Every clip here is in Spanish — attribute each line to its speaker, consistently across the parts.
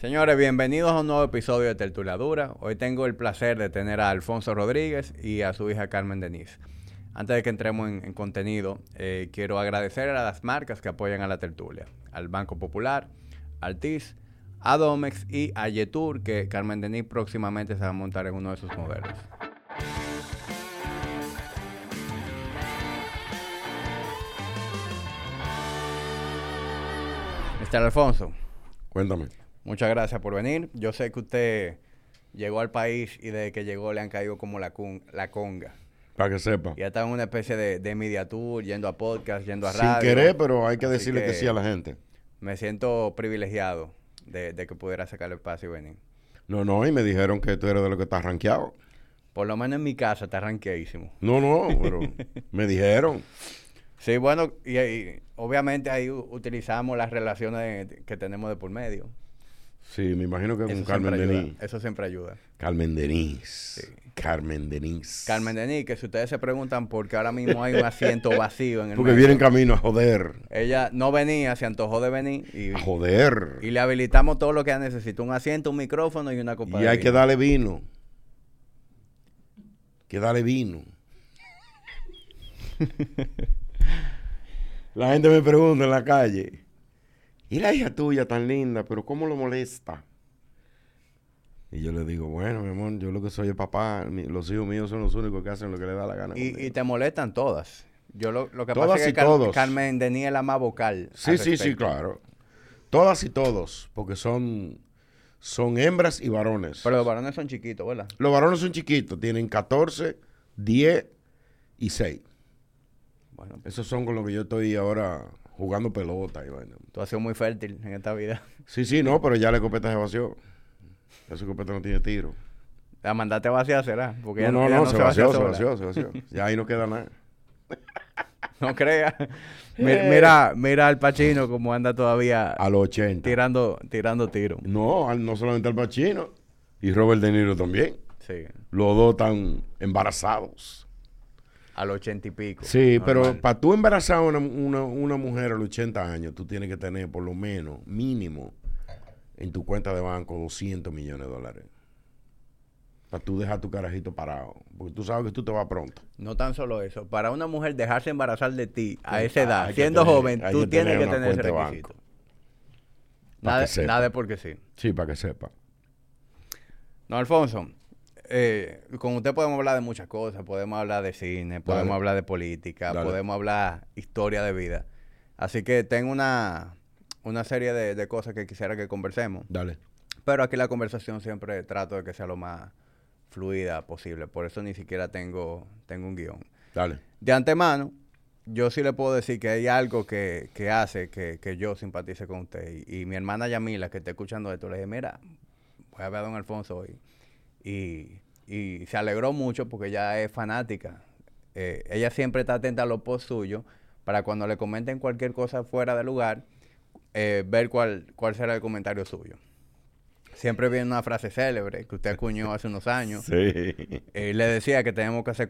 Speaker 1: Señores, bienvenidos a un nuevo episodio de Tertuladura. Hoy tengo el placer de tener a Alfonso Rodríguez y a su hija Carmen Denise. Antes de que entremos en, contenido, eh, quiero agradecer a las marcas que apoyan a la tertulia. Al Banco Popular, Altis, a Domex y a Yetur, que Carmen Denise próximamente se va a montar en uno de sus modelos. Mr. Alfonso.
Speaker 2: Cuéntame.
Speaker 1: Muchas gracias por venir. Yo sé que usted llegó al país y desde que llegó le han caído como la, la conga.
Speaker 2: Para que sepa.
Speaker 1: Ya está en una especie de, de media tour, yendo a podcast, yendo a radio.
Speaker 2: Sin querer, pero hay que decirle que, sí a la gente.
Speaker 1: Me siento privilegiado de, que pudiera sacar el espacio y venir.
Speaker 2: No, no, y me dijeron que tú eres de lo que estás rankeado.
Speaker 1: Por lo menos en mi casa está rankeadísimo.
Speaker 2: No, no, pero me dijeron.
Speaker 1: Sí, bueno, y, obviamente ahí utilizamos las relaciones que tenemos de por medio.
Speaker 2: Sí, me imagino que con Carmen Denis.
Speaker 1: Eso siempre ayuda.
Speaker 2: Carmen Denis. Carmen Denis.
Speaker 1: Carmen Denis, que si ustedes se preguntan por qué ahora mismo hay un asiento vacío en el
Speaker 2: Porque viene en camino a joder.
Speaker 1: Ella no venía, se antojó de venir. Y,
Speaker 2: a joder.
Speaker 1: Y le habilitamos todo lo que ella necesita. Un asiento, un micrófono y una copa
Speaker 2: y hay que darle vino. Que darle vino. la gente me pregunta en la calle. Y la hija tuya tan linda, pero ¿cómo lo molesta? Y yo le digo, bueno, mi amor, yo lo que soy el papá, los hijos míos son los únicos que hacen lo que le da la gana.
Speaker 1: Y, te molestan todas. Yo lo, que pasa es que Carmen Denis es la más vocal.
Speaker 2: Sí, sí, sí, claro. Todas y todos, porque son, son hembras y varones.
Speaker 1: Pero los varones son chiquitos, ¿verdad?
Speaker 2: Los varones son chiquitos, tienen 14, 10 y 6. Bueno, esos son con los que yo estoy ahora jugando pelota. Y bueno.
Speaker 1: Tú has sido muy fértil en esta vida.
Speaker 2: Sí, sí, no, pero ya la escopeta se vació. Esa escopeta no tiene tiro.
Speaker 1: La mandaste a vaciar, ¿será?
Speaker 2: Porque no, no, no, se, vació, se vació, se vació. ya ahí no queda nada.
Speaker 1: no creas. Mira, mira al Pachino como anda todavía.
Speaker 2: A los 80.
Speaker 1: Tirando, tirando tiro.
Speaker 2: No, no solamente al Pachino. Y Robert De Niro también.
Speaker 1: Sí.
Speaker 2: Los dos están embarazados
Speaker 1: a los ochenta y pico.
Speaker 2: Sí, pero para tú embarazar a una, una, mujer a los 80 años, tú tienes que tener por lo menos, mínimo, en tu cuenta de banco 200 millones de dólares. Para tú dejar tu carajito parado. Porque tú sabes que tú te vas pronto.
Speaker 1: No tan solo eso. Para una mujer dejarse embarazar de ti a esa edad, siendo joven, tú tienes que tener ese requisito. Nada, nada porque sí.
Speaker 2: Sí, para que sepa.
Speaker 1: No, Alfonso, eh, con usted podemos hablar de muchas cosas. Podemos hablar de cine, podemos hablar de política, podemos hablar historia de vida. Así que tengo una, una serie de, cosas que quisiera que conversemos.
Speaker 2: Dale.
Speaker 1: Pero aquí la conversación siempre trato de que sea lo más fluida posible. Por eso ni siquiera tengo, tengo un guion.
Speaker 2: Dale.
Speaker 1: De antemano, yo sí le puedo decir que hay algo que, que hace que, que, yo simpatice con usted. Y, y, mi hermana Yamila, que está escuchando esto, le dije, mira, voy a ver a don Alfonso hoy y, se alegró mucho porque ella es fanática. Eh, ella siempre está atenta a los posts suyos para cuando le comenten cualquier cosa fuera de lugar, eh, ver cuál, cuál será el comentario suyo. Siempre viene una frase célebre que usted acuñó hace unos años.
Speaker 2: Sí.
Speaker 1: Eh, le decía que tenemos que hacer...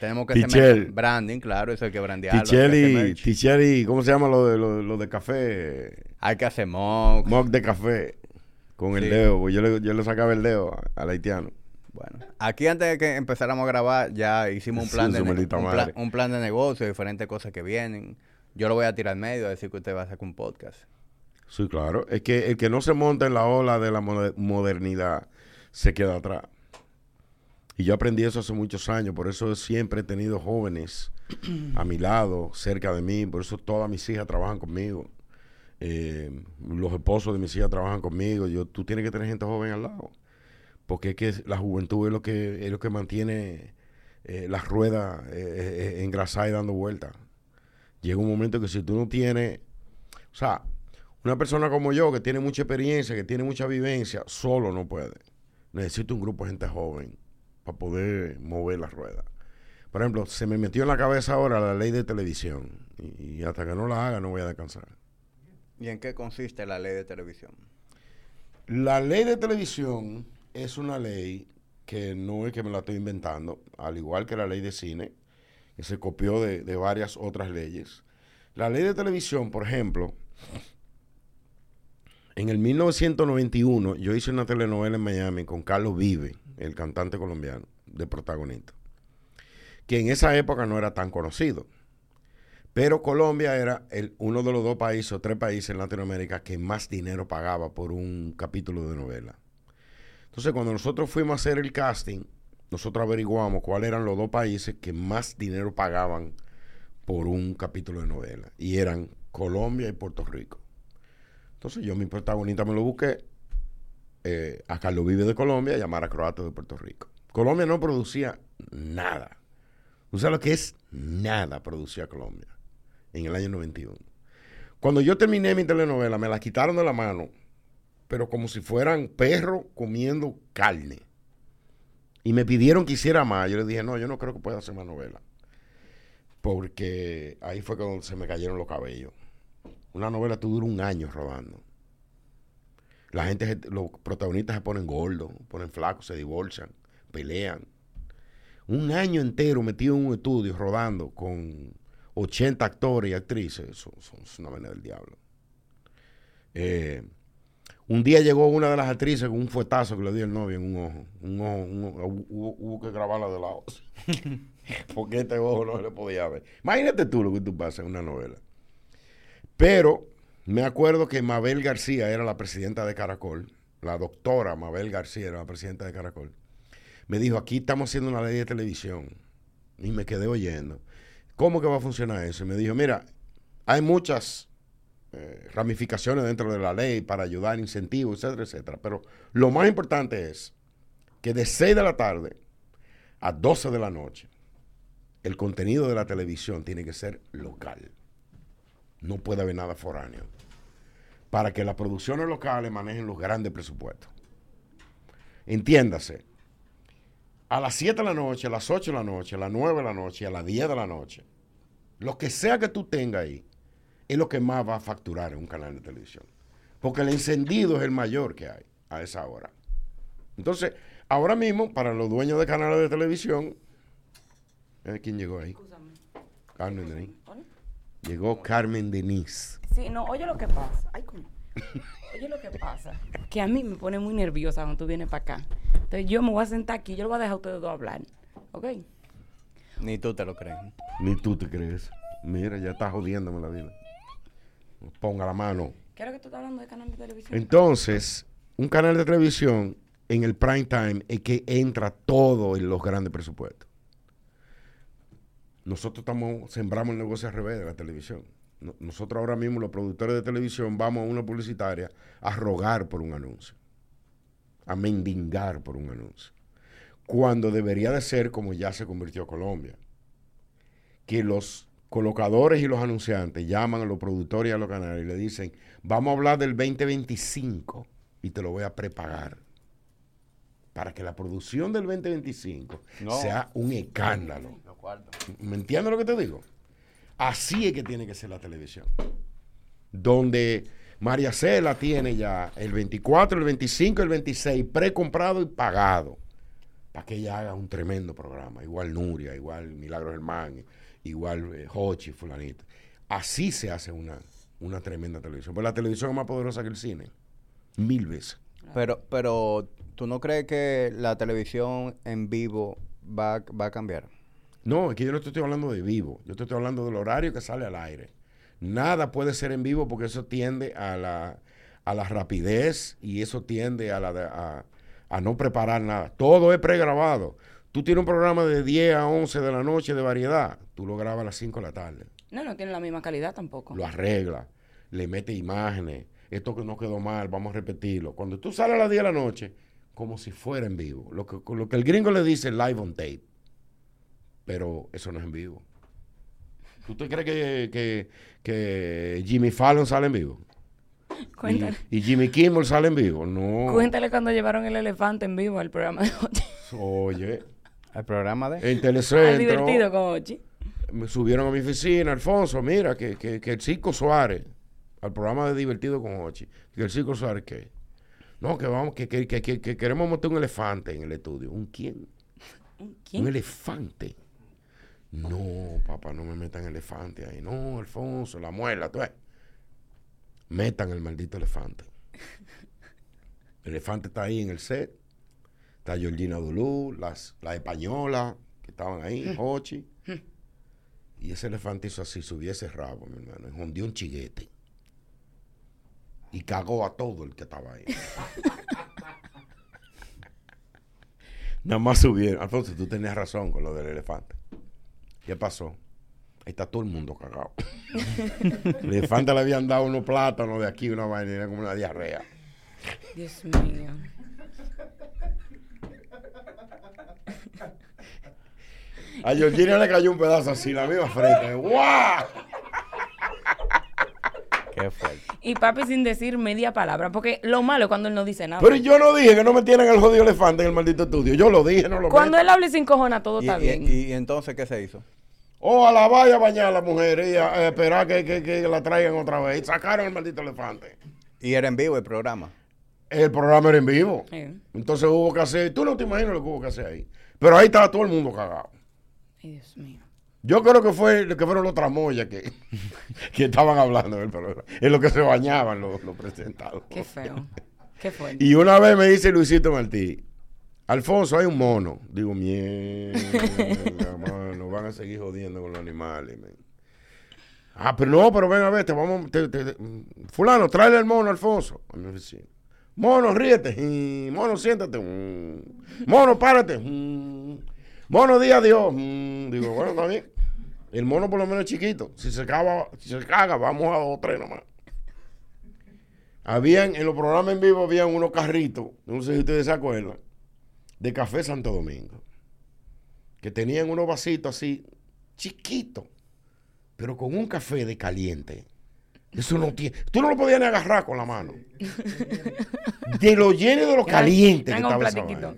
Speaker 1: tenemos que hacer branding, claro, eso hay que brandearlo.
Speaker 2: Tichel y, ¿cómo se llama lo de, lo, de café?
Speaker 1: Hay que hacer mock.
Speaker 2: Mock de café. Con el dedo, pues yo le, yo le sacaba el dedo al haitiano.
Speaker 1: Bueno, aquí antes de que empezáramos a grabar, ya hicimos un plan, de, un, plan, de negocio, diferentes cosas que vienen. Yo lo voy a tirar en medio, a decir que usted va a hacer un podcast.
Speaker 2: Sí, claro. Es que el que no se monta en la ola de la modernidad se queda atrás. Y yo aprendí eso hace muchos años, por eso siempre he tenido jóvenes a mi lado, cerca de mí, por eso todas mis hijas trabajan conmigo. Eh, los esposos de mis hijas trabajan conmigo. Yo, tú tienes que tener gente joven al lado. Porque es que la juventud es lo que, es lo que mantiene eh, las ruedas eh, eh engrasadas y dando vueltas. Llega un momento que si tú no tienes, o sea, una persona como yo que tiene mucha experiencia, que tiene mucha vivencia, solo no puede. Necesito un grupo de gente joven para poder mover las ruedas. Por ejemplo, se me metió en la cabeza ahora la ley de televisión y hasta que no la haga no voy a descansar.
Speaker 1: ¿Y en qué consiste la ley de televisión?
Speaker 2: La ley de televisión es una ley que no es que me la estoy inventando, al igual que la ley de cine, que se copió de, varias otras leyes. La ley de televisión, por ejemplo, En el 1991 yo hice una telenovela en Miami con Carlos Vive, el cantante colombiano, de protagonista, que en esa época no era tan conocido. Pero Colombia era uno de los dos países o tres países en Latinoamérica que más dinero pagaba por un capítulo de novela. Entonces, cuando nosotros fuimos a hacer el casting, nosotros averiguamos cuáles eran los dos países que más dinero pagaban por un capítulo de novela. Y eran Colombia y Puerto Rico. Entonces yo mi protagonista me lo busqué eh, a Carlos Vive de Colombia y a Croato de Puerto Rico. Colombia no producía nada. ¿Tú sabes lo que es? Nada producía Colombia en el año 91. Cuando yo terminé mi telenovela, me la quitaron de la mano, pero como si fueran perros comiendo carne. Y me pidieron que hiciera más. Yo les dije, no, yo no creo que pueda hacer más novela. Porque ahí fue cuando se me cayeron los cabellos. Una novela tú dura un año rodando. La gente, los protagonistas se ponen gordos, ponen flacos, se divorcian, pelean. Un año entero metido en un estudio rodando con 80 actores y actrices. Eso, es una vena del diablo. Eh, un día llegó una de las actrices con un fuetazo que le dio el novio en un ojo. Un ojo, hubo, que grabarla de lado. Porque este ojo no le podía ver. Imagínate tú lo que tú pasas en una novela. Pero me acuerdo que Mabel García era la presidenta de Caracol. La doctora Mabel García era la presidenta de Caracol. Me dijo, aquí estamos haciendo una ley de televisión. Y me quedé oyendo. ¿Cómo que va a funcionar eso? Y me dijo, mira, hay muchas eh, ramificaciones dentro de la ley para ayudar, incentivos, etcétera, etcétera. Pero lo más importante es que de 6 de la tarde a 12 de la noche, el contenido de la televisión tiene que ser local. No puede haber nada foráneo. Para que las producciones locales manejen los grandes presupuestos. Entiéndase, a las 7 de la noche, a las 8 de la noche, a las 9 de la noche, a las 10 de la noche, lo que sea que tú tengas ahí, es lo que más va a facturar en un canal de televisión. Porque el encendido es el mayor que hay a esa hora. Entonces, ahora mismo, para los dueños de canales de televisión, ¿eh? ¿quién llegó ahí? Carmen Denis. Llegó Carmen Denis.
Speaker 3: Sí, no, oye lo que pasa. Ay, Oye lo que pasa. Que a mí me pone muy nerviosa cuando tú vienes para acá. Entonces yo me voy a sentar aquí, yo lo voy a dejar a ustedes dos hablar. ¿Ok?
Speaker 1: Ni tú te lo crees.
Speaker 2: Ni tú te crees. Mira, ya está jodiéndome la vida. Ponga la mano.
Speaker 3: ¿Qué que tú estás hablando de canal de televisión?
Speaker 2: Entonces, un canal de televisión en el prime time es que entra todo en los grandes presupuestos. Nosotros estamos, sembramos el negocio al revés de la televisión. Nosotros ahora mismo, los productores de televisión, vamos a una publicitaria a rogar por un anuncio, a mendigar por un anuncio. Cuando debería de ser como ya se convirtió Colombia, que los colocadores y los anunciantes llaman a los productores y a los canales y le dicen, vamos a hablar del 2025 y te lo voy a prepagar. Para que la producción del 2025 sea un escándalo. ¿Me entiendes lo que te digo? Así es que tiene que ser la televisión. Donde María Cela tiene ya el 24, el 25, el 26 precomprado y pagado. Para que ella haga un tremendo programa. Igual Nuria, igual Milagro Germán, igual eh, Hochi, fulanito. Así se hace una, una tremenda televisión. Pero la televisión es más poderosa que el cine. Mil veces.
Speaker 1: Pero, pero ¿tú no crees que la televisión en vivo va, va a cambiar?
Speaker 2: No, es que yo no te estoy hablando de vivo. Yo te estoy hablando del horario que sale al aire. Nada puede ser en vivo porque eso tiende a la, a la rapidez y eso tiende a, la a, a no preparar nada. Todo es pregrabado. Tú tienes un programa de 10 a 11 de la noche de variedad, tú lo grabas a las 5 de la tarde.
Speaker 3: No, no tiene la misma calidad tampoco.
Speaker 2: Lo arregla, le mete imágenes, esto que no quedó mal, vamos a repetirlo. Cuando tú sales a las 10 de la noche, como si fuera en vivo. Lo que, lo que el gringo le dice live on tape. Pero eso no es en vivo. ¿Tú te crees que, que, Jimmy Fallon sale en vivo? Cuéntale. Y, Jimmy Kimmel sale en vivo. No.
Speaker 3: Cuéntale cuando llevaron el elefante en vivo al programa de
Speaker 2: Oye.
Speaker 1: ¿Al programa de?
Speaker 2: En Telecentro.
Speaker 3: divertido con Ochi.
Speaker 2: Me subieron a mi oficina, Alfonso, mira, que, que, que el Circo Suárez, al programa de Divertido con Ochi, que el Circo Suárez, ¿qué? No, que vamos, que, que, que, que queremos montar un elefante en el estudio. ¿Un quién? ¿Un quién? Un elefante. No, papá, no me metan elefante ahí. No, Alfonso, la muela, tú ves. Metan el maldito elefante. El elefante está ahí en el set. Está Georgina Dulú, las, la española que estaban ahí, Hochi. Y ese elefante hizo así, subió ese rabo, mi hermano, y hundió un chiguete. Y cagó a todo el que estaba ahí. Nada más subieron. Alfonso, tú tenías razón con lo del elefante. ¿Qué pasó? Ahí está todo el mundo cagado. el elefante le habían dado unos plátanos de aquí, una vaina, era como una diarrea.
Speaker 3: Dios mío.
Speaker 2: A Georgina le cayó un pedazo así, la misma frente. ¡Guau!
Speaker 1: Qué fuerte.
Speaker 3: Y papi sin decir media palabra, porque lo malo es cuando él no dice nada.
Speaker 2: Pero yo no dije que no me tienen el jodido elefante en el maldito estudio. Yo lo dije, no lo
Speaker 3: cuando
Speaker 2: meto.
Speaker 3: él habla y se encojona, todo
Speaker 1: Y,
Speaker 3: está
Speaker 1: y-
Speaker 3: bien.
Speaker 1: y- y entonces, ¿qué se hizo?
Speaker 2: O a la vaya a bañar a la mujer y a, a esperar que, que- que la traigan otra vez. Y sacaron el maldito elefante.
Speaker 1: Y era en vivo el programa.
Speaker 2: El programa era en vivo.
Speaker 3: Sí.
Speaker 2: Entonces hubo que hacer. Tú no te imaginas lo que hubo que hacer ahí. Pero ahí estaba todo el mundo cagado.
Speaker 3: Ay, Dios mío.
Speaker 2: Yo creo que fue que fueron los tramoyas que, que estaban hablando del programa. En lo que se bañaban los, los presentados.
Speaker 3: Qué feo. Qué fuerte.
Speaker 2: Y una vez me dice Luisito Martí, Alfonso, hay un mono. Digo, mierda, mano, van a seguir jodiendo con los animales. man". Ah, pero no, pero ven a ver, te vamos, te- te- te- fulano, tráele el mono, Alfonso. A mi vecino. Mono, ríete. Mono, siéntate. Mono, párate. Mm. Mono, di adiós. Mm. Digo, bueno, está bien. El mono por lo menos es chiquito. Si se caga, si se caga vamos a dos o tres nomás. Habían, en los programas en vivo habían unos carritos, no sé si ustedes se acuerdan, de Café Santo Domingo, que tenían unos vasitos así, chiquitos, pero con un café de caliente. Eso no tiene, tú no lo podías ni agarrar con la mano. De lo lleno de lo caliente que estaba esa vaina.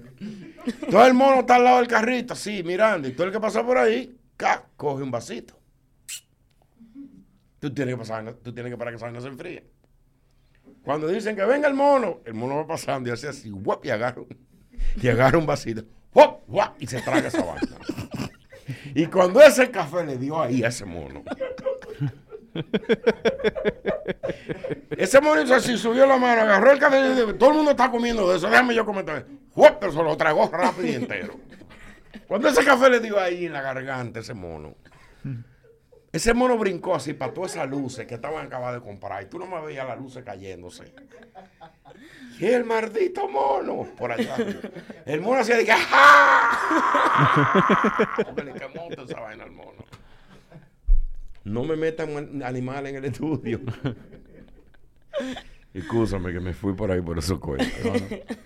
Speaker 2: Todo el mono está al lado del carrito, así, mirando, y todo el que pasa por ahí, ca, coge un vasito. Tú tienes que pasar, tú tienes que parar que esa vaina se enfríe. Cuando dicen que venga el mono, el mono va pasando y hace así, guap, y agarra, y agarra un vasito, guap, guap, y se traga esa vaina. Y cuando ese café le dio ahí a ese mono, ese mono hizo así, subió la mano, agarró el café y dijo, todo el mundo está comiendo de eso, déjame yo comer también. Guap, pero se lo tragó rápido y entero. Cuando ese café le dio ahí en la garganta, ese mono, ese mono brincó así para todas esas luces que estaban acabadas de comprar y tú no me veías las luces cayéndose. Y el maldito mono por allá. El mono hacía de que ¡ajá! Porque le quemó toda esa vaina al mono. No me metan animales en el estudio. Excúsame que me fui por ahí por esos cuentos.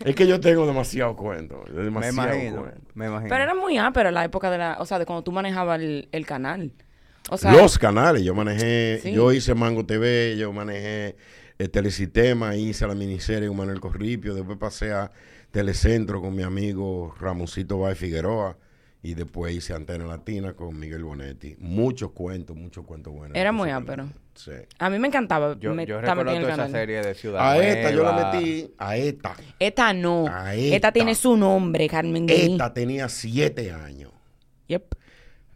Speaker 2: Es que yo tengo demasiado cuento.
Speaker 1: Me imagino.
Speaker 2: cuento.
Speaker 1: Me imagino.
Speaker 3: Pero era muy ápera la época de la, o sea, de cuando tú manejabas el, el canal. O sea,
Speaker 2: los canales. Yo manejé,
Speaker 3: Sí.
Speaker 2: yo hice Mango TV, yo manejé el Telecistema, hice la miniserie con Manuel Corripio, después pasé a Telecentro con mi amigo Ramoncito Bay Figueroa y después hice Antena Latina con Miguel Bonetti. Muchos cuentos, muchos cuentos buenos.
Speaker 3: Era muy ápero.
Speaker 2: Sí.
Speaker 3: a mí me encantaba.
Speaker 1: yo,
Speaker 3: me,
Speaker 1: yo recuerdo toda esa
Speaker 3: canal.
Speaker 1: serie de Ciudad
Speaker 2: A esta yo
Speaker 1: Nueva.
Speaker 2: la metí, a esta.
Speaker 3: Esta no.
Speaker 2: A
Speaker 3: esta.
Speaker 2: esta.
Speaker 3: tiene su nombre, Carmen Denis.
Speaker 2: Esta tenía siete años.
Speaker 3: Yep.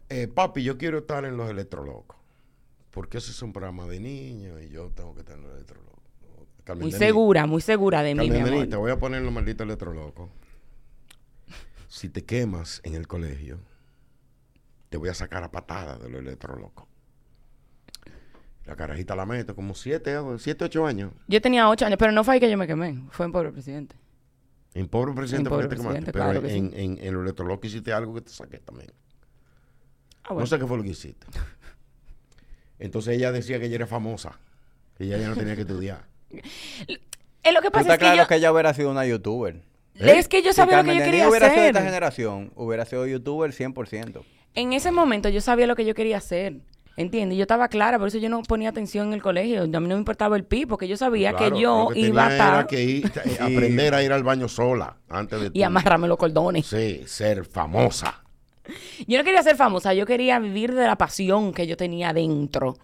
Speaker 2: Eh, papi, yo quiero estar en los electrolocos. Porque ese es un programa de niños y yo tengo que estar en los electrolocos. Carmen
Speaker 3: Muy
Speaker 2: Denis.
Speaker 3: segura, muy segura de mí, mi
Speaker 2: Denis,
Speaker 3: amor.
Speaker 2: te voy a poner los malditos electrolocos. Si te quemas en el colegio, te voy a sacar a patada de los electrolocos. La carajita la meto como siete, siete, ocho años.
Speaker 3: Yo tenía ocho años, pero no fue ahí que yo me quemé. Fue en Pobre Presidente.
Speaker 2: En pobre presidente,
Speaker 3: En
Speaker 2: ¿por qué
Speaker 3: Pobre
Speaker 2: te?
Speaker 3: Presidente,
Speaker 2: Pero
Speaker 3: claro que
Speaker 2: en, en, en los electrolocos hiciste algo que te saqué también.
Speaker 3: Ah, bueno.
Speaker 2: No sé qué fue lo que hiciste. Entonces ella decía que ella era famosa, que ella ya no tenía que estudiar.
Speaker 3: Eh, lo que
Speaker 1: Tú
Speaker 3: pasa
Speaker 1: estás
Speaker 3: es que
Speaker 1: claro
Speaker 3: yo...
Speaker 1: que ella hubiera sido una youtuber.
Speaker 3: Es que yo
Speaker 1: Si
Speaker 3: sabía lo que yo quería
Speaker 1: hubiera sido de esta
Speaker 3: hacer.
Speaker 1: generación, hubiera sido youtuber 100%.
Speaker 3: En ese momento yo sabía lo que yo quería hacer. ¿Entiendes? Yo estaba clara, por eso yo no ponía atención en el colegio. A mí no me importaba el pi, porque yo sabía
Speaker 2: Claro,
Speaker 3: que yo
Speaker 2: lo que
Speaker 3: iba a estar
Speaker 2: que ir- eh, aprender a ir al baño sola antes de
Speaker 3: y amarrarme los cordones.
Speaker 2: Sí, ser famosa.
Speaker 3: Yo no quería ser famosa, yo quería vivir de la pasión que yo tenía dentro.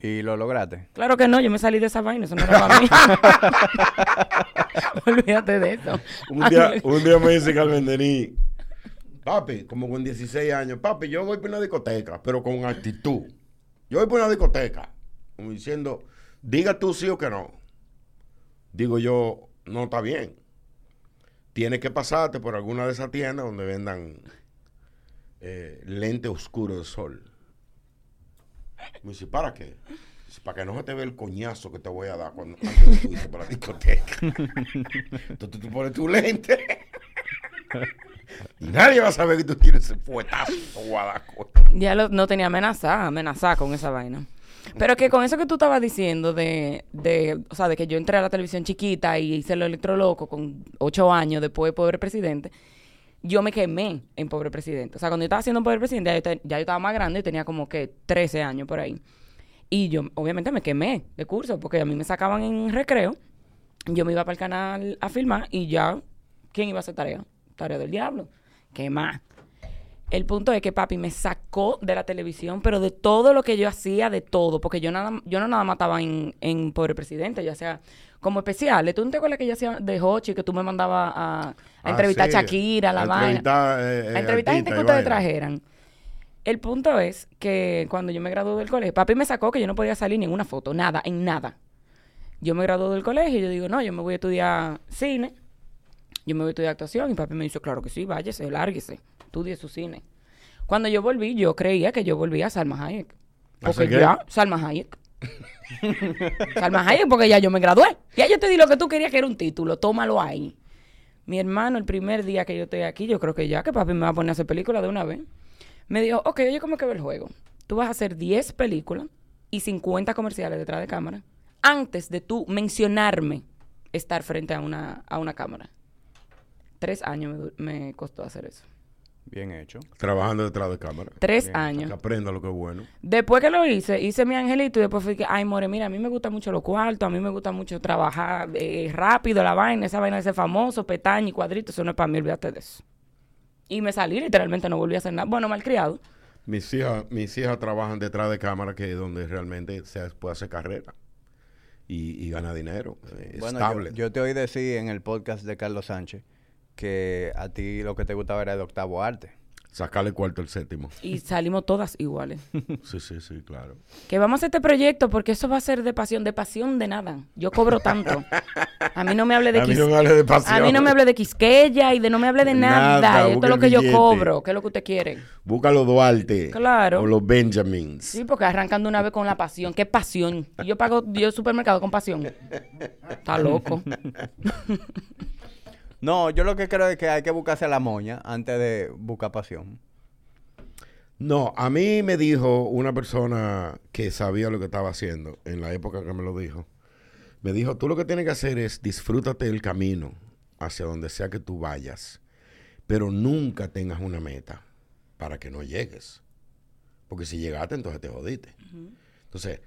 Speaker 1: Y lo lograste.
Speaker 3: Claro que no, yo me salí de esa vaina, eso no era para mí. Olvídate de eso.
Speaker 2: Un día, un día me dice Carmen Denis, papi, como con 16 años, papi, yo voy por una discoteca, pero con actitud. Yo voy por una discoteca, como diciendo, diga tú sí o que no. digo yo, no está bien. Tienes que pasarte por alguna de esas tiendas donde vendan eh, lente oscuro de sol. Me dice, ¿para qué? Dice, para que no se te vea el coñazo que te voy a dar cuando antes tú irte para la discoteca. Entonces tú pones tu lente. y nadie va a saber que tú tienes ese fuetazo guadaco.
Speaker 3: Ya lo- no tenía amenazada, amenazada con esa vaina. Pero que con eso que tú estabas diciendo de, de, o sea, de que yo entré a la televisión chiquita y hice lo electroloco con ocho años después de Pobre Presidente, yo me quemé en Pobre Presidente. O sea, cuando yo estaba haciendo Pobre Presidente, ya yo, yo estaba más grande y tenía como que 13 años por ahí. Y yo, obviamente, me quemé de curso porque a mí me sacaban en recreo. Yo me iba para el canal a filmar y ya, ¿quién iba a hacer tarea? Tarea del diablo. ¿Qué más? El punto es que papi me sacó de la televisión, pero de todo lo que yo hacía, de todo, porque yo nada, yo no nada más estaba en, en Pobre Presidente, ya sea como especiales. ¿Tú no te acuerdas que yo hacía de Hochi, que tú me mandabas a, a
Speaker 2: Ah,
Speaker 3: entrevistar
Speaker 2: sí,
Speaker 3: a Shakira, la
Speaker 2: a
Speaker 3: vaina?
Speaker 2: entrevistar, eh,
Speaker 3: a entrevistar gente que ustedes trajeran. El punto es que cuando yo me gradué del colegio, papi me sacó que yo no podía salir ni en una foto, nada, en nada. Yo me gradué del colegio y yo digo, no, yo me voy a estudiar cine, yo me voy a estudiar actuación. Y papi me dice, claro que sí, váyase, lárguese, estudie su cine. Cuando yo volví, yo creía que yo volvía a Salma Hayek. Porque ya, Salma Hayek. Salma Hayek, porque ya yo me gradué. Ya yo te di lo que tú querías, que era un título, tómalo ahí. Mi hermano, el primer día que yo estoy aquí, yo creo que ya que papi me va a poner a hacer película de una vez, me dijo, ok, oye, ¿cómo que ve el juego? Tú vas a hacer 10 películas y 50 comerciales detrás de cámara antes de tú mencionarme estar frente a una, a una cámara. Tres años me, me costó hacer eso.
Speaker 1: Bien hecho.
Speaker 2: Trabajando detrás de cámara.
Speaker 3: Tres
Speaker 1: Bien,
Speaker 2: Que
Speaker 3: años.
Speaker 2: aprenda lo que es bueno.
Speaker 3: Después que lo hice, hice mi angelito y después fui que, ay, more, mira, a mí me gusta mucho los cuartos, a mí me gusta mucho trabajar eh, rápido la vaina, esa vaina de ser famoso, petaña y cuadrito, eso no es para mí, olvídate de eso. Y me salí, literalmente no volví a hacer nada. Bueno, malcriado.
Speaker 2: Mis hijas, mis hijas trabajan detrás de cámara que es donde realmente se puede hacer carrera y, y gana dinero. eh,
Speaker 1: Bueno,
Speaker 2: estable.
Speaker 1: yo, yo te oí decir en el podcast de Carlos Sánchez que a ti lo que te gustaba era el octavo arte.
Speaker 2: Sacarle cuarto el séptimo.
Speaker 3: Y salimos todas iguales.
Speaker 2: Sí, sí, sí, claro.
Speaker 3: Que vamos a este proyecto porque eso va a ser de pasión, de pasión de nada. Yo cobro tanto. A mí no me hable de
Speaker 2: A mí no me hable de pasión.
Speaker 3: A mí no me hable de Quisqueya y de no me hable de nada.
Speaker 2: Nada,
Speaker 3: Esto es lo que yo cobro, que es lo que usted quiere.
Speaker 2: Busca los Duarte.
Speaker 3: Claro.
Speaker 2: O los Benjamins.
Speaker 3: Sí, porque arrancando una vez con la pasión. ¿Qué pasión? Yo pago yo supermercado con pasión. Está loco.
Speaker 1: No, yo lo que creo es que hay que buscarse la moña antes de buscar pasión.
Speaker 2: No, a mí me dijo una persona que sabía lo que estaba haciendo en la época que me lo dijo. Me dijo, tú lo que tienes que hacer es disfrútate el camino hacia donde sea que tú vayas, pero nunca tengas una meta para que no llegues. Porque si llegaste, entonces te jodiste. Entonces,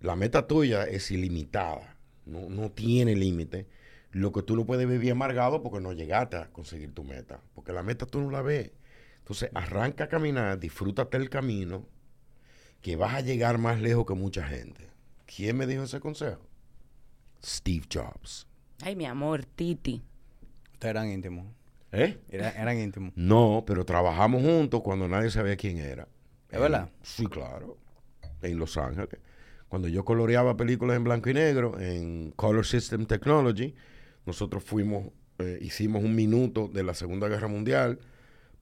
Speaker 2: la meta tuya es ilimitada, no, no tiene límite. Lo que tú no puedes vivir amargado porque no llegaste a conseguir tu meta, porque la meta tú no la ves. Entonces, arranca a caminar, disfrútate el camino, que vas a llegar más lejos que mucha gente. ¿Quién me dijo ese consejo? Steve Jobs.
Speaker 3: Ay, mi amor, Titi.
Speaker 1: Ustedes eran íntimos.
Speaker 2: ¿Eh?
Speaker 1: Era- eran íntimos.
Speaker 2: No, pero trabajamos juntos cuando nadie sabía quién era.
Speaker 1: ¿Es verdad?
Speaker 2: Sí, claro. En Los Ángeles. Cuando yo coloreaba películas en blanco y negro en Color System Technology, nosotros fuimos, eh, hicimos un minuto de la Segunda Guerra Mundial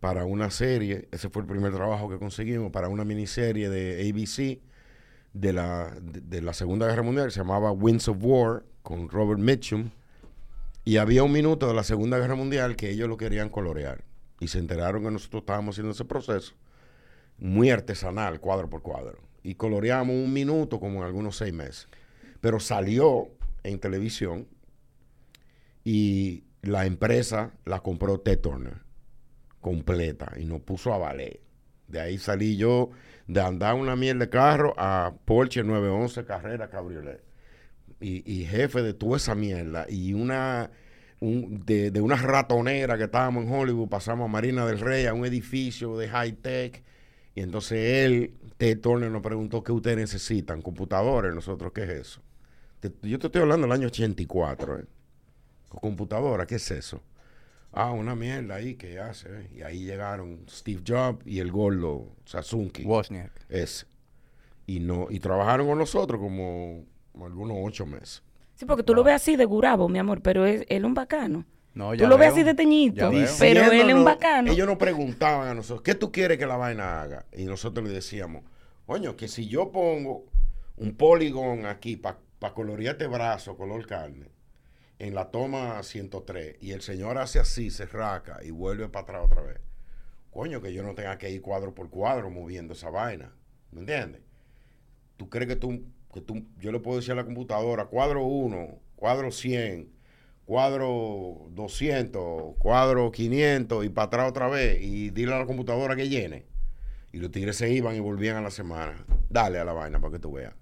Speaker 2: para una serie. Ese fue el primer trabajo que conseguimos para una miniserie de ABC de la, de, de la Segunda Guerra Mundial. Se llamaba Winds of War con Robert Mitchum. Y había un minuto de la Segunda Guerra Mundial que ellos lo querían colorear. Y se enteraron que nosotros estábamos haciendo ese proceso muy artesanal, cuadro por cuadro. Y coloreamos un minuto como en algunos seis meses. Pero salió en televisión y la empresa la compró Ted Turner completa y nos puso a valer. De ahí salí yo de andar una mierda de carro a Porsche 911 Carrera Cabriolet. Y, y jefe de toda esa mierda. Y una un- de, de una ratonera que estábamos en Hollywood, pasamos a Marina del Rey, a un edificio de high tech. Y entonces él, Ted Turner, nos preguntó qué ustedes necesitan, computadores. Nosotros, ¿qué es eso? Yo te estoy hablando del año 84, ¿eh? Computadora, ¿qué es eso? Ah, una mierda ahí que hace. Y ahí llegaron Steve Jobs y el gordo Sasuke.
Speaker 1: Wozniak.
Speaker 2: Ese. Y, no, y trabajaron con nosotros como, como algunos ocho meses.
Speaker 3: Sí, porque tú lo ves así de gurabo, mi amor, pero es, él es un bacano.
Speaker 1: No,
Speaker 3: Tú lo ves así de teñito, pero él es un bacano.
Speaker 2: Ellos nos preguntaban a nosotros, ¿qué tú quieres que la vaina haga? Y nosotros le decíamos, coño, que si yo pongo un poligón aquí para colorear este brazo color carne, en la toma 103, y el señor hace así, se raca y vuelve para atrás otra vez, coño, que yo no tenga que ir cuadro por cuadro moviendo esa vaina. ¿Me entiendes? ¿Tú crees que tú, que tú, yo le puedo decir a la computadora, cuadro 1, cuadro 100, cuadro 200, cuadro 500 y para atrás otra vez y dile a la computadora que llene? Y los tigres se iban y volvían a la semana. Dale a la vaina para que tú veas.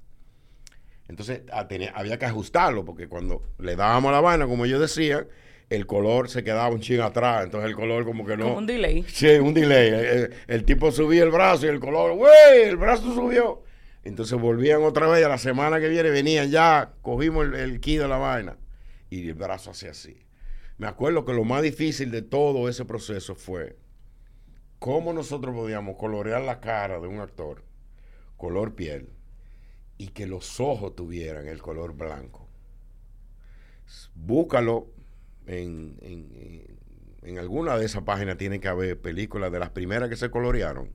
Speaker 2: Entonces tenía- había que ajustarlo porque cuando le dábamos la vaina, como yo decía, el color se quedaba un ching atrás. Entonces el color como que no...
Speaker 3: Como un delay.
Speaker 2: Sí, un delay. El, el- el tipo subía el brazo y el color, ¡güey! El brazo subió. Entonces volvían otra vez a la semana que viene, venían ya, cogimos el, el key de la vaina y el brazo hacía así. Me acuerdo que lo más difícil de todo ese proceso fue cómo nosotros podíamos colorear la cara de un actor, color piel, y que los ojos tuvieran el color blanco. Búscalo en, en- en- alguna de esas páginas tiene que haber películas de las primeras que se colorearon.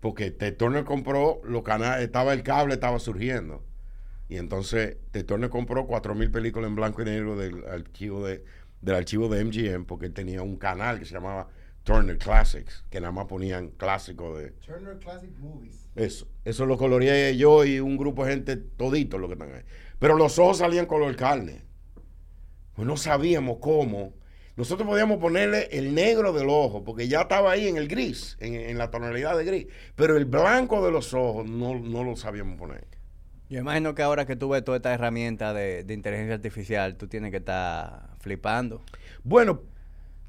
Speaker 2: Porque Ted Turner compró los canales, estaba el cable, estaba surgiendo. Y entonces Ted Turner compró 4.000 películas en blanco y negro del archivo de, del archivo de MGM porque él tenía un canal que se llamaba Turner Classics, que nada más ponían clásicos de,
Speaker 4: Turner Classic Movies.
Speaker 2: eso, eso lo coloreé yo y un grupo de gente todito lo que están ahí. Pero los ojos salían color carne. Pues no sabíamos cómo. Nosotros podíamos ponerle el negro del ojo, porque ya estaba ahí en el gris, en, en la tonalidad de gris. Pero el blanco de los ojos no, no lo sabíamos poner.
Speaker 1: Yo imagino que ahora que tú ves toda esta herramienta de, de inteligencia artificial, tú tienes que estar flipando.
Speaker 2: Bueno,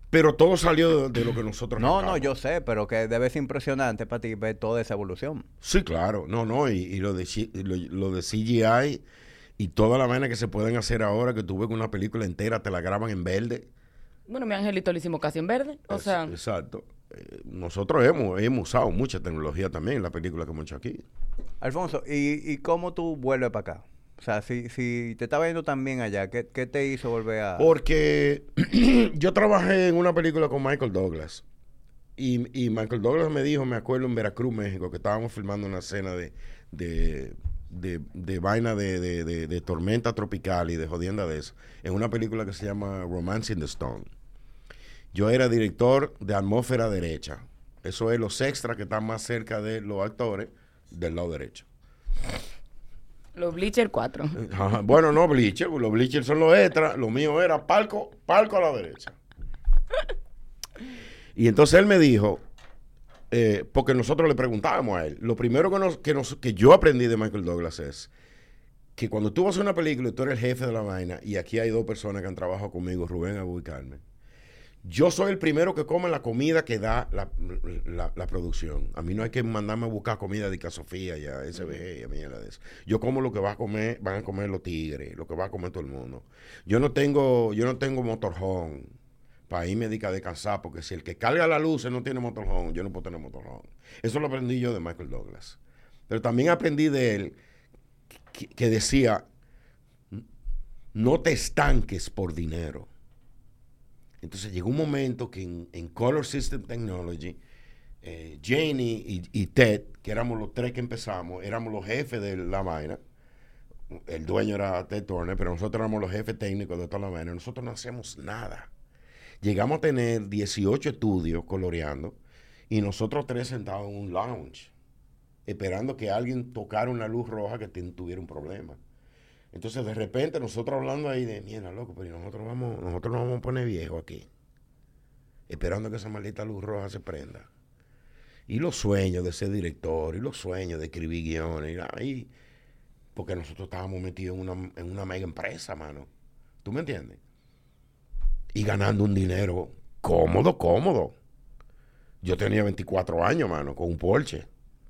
Speaker 2: pero todo salió de, de lo que nosotros
Speaker 1: No, no,
Speaker 2: arrancamos.
Speaker 1: yo sé, pero que debe ser impresionante para ti ver toda esa evolución.
Speaker 2: Sí, claro. No, no. Y, y lo, de, lo, lo de CGI y toda la vaina que se pueden hacer ahora, que tú ves una película entera te la graban en verde.
Speaker 3: Bueno, mi angelito lo hicimos casi en verde. O
Speaker 2: Es-
Speaker 3: sea,
Speaker 2: exacto. Eh, nosotros hemos, hemos usado mucha tecnología también en la película que hemos hecho aquí.
Speaker 1: Alfonso, ¿y, y cómo tú vuelves para acá? O sea, si, si te estaba yendo tan bien allá, ¿qué, qué te hizo volver a...?
Speaker 2: Porque yo trabajé en una película con Michael Douglas. Y, y Michael Douglas me dijo, me acuerdo en Veracruz, México, que estábamos filmando una escena de, de, de, vaina de- de tormenta tropical y de jodienda de eso, en una película que se llama Romance in the Stone. Yo era director de atmósfera derecha. Eso es los extras que están más cerca de los actores del lado derecho.
Speaker 3: Los Bleacher 4.
Speaker 2: Ajá. Bueno, no bleacher, los bleachers son los extras, lo mío era palco, palco a la derecha. Y entonces él me dijo, eh, porque nosotros le preguntábamos a él, lo primero que, nos, que, nos- que yo aprendí de Michael Douglas es que cuando tú vas a una película y tú eres el jefe de la vaina, y aquí hay dos personas que han trabajado conmigo, Rubén Abu y Carmen, yo soy el primero que come la comida que da la, la- producción. A mí no hay que mandarme a buscar comida de Ica Sofía y a SBG y a mierda de eso. Yo como lo que va a comer, van a comer los tigres, lo que va a comer todo el mundo. Yo no tengo, yo no tengo motorhome para irme a descansar, porque si el que carga la luz no tiene motorhome, yo no puedo tener motorhome. Eso lo aprendí yo de Michael Douglas. Pero también aprendí de él que decía, no te estanques por dinero. Entonces llegó un momento que en, Color System Technology, eh, Janie y, Ted, que éramos los tres que empezamos, éramos los jefes de la vaina. El dueño era Ted Turner, pero nosotros éramos los jefes técnicos de toda la vaina. Nosotros no hacemos nada. Llegamos a tener 18 estudios coloreando y nosotros tres sentados en un lounge, esperando que alguien tocara una luz roja que tuviera un problema. Entonces, de repente, nosotros hablando ahí de, mierda, loco, pero nosotros vamos, nosotros nos vamos a poner viejos aquí, esperando que esa maldita luz roja se prenda. Y los sueños de ser director, y los sueños de escribir guiones, y ahí, porque nosotros estábamos metidos en una, en una mega empresa, mano. ¿Tú me entiendes? Y ganando un dinero cómodo, cómodo. Yo tenía 24 años, mano, con un Porsche,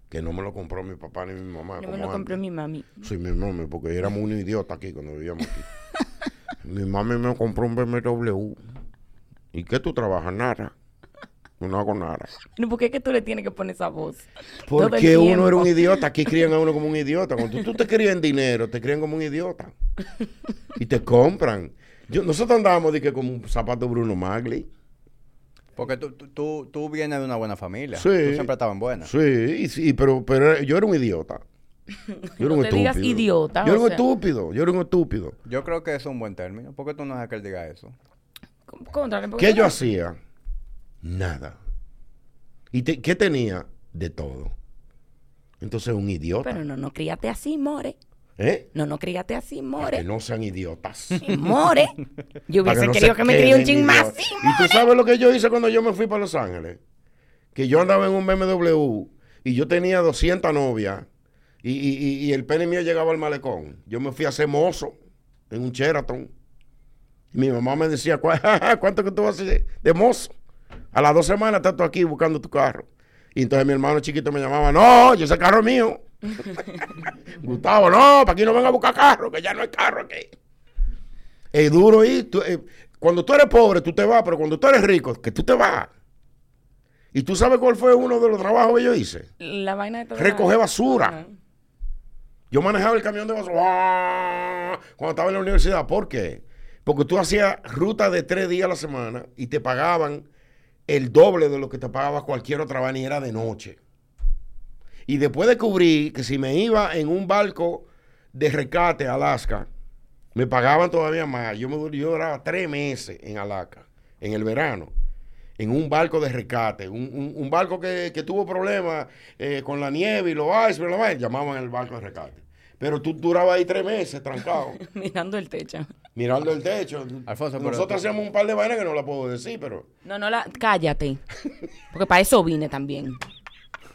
Speaker 2: que no me lo compró mi papá ni mi mamá.
Speaker 3: Yo me lo compré
Speaker 2: antes.
Speaker 3: mi mami.
Speaker 2: Sí, mi mami, porque éramos un idiota aquí cuando vivíamos aquí. mi mami me compró un BMW. ¿Y qué tú trabajas? Nada. No hago nada.
Speaker 3: ¿Por qué es que tú le tienes que poner esa voz?
Speaker 2: Porque uno era un idiota. Aquí crían a uno como un idiota. Cuando tú, tú te crías en dinero, te crían como un idiota. Y te compran. Yo, nosotros andábamos de que como un zapato Bruno Magli.
Speaker 1: Porque tú, tú, tú, vienes de una buena familia.
Speaker 2: Sí.
Speaker 1: Tú siempre estabas en buena.
Speaker 2: Sí, y sí, pero, pero yo era un idiota. Yo era
Speaker 3: No
Speaker 2: un
Speaker 3: te digas
Speaker 2: estúpido.
Speaker 3: idiota,
Speaker 2: Yo era
Speaker 3: o
Speaker 2: un
Speaker 3: sea.
Speaker 2: estúpido. Yo era un estúpido.
Speaker 1: Yo creo que eso es un buen término. ¿Por qué tú no dejas que él diga eso?
Speaker 3: Contra, porque
Speaker 2: ¿Qué yo
Speaker 3: no-
Speaker 2: hacía? Nada. ¿Y te- qué tenía? De todo. Entonces, un idiota.
Speaker 3: Pero no, no críate así, more.
Speaker 2: ¿Eh?
Speaker 3: No, no críate así,
Speaker 2: Para
Speaker 3: more.
Speaker 2: que no sean idiotas.
Speaker 3: More. Yo hubiese
Speaker 2: no
Speaker 3: querido que me críe un ching más así,
Speaker 2: Y tú sabes lo que yo hice cuando yo me fui para Los Ángeles. Que yo andaba en un BMW y yo tenía 200 novias y, y- y- el pene mío llegaba al malecón. Yo me fui a hacer mozo en un Sheraton. Y mi mamá me decía, "¿Cuá- ¿cuánto que tú vas a hacer de mozo? A las dos semanas estás tú aquí buscando tu carro. Y entonces mi hermano chiquito me llamaba, no, yo ese carro es mío. Gustavo, no, para aquí no venga a buscar carro, que ya no hay carro aquí. Es duro ir. tú, eh, cuando tú eres pobre, tú te vas, pero cuando tú eres rico, que tú te vas. ¿Y tú sabes cuál fue uno de los trabajos que yo hice?
Speaker 3: La vaina de todo.
Speaker 2: Recoger basura. Yo manejaba el camión de basura ¡ah! cuando estaba en la universidad. ¿Por qué? Porque tú hacías ruta de tres días a la semana y te pagaban el doble de lo que te pagaba cualquier otra vaina y era de noche. Y después descubrí que si me iba en un barco de rescate a Alaska, me pagaban todavía más. Yo, me, yo duraba tres meses en Alaska, en el verano, en un barco de rescate. Un, un- un barco que, que tuvo problemas eh, con la nieve y los icebergs, la vaina, llamaban el barco de rescate. Pero tú durabas ahí tres meses trancado,
Speaker 3: Mirando el techo.
Speaker 2: mirando el techo.
Speaker 1: Alfonso, pero
Speaker 2: Nosotros
Speaker 1: tú-
Speaker 2: hacíamos un par de vainas que no la puedo decir, pero
Speaker 3: No, no la. Cállate. Porque para eso vine también.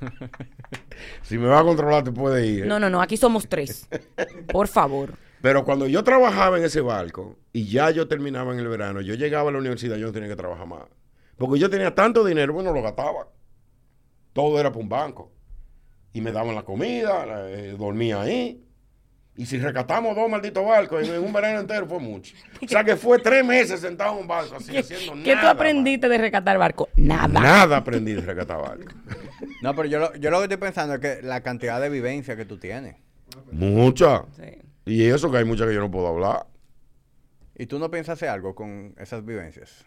Speaker 2: si me vas a controlar te puedes ir. ¿eh?
Speaker 3: No, no, no. Aquí somos tres. Por favor.
Speaker 2: Pero cuando yo trabajaba en ese barco y ya yo terminaba en el verano, yo llegaba a la universidad, yo no tenía que trabajar más. Porque yo tenía tanto dinero, bueno, lo gastaba. Todo era para un banco. Y me daban la comida, eh, dormía ahí. Y si rescatamos dos malditos barcos en, un verano entero fue mucho. O sea que fue tres meses sentado en un barco así,
Speaker 3: ¿Qué,
Speaker 2: haciendo
Speaker 3: qué
Speaker 2: nada.
Speaker 3: tú aprendiste de rescatar barco? Nada.
Speaker 2: Nada aprendí de rescatar barcos.
Speaker 1: No, pero yo lo, yo lo que estoy pensando es que la cantidad de vivencia que tú tienes.
Speaker 2: Mucha.
Speaker 3: Sí.
Speaker 2: Y eso que hay muchas que yo no puedo hablar.
Speaker 1: Y tú no piensas hacer algo con esas vivencias.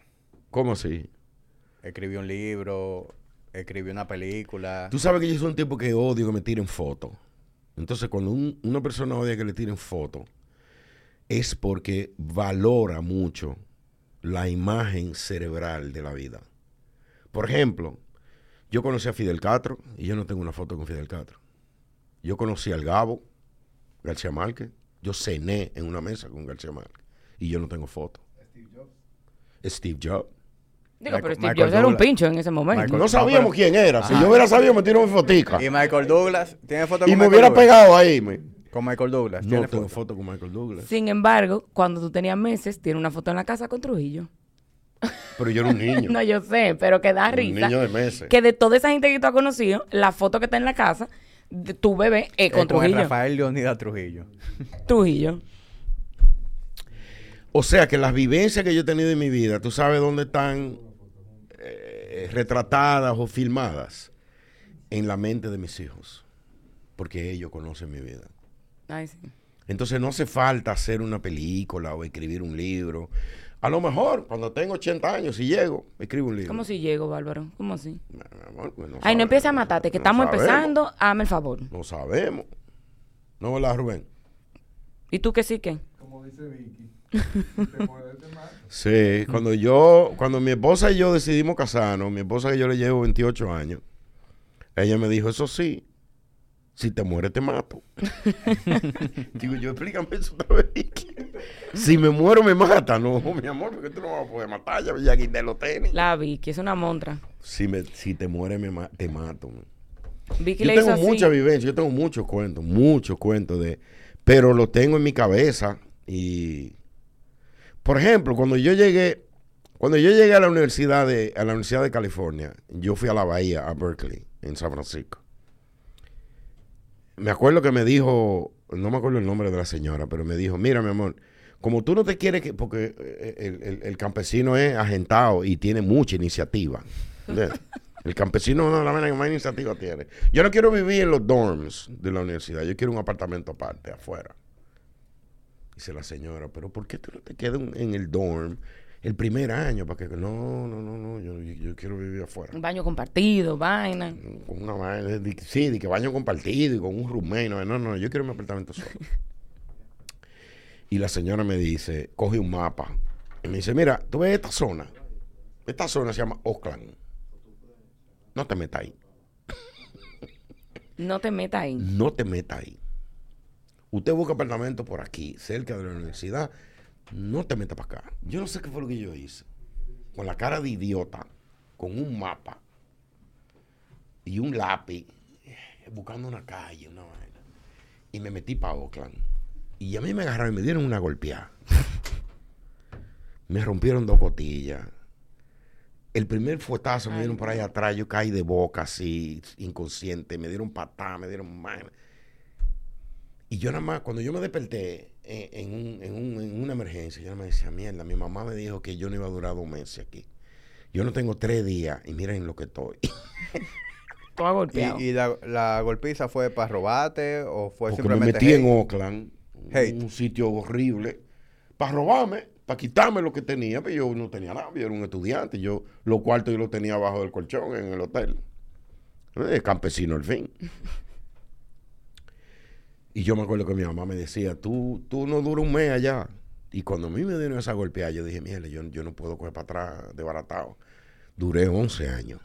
Speaker 2: ¿Cómo así?
Speaker 1: Escribí un libro, escribí una película.
Speaker 2: Tú sabes que yo soy un tipo que odio que me tiren fotos. Entonces, cuando un- una persona odia que le tiren fotos, es porque valora mucho la imagen cerebral de la vida. Por ejemplo, yo conocí a Fidel Castro y yo no tengo una foto con Fidel Castro. Yo conocí al Gabo, García Márquez. Yo cené en una mesa con García Márquez y yo no tengo foto. Steve Jobs.
Speaker 3: Digo, pero Steve Jobs era un pincho en ese momento.
Speaker 1: Michael-
Speaker 2: No sabíamos quién era. Si yo hubiera sabido, me tiro mi fotica.
Speaker 1: Y Michael Douglas, ¿tiene foto con
Speaker 2: Y me
Speaker 1: Michael
Speaker 2: hubiera
Speaker 1: Douglas?
Speaker 2: pegado ahí. me-
Speaker 1: Con Michael Douglas.
Speaker 2: No
Speaker 1: ¿tiene
Speaker 2: tengo
Speaker 1: foto?
Speaker 2: foto con Michael Douglas.
Speaker 3: Sin embargo, cuando tú tenías meses, tiene una foto en la casa con Trujillo.
Speaker 2: Pero yo era un niño.
Speaker 3: No, yo sé, pero que da
Speaker 2: un
Speaker 3: risa.
Speaker 2: niño de meses.
Speaker 3: Que de toda esa gente que tú has conocido, la foto que está en la casa de tu bebé es
Speaker 1: Eh,
Speaker 3: con
Speaker 1: con
Speaker 3: Trujillo.
Speaker 1: Rafael Leonidas Trujillo.
Speaker 3: Trujillo.
Speaker 2: O sea que las vivencias que yo he tenido en mi vida, tú sabes dónde están eh, retratadas o filmadas. En la mente de mis hijos. Porque ellos conocen mi vida.
Speaker 3: Ay, sí.
Speaker 2: Entonces no hace falta hacer una película o escribir un libro. A lo mejor, cuando tengo 80 años, si llego, escribo un libro.
Speaker 3: ¿Cómo si llego, Bárbaro? ¿Cómo así?
Speaker 2: Mi amor, pues no
Speaker 3: Ay, no empieces a matarte, que
Speaker 2: no
Speaker 3: estamos
Speaker 2: sabemos.
Speaker 3: empezando. Hazme el favor.
Speaker 2: No sabemos. ¿No verdad, Rubén?
Speaker 3: ¿Y tú qué sí que?
Speaker 4: Como dice Vicky.
Speaker 2: Sí, cuando yo, cuando mi esposa y yo decidimos casarnos, mi esposa que yo le llevo 28 años, ella me dijo, eso sí, si te mueres te mato. Digo yo, explícame eso otra vez. Si me muero me mata. No, mi amor, porque tú no vas a poder matar, ya, ya quité los tenis.
Speaker 3: La Vicky, es una montra.
Speaker 2: Si, me, si te mueres me ma- te mato.
Speaker 3: Vicky
Speaker 2: Yo
Speaker 3: le
Speaker 2: tengo
Speaker 3: así.
Speaker 2: mucha vivencia, yo tengo muchos cuentos, muchos cuentos de, pero lo tengo en mi cabeza y, por ejemplo, cuando yo llegué, cuando yo llegué a la universidad de, a la universidad de California, yo fui a la bahía, a Berkeley, en San Francisco. Me acuerdo que me dijo, no me acuerdo el nombre de la señora, pero me dijo, mira, mi amor, como tú no te quieres que, porque eh, el, el- campesino es agentado y tiene mucha iniciativa. El campesino es una de las vainas que más iniciativa tiene. Yo no quiero vivir en los dorms de la universidad. Yo quiero un apartamento aparte, afuera. Dice la señora, pero ¿por qué tú no te quedas en- el dorm el primer año? Para que no, no, no, no, yo, yo quiero vivir afuera.
Speaker 3: Un baño compartido, vaina.
Speaker 2: Con una vaina, sí, de que baño compartido y con un roommate. No, no, no, yo quiero mi apartamento solo. y la señora me dice, coge un mapa. Y me dice, mira, tú ves esta zona. Esta zona se llama Oakland. No te metas ahí.
Speaker 3: No te metas ahí.
Speaker 2: No te metas ahí. Usted busca apartamento por aquí, cerca de la universidad. No te metas para acá. Yo no sé qué fue lo que yo hice. Con la cara de idiota, con un mapa y un lápiz, buscando una calle, una vaina. Y me metí para Oakland. Y a mí me agarraron y me dieron una golpeada. me rompieron dos cotillas. El primer fuetazo me dieron por ahí atrás, yo caí de boca así, inconsciente, me dieron patada, me dieron mal. Y yo nada más, cuando yo me desperté en, en un- en un- en una emergencia, yo nada más decía, mierda, mi mamá me dijo que yo no iba a durar dos meses aquí. Yo no tengo tres días y miren lo que estoy.
Speaker 3: Todo golpeado.
Speaker 1: ¿Y, y la, la golpiza fue para robarte o fue
Speaker 2: Porque me
Speaker 1: simplemente
Speaker 2: metí en? Oakland,
Speaker 1: Hate.
Speaker 2: un sitio horrible, para robarme, para quitarme lo que tenía, pero yo no tenía nada, yo era un estudiante, yo los cuartos yo los tenía abajo del colchón en el hotel. Eh, campesino al fin. Y yo me acuerdo que mi mamá me decía, tú, tú no duras un mes allá. Y cuando a mí me dieron esa golpeada, yo dije, mierda, yo, yo no puedo coger para atrás desbaratado. Duré 11 años.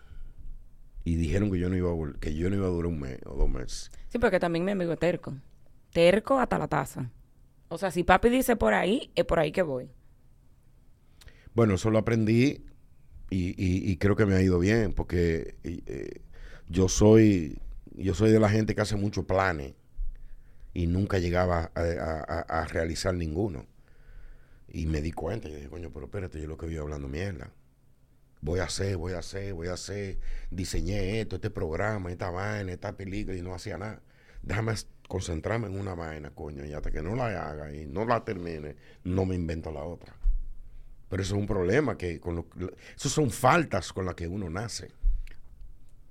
Speaker 2: Y dijeron que yo no iba a, que yo no iba a durar un mes o dos meses.
Speaker 3: Sí, porque también mi amigo es terco. Terco hasta la taza. O sea, si papi dice por ahí, es por ahí que voy.
Speaker 2: Bueno, eso lo aprendí y, y- y creo que me ha ido bien porque eh, yo soy yo soy de la gente que hace muchos planes y nunca llegaba a, a- a- realizar ninguno. Y me di cuenta, y dije, coño, pero espérate, yo lo que voy hablando mierda. Voy a hacer, voy a hacer, voy a hacer, diseñé esto, este programa, esta vaina, esta película y no hacía nada. Déjame concentrarme en una vaina, coño, y hasta que no la haga y no la termine, no me invento la otra. Pero eso es un problema que con lo, eso son faltas con las que uno nace.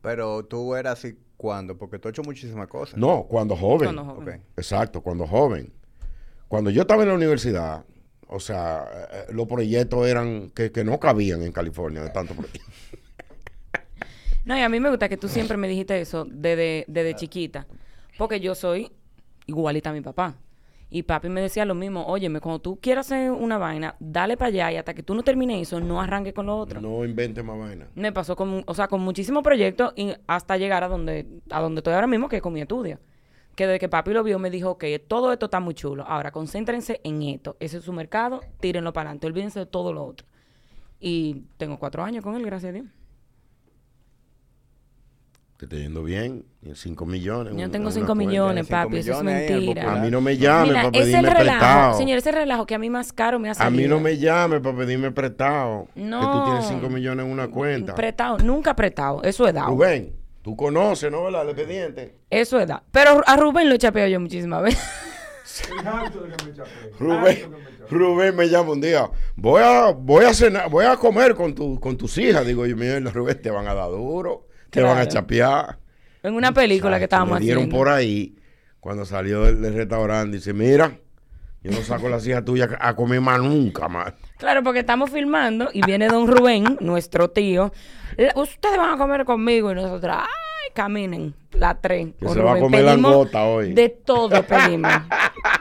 Speaker 1: Pero tú eras así cuando, porque tú has hecho muchísimas cosas.
Speaker 2: No, cuando joven.
Speaker 3: Cuando joven.
Speaker 2: Exacto, cuando joven. Cuando yo estaba en la universidad, o sea, eh, eh, los proyectos eran que, que no cabían en California de tanto proyecto.
Speaker 3: No, y a mí me gusta que tú siempre me dijiste eso desde, desde chiquita. Porque yo soy igualita a mi papá. Y papi me decía lo mismo, óyeme, cuando tú quieras hacer una vaina, dale para allá y hasta que tú no termines eso, no arranques con lo otro.
Speaker 2: No invente más vaina.
Speaker 3: Me pasó con, o sea, con muchísimos proyectos y hasta llegar a donde, a donde estoy ahora mismo, que es con mi estudio. Que desde que papi lo vio me dijo, ok, todo esto está muy chulo. Ahora concéntrense en esto. Ese es su mercado, tírenlo para adelante, olvídense de todo lo otro. Y tengo cuatro años con él, gracias a Dios.
Speaker 2: Te está yendo bien, 5 millones.
Speaker 3: Yo no tengo
Speaker 2: una
Speaker 3: cinco
Speaker 2: cuenta.
Speaker 3: millones,
Speaker 1: Cinco
Speaker 3: papi, eso es
Speaker 1: millones
Speaker 3: mentira.
Speaker 2: A mí no me llame para
Speaker 3: es el
Speaker 2: pedirme
Speaker 3: relajo,
Speaker 2: prestado.
Speaker 3: señor, ese relajo que a mí más caro me hace
Speaker 2: a mí no me llame para pedirme prestado. Que tú
Speaker 3: No.
Speaker 2: tienes 5 millones en una cuenta.
Speaker 3: Prestado, nunca prestado, eso es dado.
Speaker 2: Rubén, tú conoces, ¿no? ¿Verdad? El expediente.
Speaker 3: Eso es dado. Pero a Rubén lo he chapeado yo muchísimas veces.
Speaker 2: Rubén. Rubén me llama un día. Voy a, voy a cenar, voy a comer con, tu, con tus hijas. Digo yo, mierda, Rubén, te van a dar duro, te van a chapear.
Speaker 3: en una película que estábamos
Speaker 2: me dieron
Speaker 3: haciendo.
Speaker 2: por ahí, cuando salió del, del restaurante, dice, mira, yo no saco las hijas tuyas a comer más nunca más.
Speaker 3: Claro, porque estamos filmando y viene don Rubén, nuestro tío. Ustedes van a comer conmigo y nosotros, ay, caminen, la tres.
Speaker 2: Que se va a comer
Speaker 3: Pedimos
Speaker 2: langota hoy.
Speaker 3: De todo pedimos.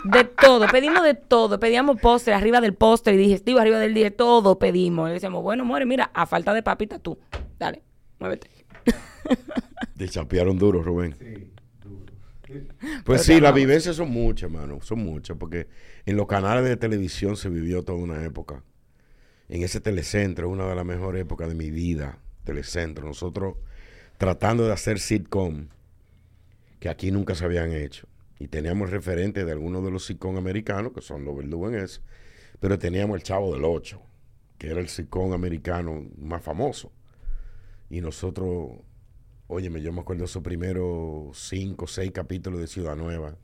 Speaker 3: De todo, pedimos de todo. Pedíamos postre arriba del postre y digestivo arriba del día, todo pedimos. Le decíamos, bueno, more, mira, a falta de papita tú. Dale, muévete.
Speaker 2: Te chapearon duro, Rubén.
Speaker 4: Sí, duro.
Speaker 2: Pues
Speaker 3: Pero
Speaker 2: sí, las vivencias son muchas, hermano, son muchas, porque en los canales de televisión se vivió toda una época. En ese telecentro, una de las mejores épocas de mi vida, telecentro. Nosotros tratando de hacer sitcom, que aquí nunca se habían hecho. Y teníamos referentes de algunos de los sitcom americanos, que son los verdugos en ese, pero teníamos el Chavo del Ocho, que era el sitcom americano más famoso. Y nosotros, óyeme, yo me acuerdo de esos primeros cinco, seis capítulos de Ciudad Nueva.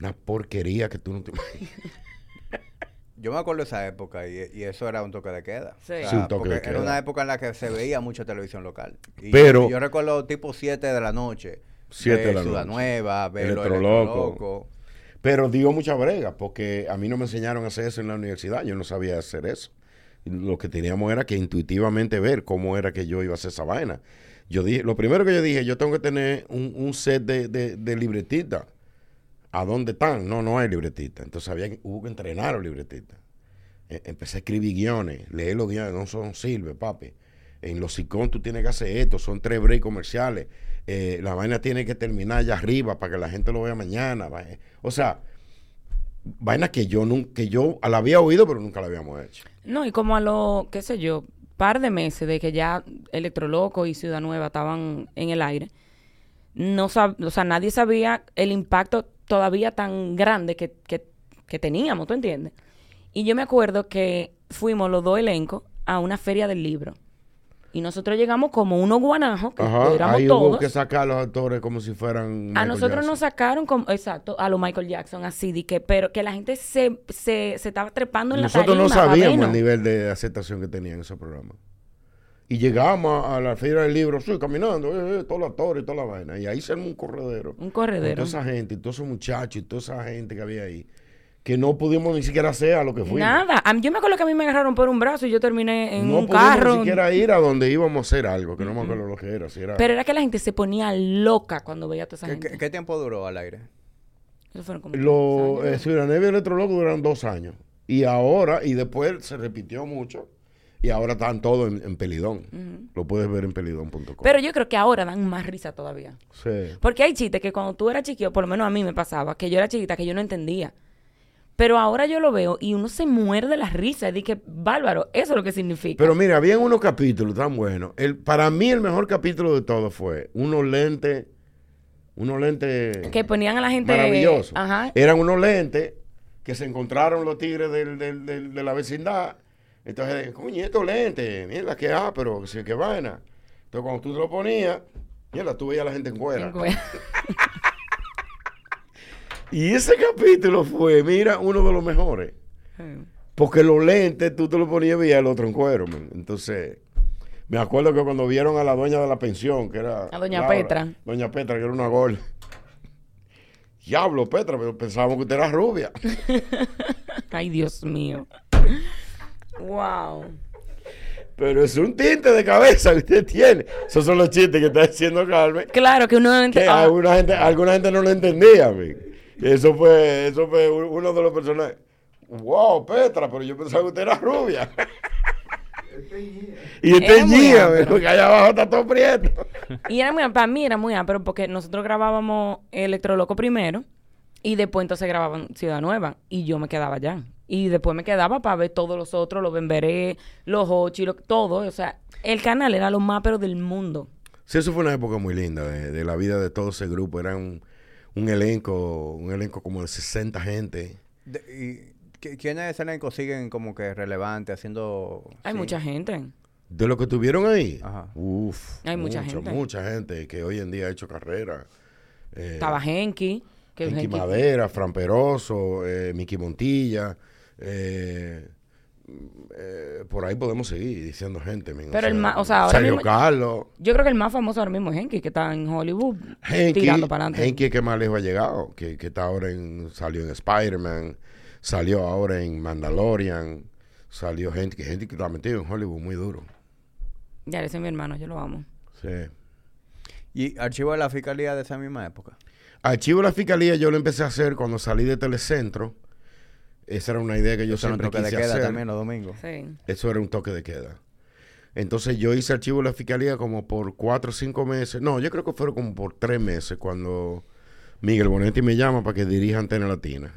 Speaker 2: Una porquería que tú no te imaginas.
Speaker 1: Yo me acuerdo de esa época y, y eso era un toque de queda.
Speaker 3: Sí.
Speaker 2: Sí, un toque
Speaker 1: porque
Speaker 2: de
Speaker 1: Era una época en la que se veía mucha televisión local. Y
Speaker 2: Pero-
Speaker 1: yo recuerdo tipo 7 de la noche.
Speaker 2: Siete de
Speaker 1: ver
Speaker 2: la
Speaker 1: Ciudad
Speaker 2: noche.
Speaker 1: Nueva, ver los
Speaker 2: Electroloco.
Speaker 1: Electrolocos.
Speaker 2: Pero dio mucha brega, porque a mí no me enseñaron a hacer eso en la universidad, yo no sabía hacer eso. Lo que teníamos era que intuitivamente ver cómo era que yo iba a hacer esa vaina. Yo dije, lo primero que yo dije, yo tengo que tener un, un set de, de. ¿A dónde están? No, no hay libretita. Entonces había hubo que entrenar a los libretistas. Eh, empecé a escribir guiones, leer los guiones, no son sirve, papi. En los SICON tú tienes que hacer esto, son tres breaks comerciales. Eh, la vaina tiene que terminar allá arriba para que la gente lo vea mañana. va- O sea, vaina que yo nunca, que yo la había oído, pero nunca la habíamos hecho.
Speaker 3: No, y como a lo, qué sé yo, par de meses de que ya Electroloco y Ciudad Nueva estaban en el aire, no sab- o sea, nadie sabía el impacto todavía tan grande que, que, que teníamos, ¿tú entiendes? Y yo me acuerdo que fuimos los dos elencos a una feria del libro. Y nosotros llegamos como unos guanajos, que
Speaker 2: Ajá,
Speaker 3: éramos
Speaker 2: ahí
Speaker 3: todos.
Speaker 2: hubo que sacar a los actores como si fueran.
Speaker 3: A nosotros
Speaker 2: Jackson.
Speaker 3: nos sacaron como, exacto, a lo Michael Jackson, así, de que, pero que la gente se, se, se estaba trepando en
Speaker 2: Nosotros
Speaker 3: la
Speaker 2: no
Speaker 3: tarima. pa'
Speaker 2: sabíamos el nivel de aceptación que tenía en ese programa. Y llegamos a, la feria del libro, sí, caminando, eh, eh, todos los actores y toda la vaina. Y ahí se armó un corredero.
Speaker 3: Un
Speaker 2: Con
Speaker 3: corredero.
Speaker 2: toda esa gente, y todos esos muchachos, y toda esa gente que había ahí. Que no pudimos ni siquiera hacer a lo que fuimos.
Speaker 3: Nada. A mí- yo me acuerdo que a mí me agarraron por un brazo y yo terminé en
Speaker 2: no
Speaker 3: un
Speaker 2: pudimos
Speaker 3: carro.
Speaker 2: ni siquiera ir a donde íbamos a hacer algo, que no me acuerdo lo que era. Si era
Speaker 3: Pero era que la gente se ponía loca cuando veía a toda esa
Speaker 1: ¿Qué,
Speaker 3: gente.
Speaker 1: qué- qué tiempo duró al aire?
Speaker 3: Eso fueron como
Speaker 2: Los
Speaker 3: tres
Speaker 2: eh,
Speaker 3: años.
Speaker 2: Y Electroloco duraron dos años. Y ahora, y después se repitió mucho. Y ahora están todos en, en Pelidón. Lo puedes ver en pelidón.com.
Speaker 3: Pero yo creo que ahora dan más risa todavía.
Speaker 2: Sí.
Speaker 3: Porque hay chistes que cuando tú eras chiquito, por lo menos a mí me pasaba, que yo era chiquita, que yo no entendía. Pero ahora yo lo veo y uno se muerde la risa. Y dije, bárbaro, eso es lo que significa.
Speaker 2: Pero mira, había unos capítulos tan buenos. El, para mí el mejor capítulo de todo fue unos lentes, unos lentes
Speaker 3: que ponían a la gente.
Speaker 2: maravillosos.
Speaker 3: Ajá.
Speaker 2: Eran unos lentes que se encontraron los tigres del- del- del- de la vecindad. Entonces, coño, estos lentes, mira que ah, pero que, que vaina. Entonces, cuando tú te lo ponías, mira, tú veías a la gente en cuera. Y ese capítulo fue, mira, uno de los mejores. Porque los lentes tú te los ponías y el otro en cuero. man. Entonces, me acuerdo que cuando vieron a la dueña de la pensión, que era.
Speaker 3: A doña Petra.
Speaker 2: Doña Petra, que era una gorda. Diablo, Petra, pero pensábamos que usted era rubia.
Speaker 3: Ay, Dios mío. Wow.
Speaker 2: pero es un tinte de cabeza que usted tiene. Esos son los chistes que está diciendo Carmen.
Speaker 3: Claro que uno ent-
Speaker 2: Que
Speaker 3: ah,
Speaker 2: alguna gente, alguna gente no lo entendía. man. Y Eso fue, eso fue uno de los personajes. Wow, Petra, pero yo pensaba que usted era rubia. y
Speaker 3: Era
Speaker 2: este guía,
Speaker 3: áspero.
Speaker 2: que allá abajo está todo prieto.
Speaker 3: Y era muy, para mí era muy pero porque nosotros grabábamos Electroloco primero y después entonces grababan Ciudad Nueva y yo me quedaba allá. Y después me quedaba para ver todos los otros, los Bemberé, los Ochi, lo- todo. O sea, el canal era lo más pero del mundo.
Speaker 2: Sí, eso fue una época muy linda de, de la vida de todo ese grupo. Era un, elenco, un elenco como de 60 gente.
Speaker 1: De- y, ¿qui- ¿Quiénes de ese elenco siguen como que relevantes, haciendo...
Speaker 3: Hay
Speaker 1: sí?
Speaker 3: mucha gente.
Speaker 2: De lo que tuvieron ahí,
Speaker 1: Ajá.
Speaker 2: uf,
Speaker 3: Hay mucha gente.
Speaker 2: Mucha gente que hoy en día ha hecho carrera. Eh,
Speaker 3: Estaba Henky. Que Henky-
Speaker 2: Madera, Fran Peroso, eh, Miki Montilla. eh, eh, por ahí podemos seguir diciendo gente. men,
Speaker 3: Pero el ma- o sea, ahora
Speaker 2: Sergio
Speaker 3: mismo-
Speaker 2: Carlos.
Speaker 3: Yo creo que el más famoso ahora mismo es Henky, que está en Hollywood
Speaker 2: Henky,
Speaker 3: tirando para adelante.
Speaker 2: Henky es que más lejos ha llegado, que, que está ahora en, salió en Spider-Man, salió ahora en Mandalorian, salió gente que gente que está metido en Hollywood muy duro.
Speaker 3: Ya, ese es mi hermano, yo lo amo.
Speaker 2: Sí.
Speaker 1: ¿Y archivo de la fiscalía de esa misma época?
Speaker 2: Archivo de la Fiscalía yo lo empecé a hacer cuando salí de Telecentro. Esa era una idea que yo
Speaker 1: Eso era un
Speaker 2: siempre
Speaker 1: toque de queda
Speaker 2: hacer.
Speaker 1: también los domingos.
Speaker 3: Sí.
Speaker 2: Eso era un toque de queda. Entonces yo hice archivo de la fiscalía como por cuatro o cinco meses. No, yo creo que fueron como por tres meses cuando Miguel Bonetti me llama para que dirija Antena Latina.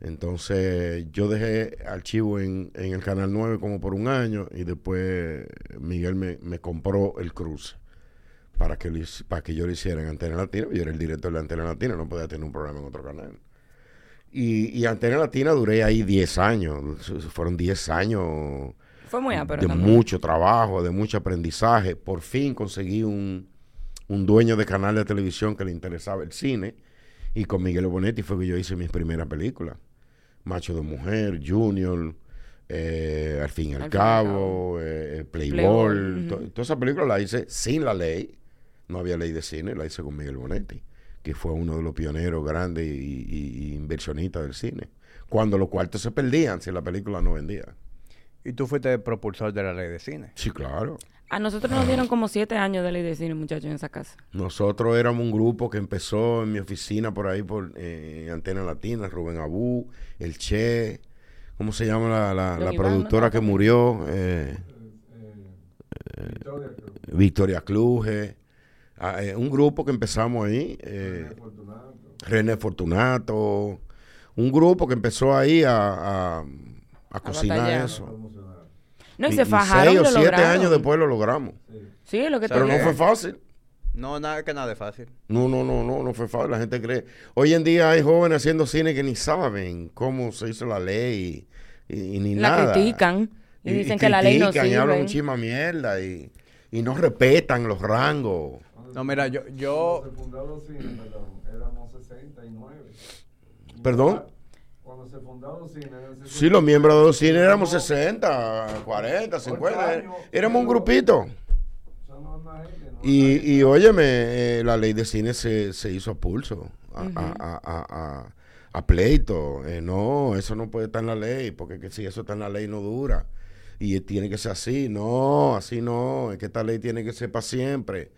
Speaker 2: Entonces yo dejé archivo en, en el Canal 9 como por un año y después Miguel me, me compró el cruce para que, lo para que yo lo hiciera en Antena Latina. Yo era el director de Antena Latina, no podía tener un programa en otro canal. Y, y Antena Latina duré ahí 10 años. Fueron 10 años
Speaker 3: Fue muy ápero
Speaker 2: de
Speaker 3: también.
Speaker 2: mucho trabajo, de mucho aprendizaje. Por fin conseguí un, un dueño de canal de televisión que le interesaba el cine. Y con Miguel Bonetti fue que yo hice mis primeras películas. Macho de Mujer, Junior, eh, Al fin y al, cabo, eh, eh, Playboy.
Speaker 3: Playboy,
Speaker 2: to-
Speaker 3: ujú.
Speaker 2: Toda esa película la hice sin la ley. No había ley de cine, la hice con Miguel Bonetti, que fue uno de los pioneros grandes y, y- y inversionistas del cine. Cuando los cuartos se perdían si la película no vendía.
Speaker 1: Y tú fuiste el propulsor de la ley de cine.
Speaker 2: Sí, claro.
Speaker 3: A nosotros nos dieron como siete años de ley de cine, muchachos, en esa casa.
Speaker 2: Nosotros éramos un grupo que empezó en mi oficina por ahí por eh, Antena Latina, Rubén Abú, El Che, ¿cómo se llama la, la- productora que murió? Eh,
Speaker 4: Victoria Cruz,
Speaker 2: Victoria Cluje. Ah, eh, un grupo que empezamos ahí, eh,
Speaker 4: Fortunato.
Speaker 2: René Fortunato, un grupo que empezó ahí a, a- a cocinar
Speaker 3: batallar.
Speaker 2: eso.
Speaker 3: No, y,
Speaker 2: Y-
Speaker 3: se
Speaker 2: y
Speaker 3: fajaron
Speaker 2: seis o
Speaker 3: lo
Speaker 2: siete
Speaker 3: lograron.
Speaker 2: años después lo logramos.
Speaker 3: Sí, es lo que te
Speaker 2: Pero no fue fácil.
Speaker 1: No, nada que nada de fácil.
Speaker 2: No, no, no, no, no fue fácil. La gente cree. Hoy en día hay jóvenes haciendo cine que ni saben cómo se hizo la ley y, y ni
Speaker 3: La
Speaker 2: nada.
Speaker 3: critican y, dicen que la ley no
Speaker 2: critican y hablan un
Speaker 3: sirve.
Speaker 2: chisma mierda y, y no respetan los rangos.
Speaker 1: No, mira, yo,
Speaker 4: Cuando
Speaker 1: yo,
Speaker 4: se fundaron los cines, perdón, éramos 69.
Speaker 2: ¿Perdón?
Speaker 4: Cuando se fundaron los cines, eran 60.
Speaker 2: Sí, los miembros de los cines éramos 60, 40, 50.
Speaker 4: años.
Speaker 2: Éramos un grupito.
Speaker 4: Son una gente, ¿no?
Speaker 2: Y, y óyeme, eh, la ley de cine se, se hizo a pulso, a, a- a- a- a- a pleito. Eh, no, eso no puede estar en la ley, porque que si eso está en la ley no dura. Y tiene que ser así. No, así no. Es que esta ley tiene que ser para siempre.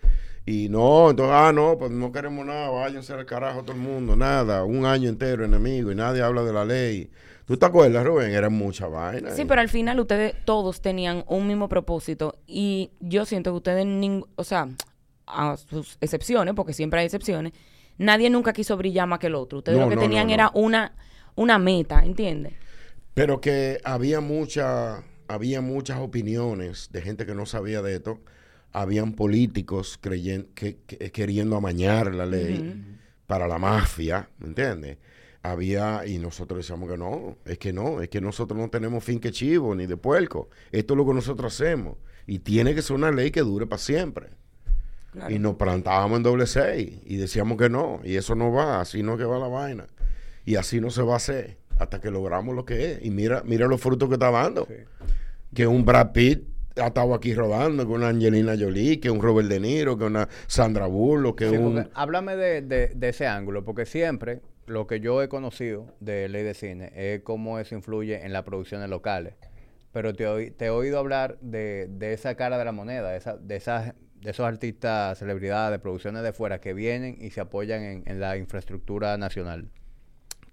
Speaker 2: Y no, entonces, ah, no, pues no queremos nada, váyanse al carajo todo el mundo, nada. Un año entero enemigo y nadie habla de la ley. ¿Tú te acuerdas, Rubén? Era mucha vaina.
Speaker 3: Sí,
Speaker 2: Y-
Speaker 3: pero al final ustedes todos tenían un mismo propósito y yo siento que ustedes, ning- o sea, a sus excepciones, porque siempre hay excepciones, nadie nunca quiso brillar más que el otro. Ustedes
Speaker 2: No,
Speaker 3: lo que
Speaker 2: no,
Speaker 3: tenían
Speaker 2: no,
Speaker 3: era una, una meta, ¿entiendes?
Speaker 2: Pero que había mucha, había muchas opiniones de gente que no sabía de esto. Habían políticos creyen- que, que- queriendo amañar la ley para la mafia, ¿me entiendes? Había, y nosotros decíamos que no, es que no, es que nosotros no tenemos fin que chivo ni de puerco. Esto es lo que nosotros hacemos. Y tiene que ser una ley que dure para siempre.
Speaker 3: Claro.
Speaker 2: Y nos plantábamos en doble seis y decíamos que no, y eso no va, así no que va la vaina. Y así no se va a hacer hasta que logramos lo que es. Y mira, mira los frutos que está dando.
Speaker 1: Sí.
Speaker 2: Que un Brad Pitt ha estado aquí rodando, que una Angelina Jolie, que un Robert De Niro, que una Sandra Bullock, que
Speaker 1: Sí,
Speaker 2: un...
Speaker 1: háblame de, de- de ese ángulo, porque siempre lo que yo he conocido de ley de cine es cómo eso influye en las producciones locales. Pero te, te he oído hablar de, de esa cara de la moneda, de, esa, de, esas, de esos artistas, celebridades, producciones de fuera que vienen y se apoyan en, en la infraestructura nacional.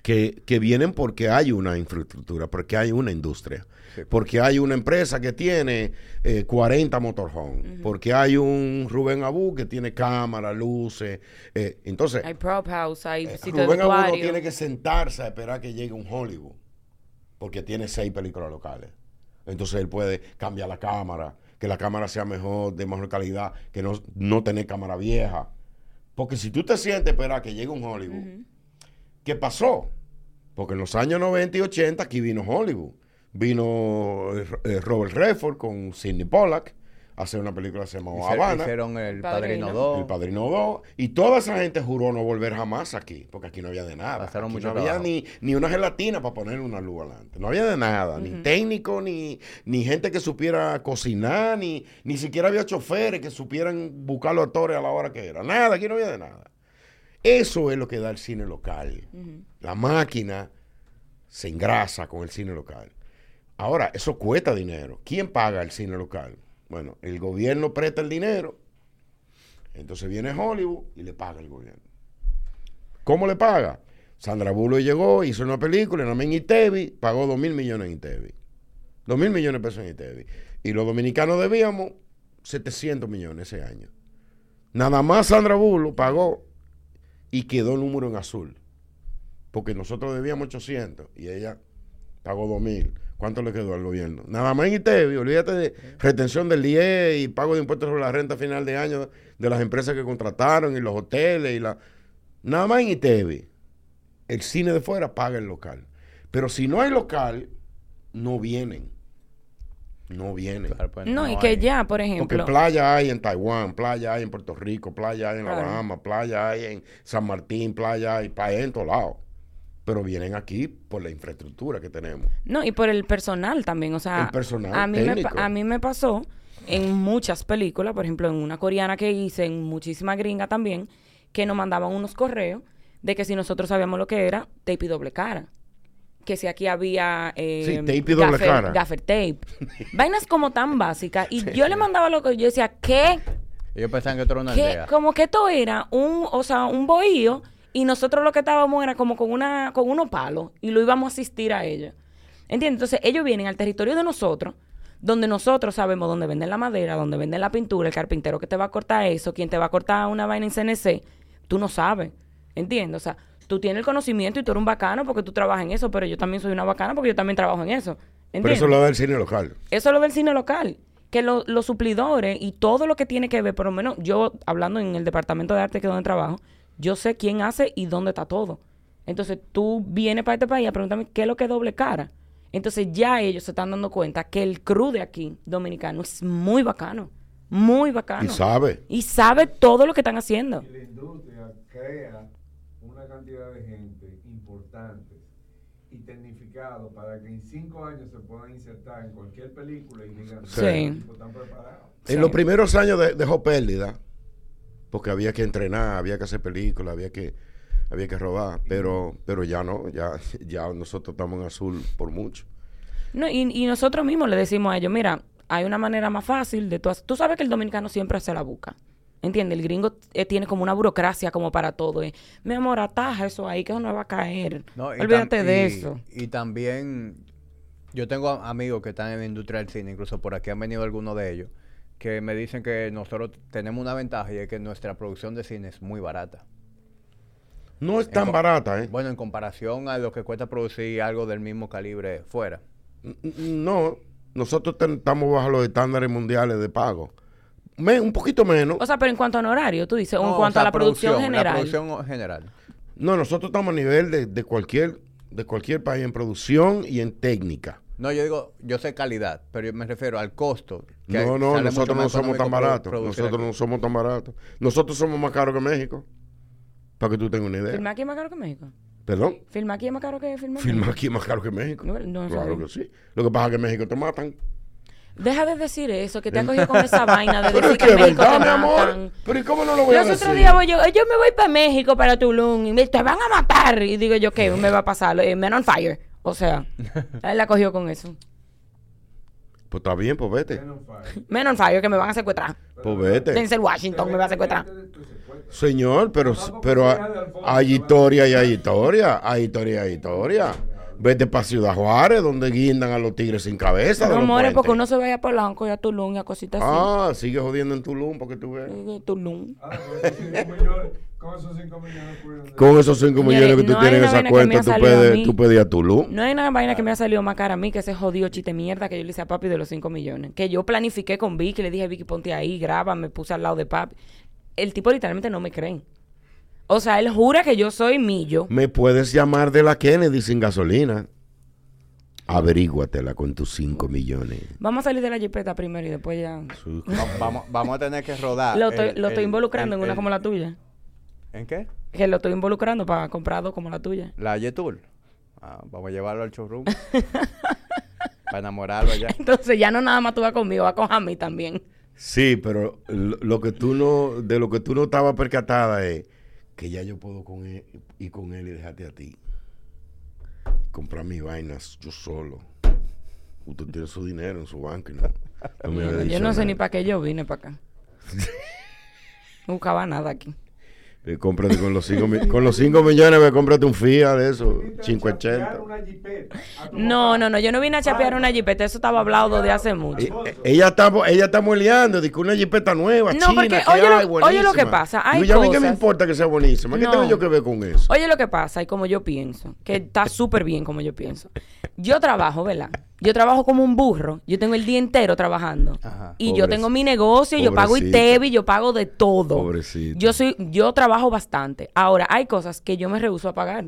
Speaker 2: Que, que vienen porque hay una infraestructura, porque hay una industria,
Speaker 1: Sí.
Speaker 2: porque hay una empresa que tiene eh, 40 motorhomes, porque hay un Rubén Abú que tiene cámara, luces. eh, entonces,
Speaker 3: Hay prop house, hay
Speaker 2: eh,
Speaker 3: sitio
Speaker 2: Rubén Abú no tiene que sentarse a esperar que llegue un Hollywood, porque tiene seis películas locales. Entonces él puede cambiar la cámara, que la cámara sea mejor, de mejor calidad, que no, no tener cámara vieja. Porque si tú te sientes a esperar que llegue un Hollywood, ¿Qué pasó? Porque en los años 90 y 80 aquí vino Hollywood. Vino eh, eh, Robert Redford con Sidney Pollack a hacer una película que se llamaba Habana.
Speaker 1: Hicieron el
Speaker 3: Padrino.
Speaker 1: Padrino 2.
Speaker 2: El Padrino 2. Y toda esa gente juró no volver jamás aquí, porque aquí no había de nada.
Speaker 1: Pasaron
Speaker 2: Aquí
Speaker 1: mucho
Speaker 2: no había ni, ni una gelatina para poner una luz adelante. No había de nada. Ni técnico, ni, ni gente que supiera cocinar, ni, ni siquiera había choferes que supieran buscar los actores a la hora que era. Nada, aquí no había de nada. Eso es lo que da el cine local. La máquina se engrasa con el cine local. Ahora, eso cuesta dinero. ¿Quién paga el cine local? Bueno, el gobierno presta el dinero. Entonces viene Hollywood y le paga el gobierno. ¿Cómo le paga? Sandra Bullock llegó, hizo una película, en en Itevi, pagó 2 mil millones en Itevi. 2 mil millones de pesos en Itevi. Y los dominicanos debíamos 700 millones ese año. Nada más Sandra Bullock pagó y quedó el número en azul. Porque nosotros debíamos 800 y ella pagó 2 mil. ¿Cuánto le quedó al gobierno? Nada más en ITEVI, olvídate de retención del IE y pago de impuestos sobre la renta a final de año de las empresas que contrataron y los hoteles y la... Nada más en ITEVI. El cine de fuera paga el local. Pero si no hay local, no vienen. No vienen.
Speaker 1: Claro, pues,
Speaker 3: No, y
Speaker 1: hay.
Speaker 3: que ya, por
Speaker 2: Porque
Speaker 3: ejemplo,
Speaker 2: playa hay en Taiwán, playa hay en Puerto Rico, playa hay en La playa hay en San Martín, playa hay, playa hay en todos lados. pero vienen aquí por la infraestructura que tenemos.
Speaker 3: No, y por el personal también, o sea,
Speaker 2: El personal
Speaker 3: a mí, me, a mí me pasó en muchas películas, por ejemplo, en una coreana que hice, en muchísima gringa también, que nos mandaban unos correos de que si nosotros sabíamos lo que era, tape y doble cara. Que si aquí había... eh,
Speaker 2: Sí, tape y doble
Speaker 3: gaffer,
Speaker 2: cara.
Speaker 3: gaffer tape. Vainas como tan básicas. Y yo le mandaba lo que yo decía, ¿qué?
Speaker 1: Ellos pensaban que esto era una
Speaker 3: que
Speaker 1: aldea.
Speaker 3: como que esto era un, o sea, un bohío y nosotros lo que estábamos era como con una con unos palos y lo íbamos a asistir a ellos. ¿Entiendes? Entonces, ellos vienen al territorio de nosotros, donde nosotros sabemos dónde venden la madera, dónde venden la pintura, el carpintero que te va a cortar eso, quién te va a cortar una vaina en CNC, tú no sabes. ¿Entiendes? O sea, tú tienes el conocimiento y tú eres un bacano porque tú trabajas en eso, pero yo también soy una bacana porque yo también trabajo en eso.
Speaker 2: Pero eso lo da el cine local.
Speaker 3: Eso es lo del cine local. Que lo- los suplidores y todo lo que tiene que ver, por lo menos yo hablando en el departamento de arte que es donde trabajo, yo sé quién hace y dónde está todo. Entonces tú vienes para este país a preguntarme qué es lo que es doble cara. Entonces ya ellos se están dando cuenta que el crew de aquí, dominicano, es muy bacano. Muy bacano.
Speaker 2: Y sabe.
Speaker 3: Y sabe todo lo que están haciendo.
Speaker 4: Y la industria crea cantidad de gente importante y tecnificado para que en cinco años se puedan insertar en cualquier película y digan,
Speaker 3: Sí.
Speaker 4: "Estos tipos están preparados.
Speaker 3: Sí.
Speaker 2: En los primeros años de- dejó pérdida, porque había que entrenar, había que hacer películas, había que, había que robar, pero, pero ya no, ya, ya nosotros estamos en azul por mucho.
Speaker 3: No, y, y nosotros mismos le decimos a ellos, mira, hay una manera más fácil de tú hacer- Tú sabes que el dominicano siempre hace la busca. ¿Entiendes? El gringo eh, tiene como una burocracia como para todo. eh. Mi amor, ataja eso ahí que eso no va a caer.
Speaker 1: No,
Speaker 3: Olvídate de
Speaker 1: y-
Speaker 3: eso.
Speaker 1: Y también, yo tengo a- amigos que están en la industria del cine, incluso por aquí han venido algunos de ellos, que me dicen que nosotros tenemos una ventaja y es que nuestra producción de cine es muy barata.
Speaker 2: No es tan barata, ¿eh?
Speaker 1: Bueno, en comparación a lo que cuesta producir algo del mismo calibre fuera.
Speaker 2: No, nosotros ten- estamos bajo los estándares mundiales de pago. Me- un poquito menos.
Speaker 3: O sea, pero en cuanto a horario, tú dices, o en
Speaker 1: No, o
Speaker 3: cuanto
Speaker 1: sea,
Speaker 3: a la producción, general.
Speaker 1: producción general.
Speaker 2: No, nosotros estamos a nivel de, de cualquier, de cualquier país en producción y en técnica.
Speaker 1: No, yo digo, yo sé calidad, pero yo me refiero al costo. que
Speaker 2: No, no, nosotros no somos tan baratos. Nosotros
Speaker 1: aquí.
Speaker 2: no somos tan baratos. Nosotros somos más caros que México. Para que tú tengas una idea.
Speaker 3: ¿Filmar aquí es más caro que México?
Speaker 2: Perdón.
Speaker 3: ¿Filmar aquí es más caro que filmar
Speaker 2: Filmar aquí es más caro que México.
Speaker 3: No, no
Speaker 2: claro que sí. Lo que pasa es que en México te matan.
Speaker 3: Deja de decir eso, que te han cogido con esa vaina de
Speaker 2: Pero
Speaker 3: decir
Speaker 2: es
Speaker 3: que
Speaker 2: que
Speaker 3: México
Speaker 2: verdad,
Speaker 3: te
Speaker 2: mi amor. Pero ¿y cómo no lo voy a
Speaker 3: Los
Speaker 2: decir?
Speaker 3: otros días voy yo, yo me voy para México, para Tulum, y me, te van a matar. Y digo yo, ¿qué me va a pasar? Eh, Men on fire. O sea, él la cogió con eso.
Speaker 2: Pues está bien, pues vete.
Speaker 4: Men on fire.
Speaker 3: Que me van a secuestrar.
Speaker 2: Pues vete.
Speaker 3: Denzel Washington me va a secuestrar.
Speaker 2: Señor, pero, pero ha- hay historia y hay historia. Hay historia y hay historia. Vete para Ciudad Juárez, donde guindan a los tigres sin cabeza.
Speaker 3: No, more, porque uno se vaya a Polanco y a Tulum y a cositas así.
Speaker 2: Ah, sigue jodiendo en Tulum porque tú ves.
Speaker 3: Tulum.
Speaker 4: Ah, pues, esos cinco millones, con esos 5 millones
Speaker 2: Con esos 5
Speaker 3: Mire,
Speaker 2: millones que tú
Speaker 3: no
Speaker 2: tienes en esa cuenta, tú
Speaker 3: mí.
Speaker 2: tú a Tulum.
Speaker 3: No hay una vaina que me ha salido más cara a mí que ese jodido chiste mierda que yo le hice a papi de los 5 millones. Que yo planifiqué con Vicky, le dije, Vicky, ponte ahí, graba, me puse al lado de papi. El tipo literalmente no me cree. O sea, él jura que yo soy millo.
Speaker 2: Me puedes llamar de la Kennedy sin gasolina. Averíguatela con tus 5 millones.
Speaker 3: Vamos a salir de la jipeta primero y después ya...
Speaker 1: Va- vamos, vamos a tener que rodar.
Speaker 3: Lo estoy,
Speaker 1: el-
Speaker 3: lo estoy
Speaker 1: el-
Speaker 3: involucrando
Speaker 1: el-
Speaker 3: en una
Speaker 1: el-
Speaker 3: como la tuya.
Speaker 1: ¿En qué?
Speaker 3: Que lo estoy involucrando para comprar dos como la tuya.
Speaker 1: La Yetul. Ah, vamos a llevarlo al showroom. para enamorarlo ya.
Speaker 3: Entonces ya no nada más tú vas conmigo, vas con Jamie también.
Speaker 2: Sí, pero lo, lo que tú no, de lo que tú no estabas percatada es que ya yo puedo con él, ir con él y dejarte a ti. Comprar mis vainas yo solo. Usted tiene su dinero en su banco y no, no me
Speaker 3: yo no sé
Speaker 2: nada.
Speaker 3: ni para qué yo vine para acá. No buscaba nada aquí.
Speaker 2: Eh, cómprate con los 5 con los cinco millones, ve, cómprate un Fiat de eso, 580.
Speaker 3: No, no, no, yo no vine a chapear una jipeta, eso estaba hablado de hace mucho.
Speaker 2: Eh, eh, ella está, ella está moleando, dice que una jipeta nueva,
Speaker 3: No,
Speaker 2: china,
Speaker 3: porque
Speaker 2: que
Speaker 3: oye lo-
Speaker 2: hay,
Speaker 3: oye lo que pasa, hay
Speaker 2: yo a mí que me
Speaker 3: cosas-
Speaker 2: importa que sea buenísima, ¿qué
Speaker 3: No.
Speaker 2: tengo yo que ver con eso?
Speaker 3: Oye lo que pasa y como yo pienso, que está súper bien como yo pienso. Yo trabajo, ¿verdad? Yo trabajo como un burro, yo tengo el día entero trabajando.
Speaker 1: Ajá.
Speaker 3: Y yo tengo mi negocio, yo pago. ITEVI, yo pago de todo.
Speaker 2: Pobrecita.
Speaker 3: Yo soy, yo trabajo bastante. Ahora, hay cosas que yo me rehuso a pagar.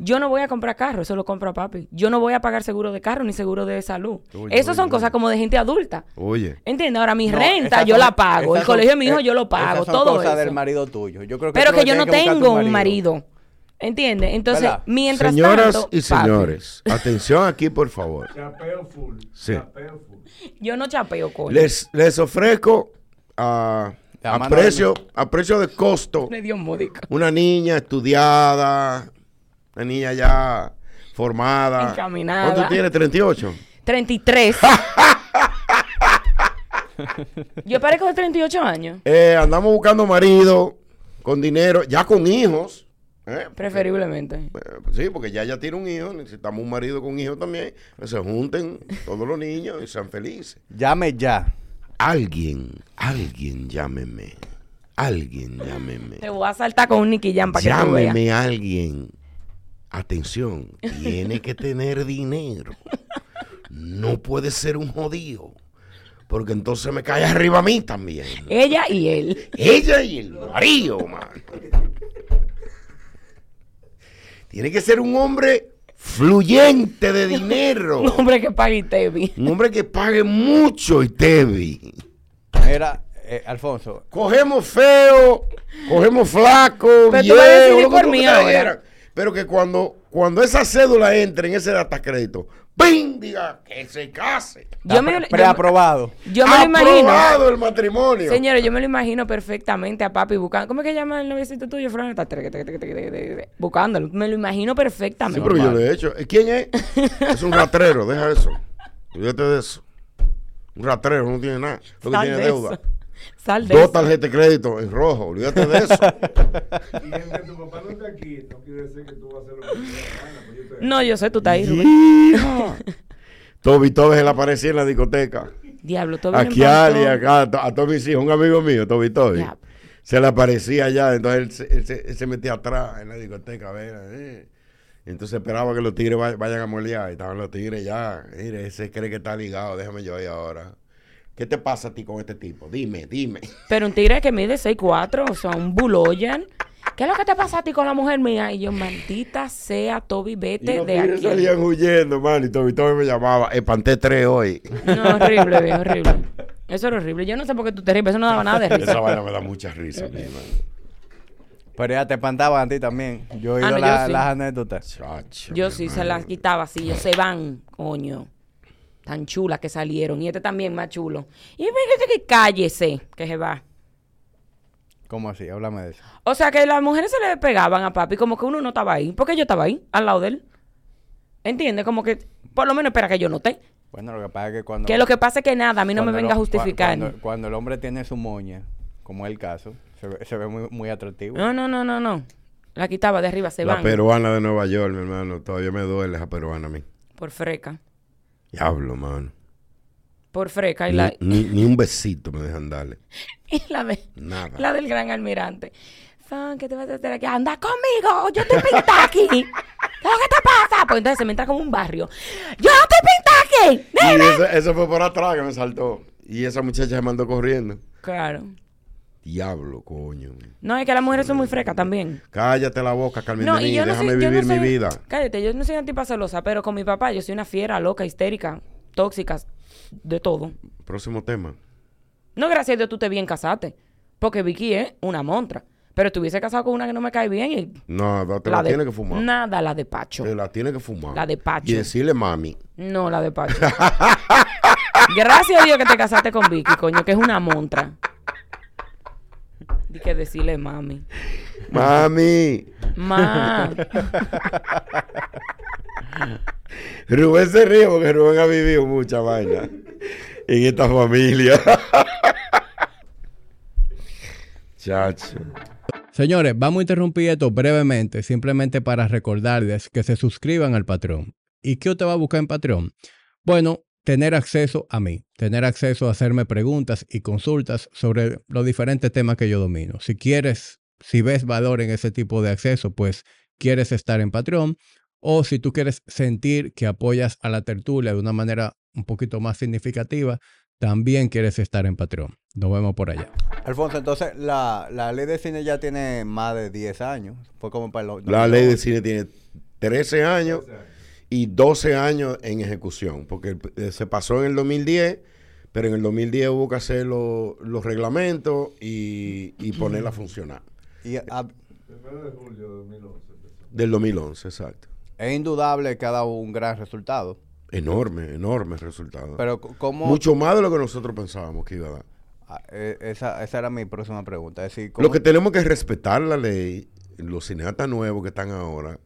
Speaker 3: Yo no voy a comprar carro, eso lo compro a papi. Yo no voy a pagar seguro de carro ni seguro de salud. Esas son
Speaker 2: oye.
Speaker 3: cosas como de gente adulta.
Speaker 2: Oye,
Speaker 3: ¿Entiendes? Ahora mi
Speaker 1: No,
Speaker 3: renta yo
Speaker 1: son-
Speaker 3: la pago, el
Speaker 1: son-
Speaker 3: colegio de mi hijo
Speaker 1: eh,
Speaker 3: yo lo pago,
Speaker 1: esas son
Speaker 3: todo
Speaker 1: cosas
Speaker 3: eso.
Speaker 1: del marido tuyo. Yo creo que
Speaker 3: Pero que yo no tengo un marido. ¿Entiendes? Entonces,
Speaker 1: ¿Verdad?
Speaker 3: mientras
Speaker 2: Señoras
Speaker 3: tanto,
Speaker 2: y
Speaker 3: papi,
Speaker 2: señores, atención aquí, por favor.
Speaker 4: Chapeo full.
Speaker 2: Sí.
Speaker 4: Chapeo full.
Speaker 3: yo no chapeo, coño.
Speaker 2: Les, les ofrezco a, a precio, a precio de costo
Speaker 3: Me dio módica.
Speaker 2: una niña estudiada, una niña ya formada.
Speaker 3: Encaminada.
Speaker 2: ¿Cuánto tiene? 38.
Speaker 3: 33. yo parezco de 38 años.
Speaker 2: Eh, andamos buscando marido con dinero, ya con hijos. ¿Eh?
Speaker 3: Preferiblemente.
Speaker 2: Eh, sí, porque ya ya tiene un hijo, necesitamos un marido con hijo también. Que se junten todos los niños y sean felices.
Speaker 1: Llame ya.
Speaker 2: Alguien, alguien llámeme. Alguien llámeme.
Speaker 3: Te voy a saltar con un Nicky Jam para que tú veas.
Speaker 2: Llámeme alguien. Atención, tiene que tener dinero. No puede ser un jodido. Porque entonces me cae arriba a mí también.
Speaker 3: Ella y él.
Speaker 2: Ella y el marido, man. Tiene que ser un hombre fluyente de dinero.
Speaker 3: Un hombre que pague Tevi.
Speaker 2: Un hombre que pague mucho y tevi.
Speaker 1: Mira, eh, Alfonso,
Speaker 2: Cogemos feo, cogemos flaco,
Speaker 3: Pero tú vas a decidir
Speaker 2: viejo,
Speaker 3: por mí ahora.
Speaker 2: Pero que cuando, cuando esa cédula entre en ese data crédito, ¡ping! Diga que se case.
Speaker 3: Yo
Speaker 1: está
Speaker 3: me,
Speaker 1: pre-
Speaker 3: yo-
Speaker 1: preaprobado.
Speaker 3: yo me lo imagino.
Speaker 2: Aprobado el matrimonio.
Speaker 3: Señores, yo me lo imagino perfectamente a papi buscando. ¿Cómo es que llama el noviecito tuyo, Fran? Buscándolo. Me lo imagino
Speaker 2: Sí,
Speaker 3: perfectamente.
Speaker 2: pero yo lo he hecho. ¿Quién es? es un ratrero, deja eso. Olvídate de eso. Un ratrero no tiene nada. Lo que tiene
Speaker 3: de
Speaker 2: deuda.
Speaker 3: eso. Sal de
Speaker 2: Dos tarjetas de crédito en rojo. Olvídate de eso.
Speaker 4: Y el que tu papá no está aquí, no quiere decir que tú vas a hacer lo que tú quieras, pues
Speaker 3: No, yo sé, tú estás ahí, Rubén.
Speaker 2: Toby Toby se le aparecía en la discoteca.
Speaker 3: Diablo, todo
Speaker 2: Aquí Ali, acá, a, to- a todos mis hijos, un amigo mío, Toby Toby. Se le aparecía allá, entonces él, se- él se, él se metía atrás en la discoteca, a ver, eh. Entonces esperaba que los tigres vay- vayan a molear. Y estaban los tigres ya. Mire, ese cree que está ligado, déjame yo ahí ahora. ¿Qué te pasa a ti con este tipo? Dime, dime.
Speaker 3: Pero un tigre que mide 6'4", o sea, un buloyan. ¿Qué es lo que te pasa a ti con la mujer mía? Y yo, maldita sea, Toby,
Speaker 2: Y
Speaker 3: vete
Speaker 2: los
Speaker 3: de
Speaker 2: tigres
Speaker 3: aquí.
Speaker 2: salían huyendo, man. Y Toby Toby me llamaba. Espanté tres hoy.
Speaker 3: No, horrible, bien, horrible. Eso era horrible. Yo no sé por qué tú te ríes, eso no daba nada de
Speaker 2: Esa
Speaker 3: risa.
Speaker 2: vaina me da mucha risa, a mí, man.
Speaker 1: Pero ya te espantaban a ti también. Yo he
Speaker 3: Ah,
Speaker 1: oído
Speaker 3: no, yo
Speaker 1: la-
Speaker 3: sí.
Speaker 1: las anécdotas.
Speaker 2: Chacho,
Speaker 3: Yo
Speaker 2: mi
Speaker 3: sí se
Speaker 2: hermano.
Speaker 3: las quitaba así, ellos se van, coño. Tan chulas que salieron. Y este también más chulo. Y fíjate que cállese, que se va.
Speaker 1: ¿Cómo así? Háblame de eso.
Speaker 3: O sea que las mujeres se le pegaban a papi como que uno no estaba ahí. Porque yo estaba ahí, al lado de él. ¿Entiendes? Como que, por lo menos espera que yo noté.
Speaker 1: Bueno, lo que pasa es que cuando...
Speaker 3: Que lo que pasa es que nada, a mí no me venga a justificar.
Speaker 1: Cuando, cuando el hombre tiene su moña, como es el caso, se ve, se ve muy, muy atractivo.
Speaker 3: No, no, no, no, no. La quitaba de arriba, se
Speaker 2: La
Speaker 3: van.
Speaker 2: peruana de Nueva York, mi hermano. Todavía me duele esa peruana a mí.
Speaker 3: Por freca.
Speaker 2: Diablo, mano.
Speaker 3: Por freca. Y
Speaker 2: Ni,
Speaker 3: la,
Speaker 2: ni- ni un besito me dejan darle.
Speaker 3: y la, de-
Speaker 2: Nada.
Speaker 3: la del gran almirante. Fan, ¿qué te vas a hacer aquí? Anda conmigo, yo estoy pintada aquí. ¿Qué te pasa? Pues entonces se me entra como un barrio. Yo estoy pintada aquí.
Speaker 2: Y eso fue por atrás que me saltó. Y esa muchacha se mandó corriendo.
Speaker 3: Claro.
Speaker 2: Diablo, coño.
Speaker 3: No, es que las mujeres son muy frecas también.
Speaker 2: Cállate la boca, Carmen
Speaker 3: No, y yo no
Speaker 2: Déjame
Speaker 3: soy, yo no
Speaker 2: vivir mi vida.
Speaker 3: Cállate, yo no soy antipa celosa, pero con mi papá yo soy una fiera, loca, histérica, tóxica, de todo.
Speaker 2: Próximo tema.
Speaker 3: No, gracias a Dios tú te bien casaste. Porque Vicky es una montra. Pero estuviese casado con una que no me cae bien y
Speaker 2: no, te la,
Speaker 3: de-
Speaker 2: tiene que fumar.
Speaker 3: Nada, la de Pacho.
Speaker 2: Te la tiene que fumar.
Speaker 3: La de Pacho.
Speaker 2: Y decirle mami.
Speaker 3: No, la de Pacho. Gracias a Dios que te casaste con Vicky, coño, que es una montra. Di que decirle mami.
Speaker 2: Mami.
Speaker 3: Ma.
Speaker 2: Rubén se ríe porque Rubén ha vivido mucha vaina en esta familia. Chacho.
Speaker 1: Señores, vamos a interrumpir esto brevemente, simplemente para recordarles que se suscriban al Patreon. ¿Y qué usted va a buscar en Patreon? Bueno, tener acceso a mí, tener acceso a hacerme preguntas y consultas sobre los diferentes temas que yo domino. Si quieres, si ves valor en ese tipo de acceso, pues quieres estar en Patreon. O si tú quieres sentir que apoyas a la tertulia de una manera un poquito más significativa, también quieres estar en Patreon. Nos vemos por allá. Alfonso, entonces la, la ley de cine ya tiene más de 10 años. Fue como para los...
Speaker 2: La ley de cine tiene 13 años y 12 años en ejecución, porque eh, se pasó en el 2010, pero en el 2010 hubo que hacer lo- los reglamentos y, y ponerla a funcionar.
Speaker 1: Y, ah,
Speaker 4: Primero de julio de 2011 empezó.
Speaker 2: Del 2011, exacto.
Speaker 1: Es indudable que ha dado un gran resultado.
Speaker 2: Enorme, enorme resultado.
Speaker 1: Pero ¿cómo...?
Speaker 2: Mucho más de lo que nosotros pensábamos que iba a dar.
Speaker 1: Ah, eh, esa, esa era mi próxima pregunta. Es decir, ¿cómo-
Speaker 2: Lo que tenemos que respetar la ley, los cineastas nuevos que están ahora,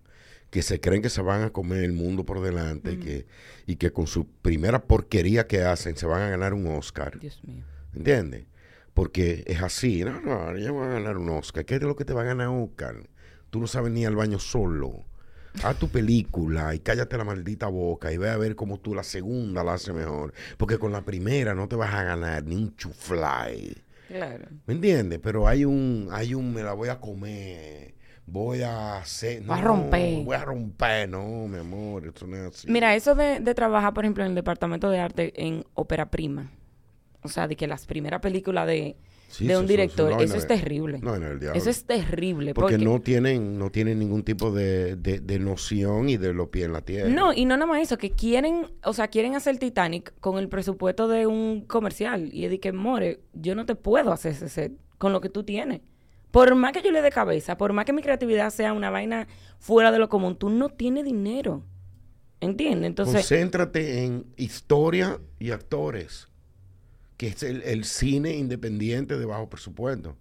Speaker 2: que se creen que se van a comer el mundo por delante y, que, y que con su primera porquería que hacen se van a ganar un Oscar.
Speaker 3: Dios mío.
Speaker 2: ¿Entiendes? Porque es así. No, no, ya van a ganar un Oscar. ¿Qué es lo que te va a ganar Oscar? Tú no sabes ni ir al baño solo. Haz tu película y cállate la maldita boca y ve a ver cómo tú la segunda la haces mejor. Porque con la primera no te vas a ganar ni un chuflay.
Speaker 3: Claro.
Speaker 2: ¿Me entiendes? Pero hay un, hay un, me la voy a comer, voy a hacer,
Speaker 3: a romper.
Speaker 2: voy a romper, no, mi amor, eso no es así.
Speaker 3: Mira, eso de, de trabajar, por ejemplo, en el departamento de arte en ópera prima. O sea, de que las primeras películas de,
Speaker 2: Sí,
Speaker 3: de un
Speaker 2: eso-
Speaker 3: director,
Speaker 2: eso
Speaker 3: eso,
Speaker 2: no
Speaker 3: es terrible.
Speaker 2: no, no, el diablo.
Speaker 3: eso es terrible.
Speaker 2: porque,
Speaker 3: Porque,
Speaker 2: no tienen, no tienen ningún tipo de, de, de noción y de los pies en la tierra.
Speaker 3: No, y no nada más eso, que quieren, o sea, quieren hacer Titanic con el presupuesto de un comercial. Y es de que, more, yo no te puedo hacer ese set con lo que tú tienes. Por más que yo le dé cabeza, por más que mi creatividad sea una vaina fuera de lo común, tú no tienes dinero. ¿Entiendes? Entonces,
Speaker 2: Concéntrate en historia y actores, que es el, cine independiente de bajo presupuesto.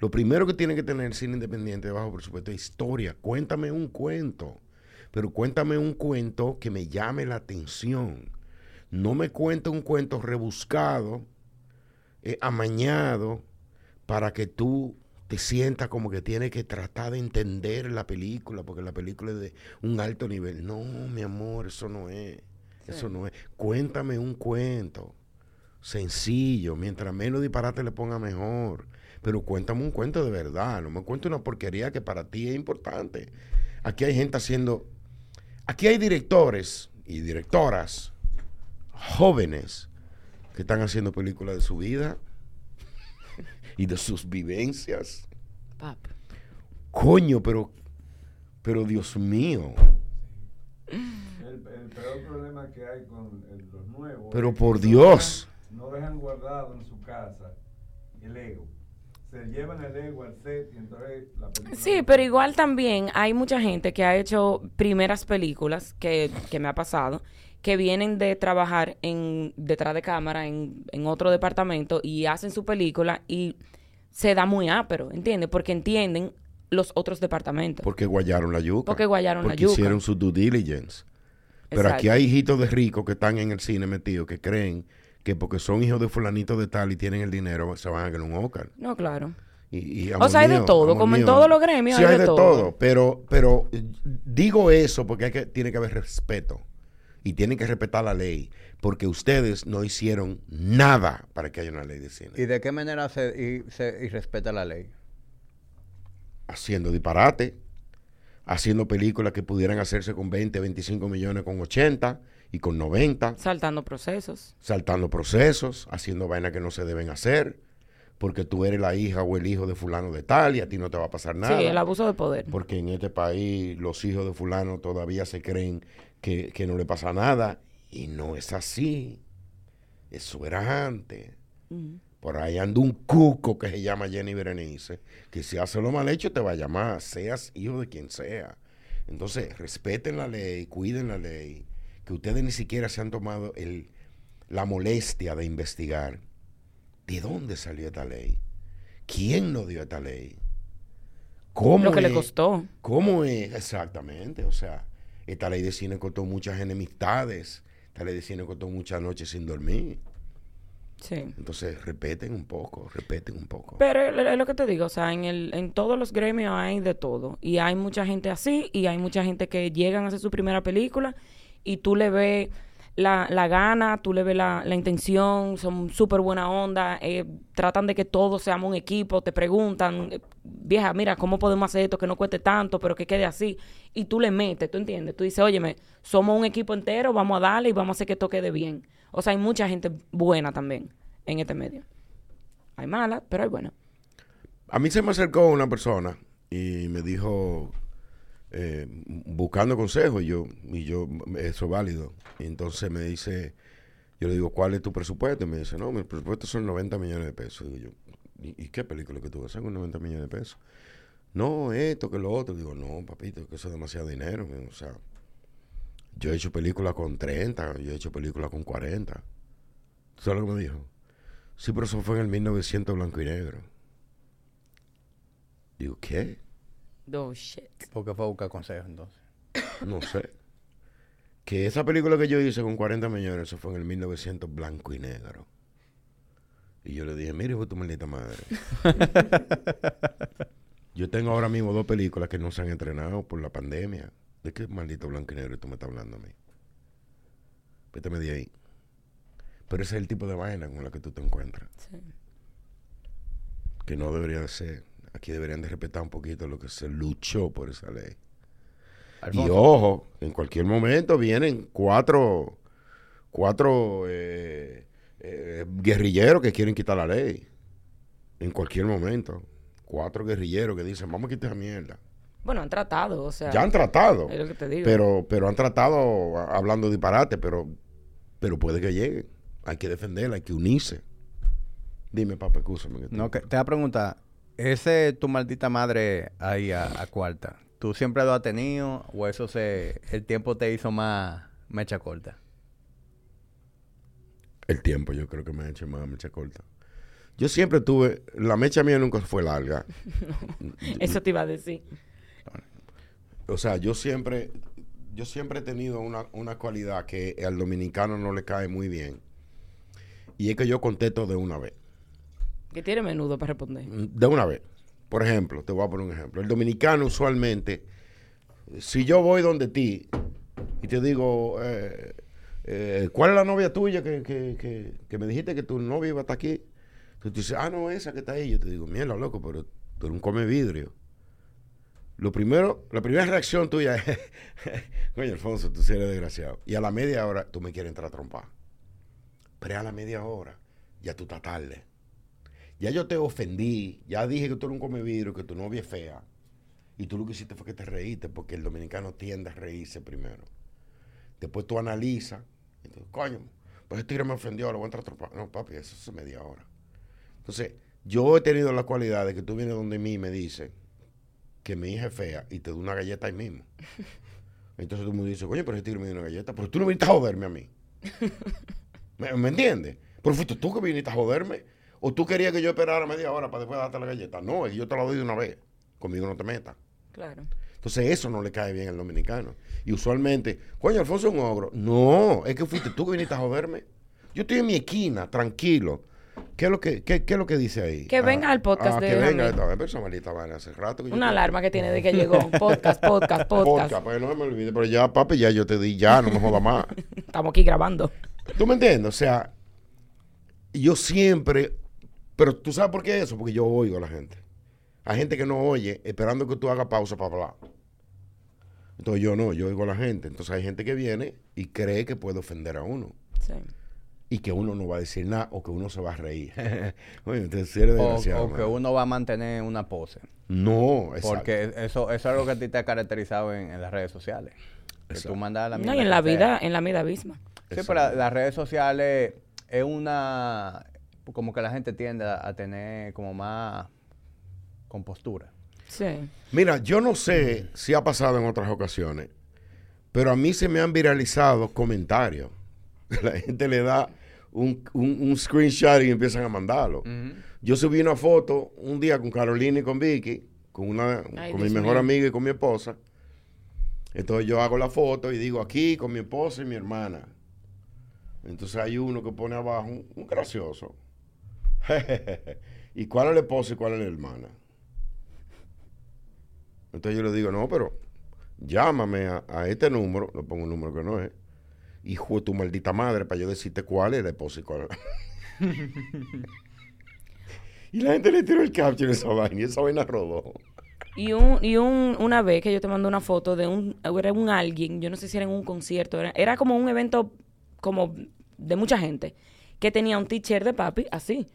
Speaker 2: Lo primero que tiene que tener el cine independiente de bajo presupuesto es historia. Cuéntame un cuento, pero cuéntame un cuento que me llame la atención. No me cuente un cuento rebuscado, eh, amañado, para que tú te sientas como que tienes que tratar de entender la película, porque la película es de un alto nivel. No, mi amor, eso no es. Eso no es. Cuéntame un cuento. Sencillo. Mientras menos disparate le ponga mejor. Pero cuéntame un cuento de verdad. No me cuente una porquería que para ti es importante. Aquí hay gente haciendo. Aquí hay directores y directoras jóvenes que están haciendo películas de su vida y de sus vivencias.
Speaker 3: pap,
Speaker 2: Coño, pero, pero Dios mío.
Speaker 4: El, el peor problema que hay con el- los nuevos.
Speaker 2: Pero por
Speaker 4: no
Speaker 2: Dios.
Speaker 4: dejan- no dejan guardado en su casa el ego. Se llevan el ego al set y entonces la película.
Speaker 3: Sí, pero igual también hay mucha gente que ha hecho primeras películas, que, que me ha pasado, que vienen de trabajar en detrás de cámara en, en otro departamento y hacen su película y se da muy ápero, ¿entiendes? Porque entienden los otros departamentos.
Speaker 2: Porque guayaron la yuca.
Speaker 3: Porque guayaron la yuca.
Speaker 2: hicieron su due diligence. Pero
Speaker 3: Exacto.
Speaker 2: aquí hay hijitos de ricos que están en el cine metidos que creen que porque son hijos de fulanito de tal y tienen el dinero se van a ganar un Oscar.
Speaker 3: No, claro.
Speaker 2: Y, y,
Speaker 3: O sea, hay de todo, como en
Speaker 2: mío,
Speaker 3: todos los gremios
Speaker 2: Sí,
Speaker 3: hay
Speaker 2: hay
Speaker 3: de todo.
Speaker 2: todo. Pero, pero digo eso porque hay que, tiene que haber respeto. Y tienen que respetar la ley. Porque ustedes no hicieron nada para que haya una ley de cine.
Speaker 1: ¿Y de qué manera se, y, se y respeta la ley?
Speaker 2: haciendo disparate, haciendo películas que pudieran hacerse con 20, 25 millones, con 80 y con 90,
Speaker 3: Saltando procesos.
Speaker 2: saltando procesos, haciendo vainas que no se deben hacer, porque tú eres la hija o el hijo de fulano de tal y a ti no te va a pasar nada.
Speaker 3: Sí, el abuso de poder.
Speaker 2: Porque en este país los hijos de fulano todavía se creen que, que no le pasa nada y no es así. Eso era antes.
Speaker 3: Ujú.
Speaker 2: Por ahí anda un cuco que se llama Jenny Berenice, que si hace lo mal hecho te va a llamar, seas hijo de quien sea. Entonces, respeten la ley, cuiden la ley, que ustedes ni siquiera se han tomado el, la molestia de investigar. ¿De dónde salió esta ley? ¿Quién nos dio esta ley? ¿Cómo
Speaker 3: Lo que le costó.
Speaker 2: ¿Cómo es? Exactamente. O sea, esta ley de cine costó muchas enemistades. Esta ley de cine costó muchas noches sin dormir.
Speaker 3: Sí.
Speaker 2: Entonces, respeten un poco, respeten un poco.
Speaker 3: Pero es es lo que te digo, o sea, en, el, en todos los gremios hay de todo. Y hay mucha gente así, y hay mucha gente que llegan a hacer su primera película y tú le ves la, la gana, tú le ves la, la intención, son súper buena onda, eh, tratan de que todos seamos un equipo, te preguntan, eh, vieja, mira, ¿cómo podemos hacer esto que no cueste tanto, pero que quede así? Y tú le metes, ¿tú entiendes? Tú dices, óyeme, somos un equipo entero, vamos a darle y vamos a hacer que esto quede bien. O sea, hay mucha gente buena también en este medio. Hay malas, pero hay buenas.
Speaker 2: A mí se me acercó una persona y me dijo, eh, buscando consejos, y yo, y yo, eso es válido. Y entonces me dice, yo le digo, ¿cuál es tu presupuesto? Y me dice, no, mi presupuesto son 90 millones de pesos. Digo yo, ¿y, y qué película que tú vas a hacer con 90 millones de pesos? no, esto, que lo otro. Digo, no, papito, que eso es demasiado dinero. O sea, yo he hecho películas con 30, yo he hecho películas con 40. ¿Tú sabes lo que me dijo? Sí, pero eso fue en el 1900 blanco y negro. Digo, ¿qué?
Speaker 3: Oh, shit.
Speaker 1: Porque fue a buscar consejos entonces.
Speaker 2: No sé. Que esa película que yo hice con 40 millones, eso fue en el 1900 blanco y negro. Y yo le dije, mire, fue tu maldita madre. yo tengo ahora mismo dos películas que no se han entrenado por la pandemia. ¿De qué maldito blanco y negro tú me estás hablando a mí? Vétame de ahí. Pero ese es el tipo de vaina con la que tú te encuentras.
Speaker 3: Sí.
Speaker 2: Que no debería de ser. Aquí deberían de respetar un poquito lo que se luchó por esa ley. Y ojo, en cualquier momento vienen cuatro, cuatro eh, eh, guerrilleros que quieren quitar la ley. En cualquier momento. Cuatro guerrilleros que dicen, vamos a quitar esa mierda.
Speaker 3: Bueno, han tratado, o sea.
Speaker 2: Ya han tratado.
Speaker 3: Es lo que te digo.
Speaker 2: Pero, pero han tratado hablando disparate, pero, pero puede que llegue. Hay que defenderla, hay que unirse. Dime, papá, escúchame. que te-
Speaker 1: no, que, te voy a preguntar, ese tu maldita madre ahí a, a cuarta, ¿tú siempre lo has tenido o eso se, el tiempo te hizo más mecha corta?
Speaker 2: El tiempo yo creo que me ha hecho más mecha corta. Yo siempre tuve, la mecha mía nunca fue larga.
Speaker 3: Eso te iba a decir.
Speaker 2: O sea, yo siempre, yo siempre he tenido una, una cualidad que al dominicano no le cae muy bien. Y es que yo contesto de una vez.
Speaker 3: Que tiene menudo para responder.
Speaker 2: De una vez. Por ejemplo, te voy a poner un ejemplo. El dominicano usualmente, si yo voy donde ti y te digo, eh, eh, ¿cuál es la novia tuya que, que, que, me dijiste que tu novia iba a estar aquí? Tú dices, ah, no, esa que está ahí. Yo te digo, mierda, loco, pero tú eres un come vidrio. Lo primero, la primera reacción tuya es, coño, Alfonso, tú eres desgraciado. Y a la media hora tú me quieres entrar a trompar. Pero a la media hora ya tú estás tarde. Ya yo te ofendí, ya dije que tú eres un come vidrio, que tu novia es fea. Y tú lo que hiciste fue que te reíste, porque el dominicano tiende a reírse primero. Después tú analizas, y tú, coño, pues este tigre me ofendió, lo voy a entrar a. No, papi, eso es media hora. Entonces, yo he tenido la cualidad de que tú vienes donde mí y me dices que mi hija es fea y te doy una galleta ahí mismo. Entonces tú me dices, coño, pero ese tigre me dio una galleta, pero tú no viniste a joderme a mí. ¿Me, me entiendes? Pero fuiste tú que viniste a joderme. ¿O tú querías que yo esperara media hora para después darte la galleta? No, es que yo te la doy de una vez. Conmigo no te metas.
Speaker 3: Claro.
Speaker 2: Entonces eso no le cae bien al dominicano. Y usualmente, coño, Alfonso es un ogro. No, es que fuiste tú que viniste a joderme. Yo estoy en mi esquina, tranquilo. ¿Qué es lo que, qué, qué es lo que dice ahí?
Speaker 3: Que venga al podcast de
Speaker 2: Que venga, esta vez, hace rato que yo
Speaker 3: Una alarma que tiene de que llegó. Podcast, podcast, podcast.
Speaker 2: Podcast, pues no se me olvide, pero ya, papi, ya yo te di, ya, no me joda más.
Speaker 3: Estamos aquí grabando.
Speaker 2: ¿Tú me entiendes? O sea, yo siempre, pero tú sabes por qué eso, porque yo oigo a la gente. Hay gente que no oye esperando que tú hagas pausa para hablar. Entonces yo no, yo oigo a la gente. Entonces hay gente que viene y cree que puede ofender a uno.
Speaker 3: Sí.
Speaker 2: Y que uno no va a decir nada o que uno se va a reír. Oye, entonces si eres
Speaker 1: O,
Speaker 2: desgraciado.
Speaker 1: o que uno va a mantener una pose.
Speaker 2: No, exacto.
Speaker 1: Porque eso, eso es lo que a ti te ha caracterizado en, en las redes sociales. Que tú
Speaker 2: Exacto.
Speaker 1: mandas la
Speaker 3: No, y en la
Speaker 1: sea.
Speaker 3: vida, en la vida misma.
Speaker 1: Sí, pero la- las redes sociales es una... Como que la gente tiende a, a tener como más compostura.
Speaker 3: Sí.
Speaker 2: Mira, yo no sé si ha pasado en otras ocasiones, pero a mí se me han viralizado comentarios. La gente le da un, un- un screenshot y empiezan a mandarlo. Yo subí una foto un día con Carolina y con Vicky, con, una,
Speaker 3: Ay,
Speaker 2: con mi mejor amiga y con mi esposa. Entonces yo hago la foto y digo aquí con mi esposa y mi hermana. Entonces hay uno que pone abajo un, un gracioso. ¿Y cuál es la esposa y cuál es la hermana? Entonces yo le digo, no, pero llámame a, este número, le pongo un número que no es, hijo de tu maldita madre, para yo decirte cuál es la esposa y cuál es. y la gente le tiró el caption esa vaina y esa vaina rodó.
Speaker 3: Y, un, y un, una vez que yo te mandé una foto de un, era un alguien, yo no sé si era en un concierto, era, era como un evento como de mucha gente, que tenía un t-shirt de papi así.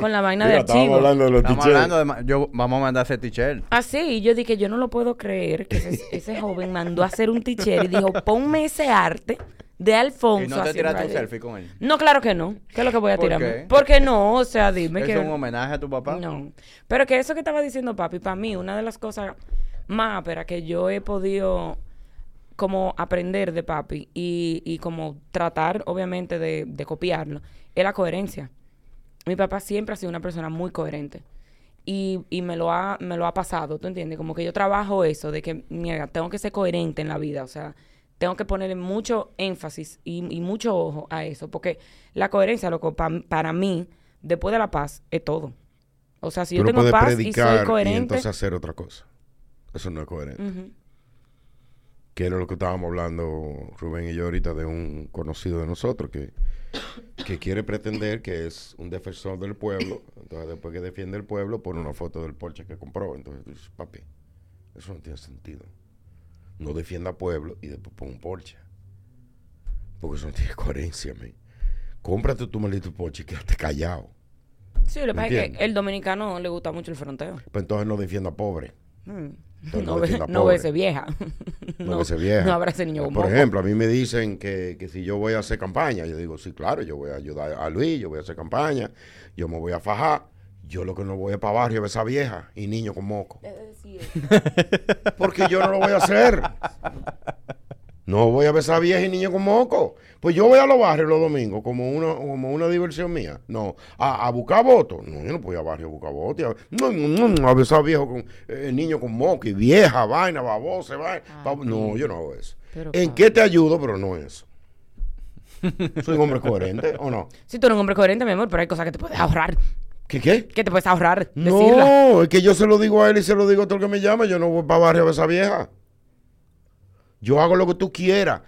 Speaker 3: Con la vaina
Speaker 2: Mira,
Speaker 3: de
Speaker 2: estábamos
Speaker 3: archivo.
Speaker 2: hablando de los
Speaker 1: Estamos
Speaker 2: t-shirts.
Speaker 1: hablando de... ma- Yo, vamos a mandar ese t-shirt.
Speaker 3: Ah, sí, y yo dije, yo no lo puedo creer que ese, ese joven mandó a hacer un t-shirt y dijo, ponme ese arte de Alfonso.
Speaker 1: ¿Y no te
Speaker 3: haciendo
Speaker 1: tiraste un
Speaker 3: radio".
Speaker 1: selfie con él?
Speaker 3: No, claro que no. ¿Qué es lo que voy a
Speaker 1: ¿Por
Speaker 3: tirarme?
Speaker 1: qué?
Speaker 3: Porque no, o sea, dime
Speaker 1: ¿Es
Speaker 3: que...
Speaker 1: un homenaje a tu papá?
Speaker 3: No. Pero que eso que estaba diciendo papi, para mí, una de las cosas más ásperas que yo he podido como aprender de papi y, y como tratar, obviamente, de, de copiarlo, es la coherencia. Mi papá siempre ha sido una persona muy coherente. Y, y me lo ha, me lo ha pasado, ¿tú entiendes? Como que yo trabajo eso, de que, mira, tengo que ser coherente en la vida, o sea, tengo que ponerle mucho énfasis y, y mucho ojo a eso, porque la coherencia, loco, pa- para mí, después de la paz, es todo. O sea, si yo tengo paz y soy
Speaker 2: y
Speaker 3: coherente...
Speaker 2: entonces hacer otra cosa. Eso no es coherente. Que era lo que estábamos hablando Rubén y yo ahorita de un conocido de nosotros que, que quiere pretender que es un defensor del pueblo. Entonces, después que defiende el pueblo, pone una foto del Porsche que compró. Entonces, tú dices, papi, eso no tiene sentido. No defienda pueblo y después pone un Porsche. Porque eso no tiene coherencia, man. Cómprate tu maldito Porsche y quédate callado.
Speaker 3: Sí, lo que pasa es que el dominicano le gusta mucho el fronteo.
Speaker 2: Pues entonces no defienda pobre.
Speaker 3: Mm. No,
Speaker 2: no
Speaker 3: ve, no vieja.
Speaker 2: No, ese vieja.
Speaker 3: No habrá ese niño con
Speaker 2: Por ejemplo, a mí me dicen que, que si yo voy a hacer campaña, yo digo, sí, claro, yo voy a ayudar a Luis, yo voy a hacer campaña, yo me voy a fajar. Yo lo que no voy es para barrio a ver esa vieja y niño con moco. Porque yo no lo voy a hacer. No voy a ver esa vieja y niño con moco. Pues yo voy a los barrios los domingos como una, como una diversión mía. No, a, a buscar votos. No, yo no voy a barrio a buscar votos. A, no, no, no, a esa vieja con eh, niño con moco y vieja, vaina, babosa, vaina. bab- no, yo no hago eso.
Speaker 3: Pero,
Speaker 2: ¿En qué te ayudo? Pero no eso. ¿Soy un hombre coherente o no?
Speaker 3: Si tú eres un hombre coherente, mi amor, pero hay cosas que te puedes ahorrar.
Speaker 2: ¿Qué qué?
Speaker 3: Que te puedes ahorrar. Decirla.
Speaker 2: No, es que yo se lo digo a él y se lo digo a todo el que me llama. Yo no voy para barrio a esa vieja. Yo hago lo que tú quieras.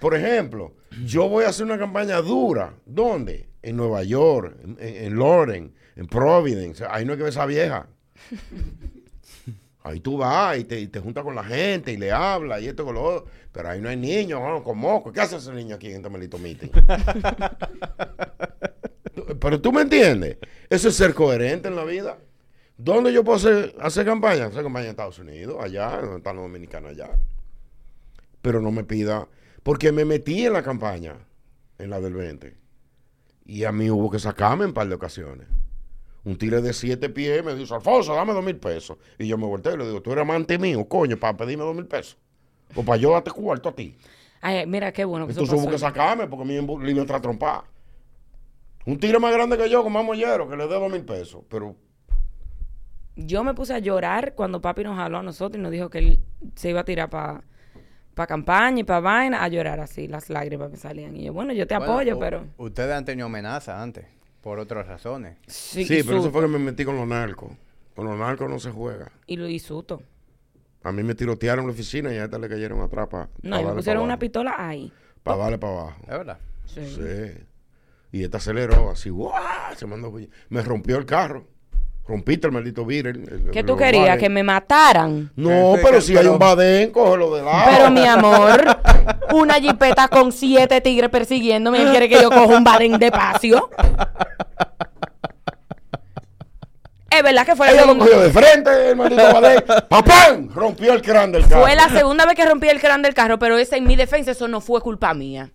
Speaker 2: Por ejemplo, yo voy a hacer una campaña dura. ¿Dónde? En Nueva York, en, en, en Loren, en Providence. Ahí no hay que ver esa vieja. Ahí tú vas y te, y te juntas con la gente y le hablas y esto con lo otro. Pero ahí no hay niños, ¿no? con moco. ¿Qué hace ese niño aquí en este maldito meeting? Pero tú me entiendes. Eso es ser coherente en la vida. ¿Dónde yo puedo hacer, hacer campaña? Hacer campaña en Estados Unidos, allá, donde están los dominicanos allá. Pero no me pida, porque me metí en la campaña, en la del 20. Y a mí hubo que sacarme en un par de ocasiones. Un tigre de siete pies me dijo, Alfonso, dame dos mil pesos. Y yo me volteé y le digo, tú eres amante mío, coño, para pedirme dos mil pesos. O para yo darte cuarto a ti.
Speaker 3: Ay, mira, qué bueno que eso
Speaker 2: Entonces hubo
Speaker 3: pasó.
Speaker 2: que sacarme porque a mí le iba a entrar a trompar. Un tigre más grande que yo, con más mollero, que le dé dos mil pesos. Pero
Speaker 3: Yo me puse a llorar cuando papi nos habló a nosotros y nos dijo que él se iba a tirar para campaña y para vaina, a llorar así, las lágrimas me salían. Y yo, bueno, yo te
Speaker 1: Bueno,
Speaker 3: apoyo, pero...
Speaker 1: Ustedes han tenido amenazas antes, por otras razones.
Speaker 3: Sí,
Speaker 2: Sí, pero eso fue que me metí con los narcos. Con los narcos no se juega.
Speaker 3: Y lo susto.
Speaker 2: A mí me tirotearon en la oficina y a esta le cayeron atrás para
Speaker 3: No, y me pusieron una pistola ahí.
Speaker 2: Para darle para abajo.
Speaker 1: ¿Es verdad?
Speaker 3: Sí.
Speaker 2: Sí. Y esta aceleró así, ¡guau! Se mandó. Me rompió el carro. Rompiste el maldito vidrio.
Speaker 3: ¿Qué tú querías? ¿Que me mataran?
Speaker 2: No, pero
Speaker 1: que-
Speaker 2: si hay un badén, cógelo de lado.
Speaker 3: Pero mi amor, una jipeta con siete tigres persiguiéndome. Él quiere que yo coja un badén de pasio. Es verdad que fue la,
Speaker 2: Ella lo
Speaker 3: segunda,
Speaker 2: cogió de frente, el maldito badén. ¡Papán! Rompió el crán del carro.
Speaker 3: fue la segunda vez que rompí el crán del carro, pero esa en mi defensa, eso no fue culpa mía.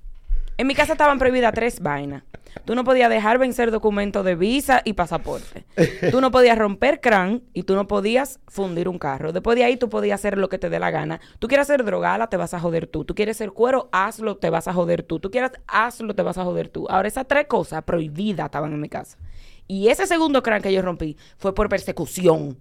Speaker 3: En mi casa estaban prohibidas tres vainas. Tú no podías dejar vencer documentos de visa y pasaporte. Tú no podías romper crán y tú no podías fundir un carro. Después de ahí tú podías hacer lo que te dé la gana. Tú quieres ser drogala, te vas a joder tú. Tú quieres ser cuero, hazlo, te vas a joder tú. Tú quieres hazlo, te vas a joder tú. Ahora esas tres cosas prohibidas estaban en mi casa. Y ese segundo crán que yo rompí fue por persecución.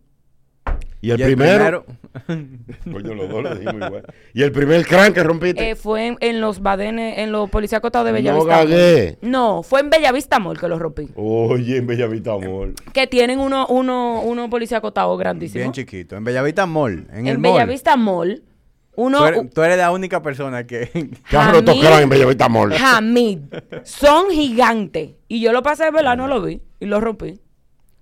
Speaker 2: Y el,
Speaker 1: Y el
Speaker 2: primero. Coño, los dos lo dijimos igual. Y el primer crán que rompiste.
Speaker 3: Eh, fue en, en los badenes, en los policías acotados de
Speaker 2: No
Speaker 3: Bellavista. Mall.
Speaker 2: gagué.
Speaker 3: No, fue en Bellavista Mall que los rompí.
Speaker 2: Oye, en Bellavista, amor.
Speaker 3: Que tienen uno, uno, uno policía acotado grandísimo.
Speaker 1: Bien chiquito. En Bellavista Mall. En,
Speaker 3: En,
Speaker 1: el mall.
Speaker 3: Bellavista Mall, uno.
Speaker 1: Tú eres, tú eres la única persona que...
Speaker 2: ¿Qué has roto crán en Bellavista, amor?
Speaker 3: Hamid. Son gigantes. Y yo lo pasé de verdad, no lo vi. Y lo rompí.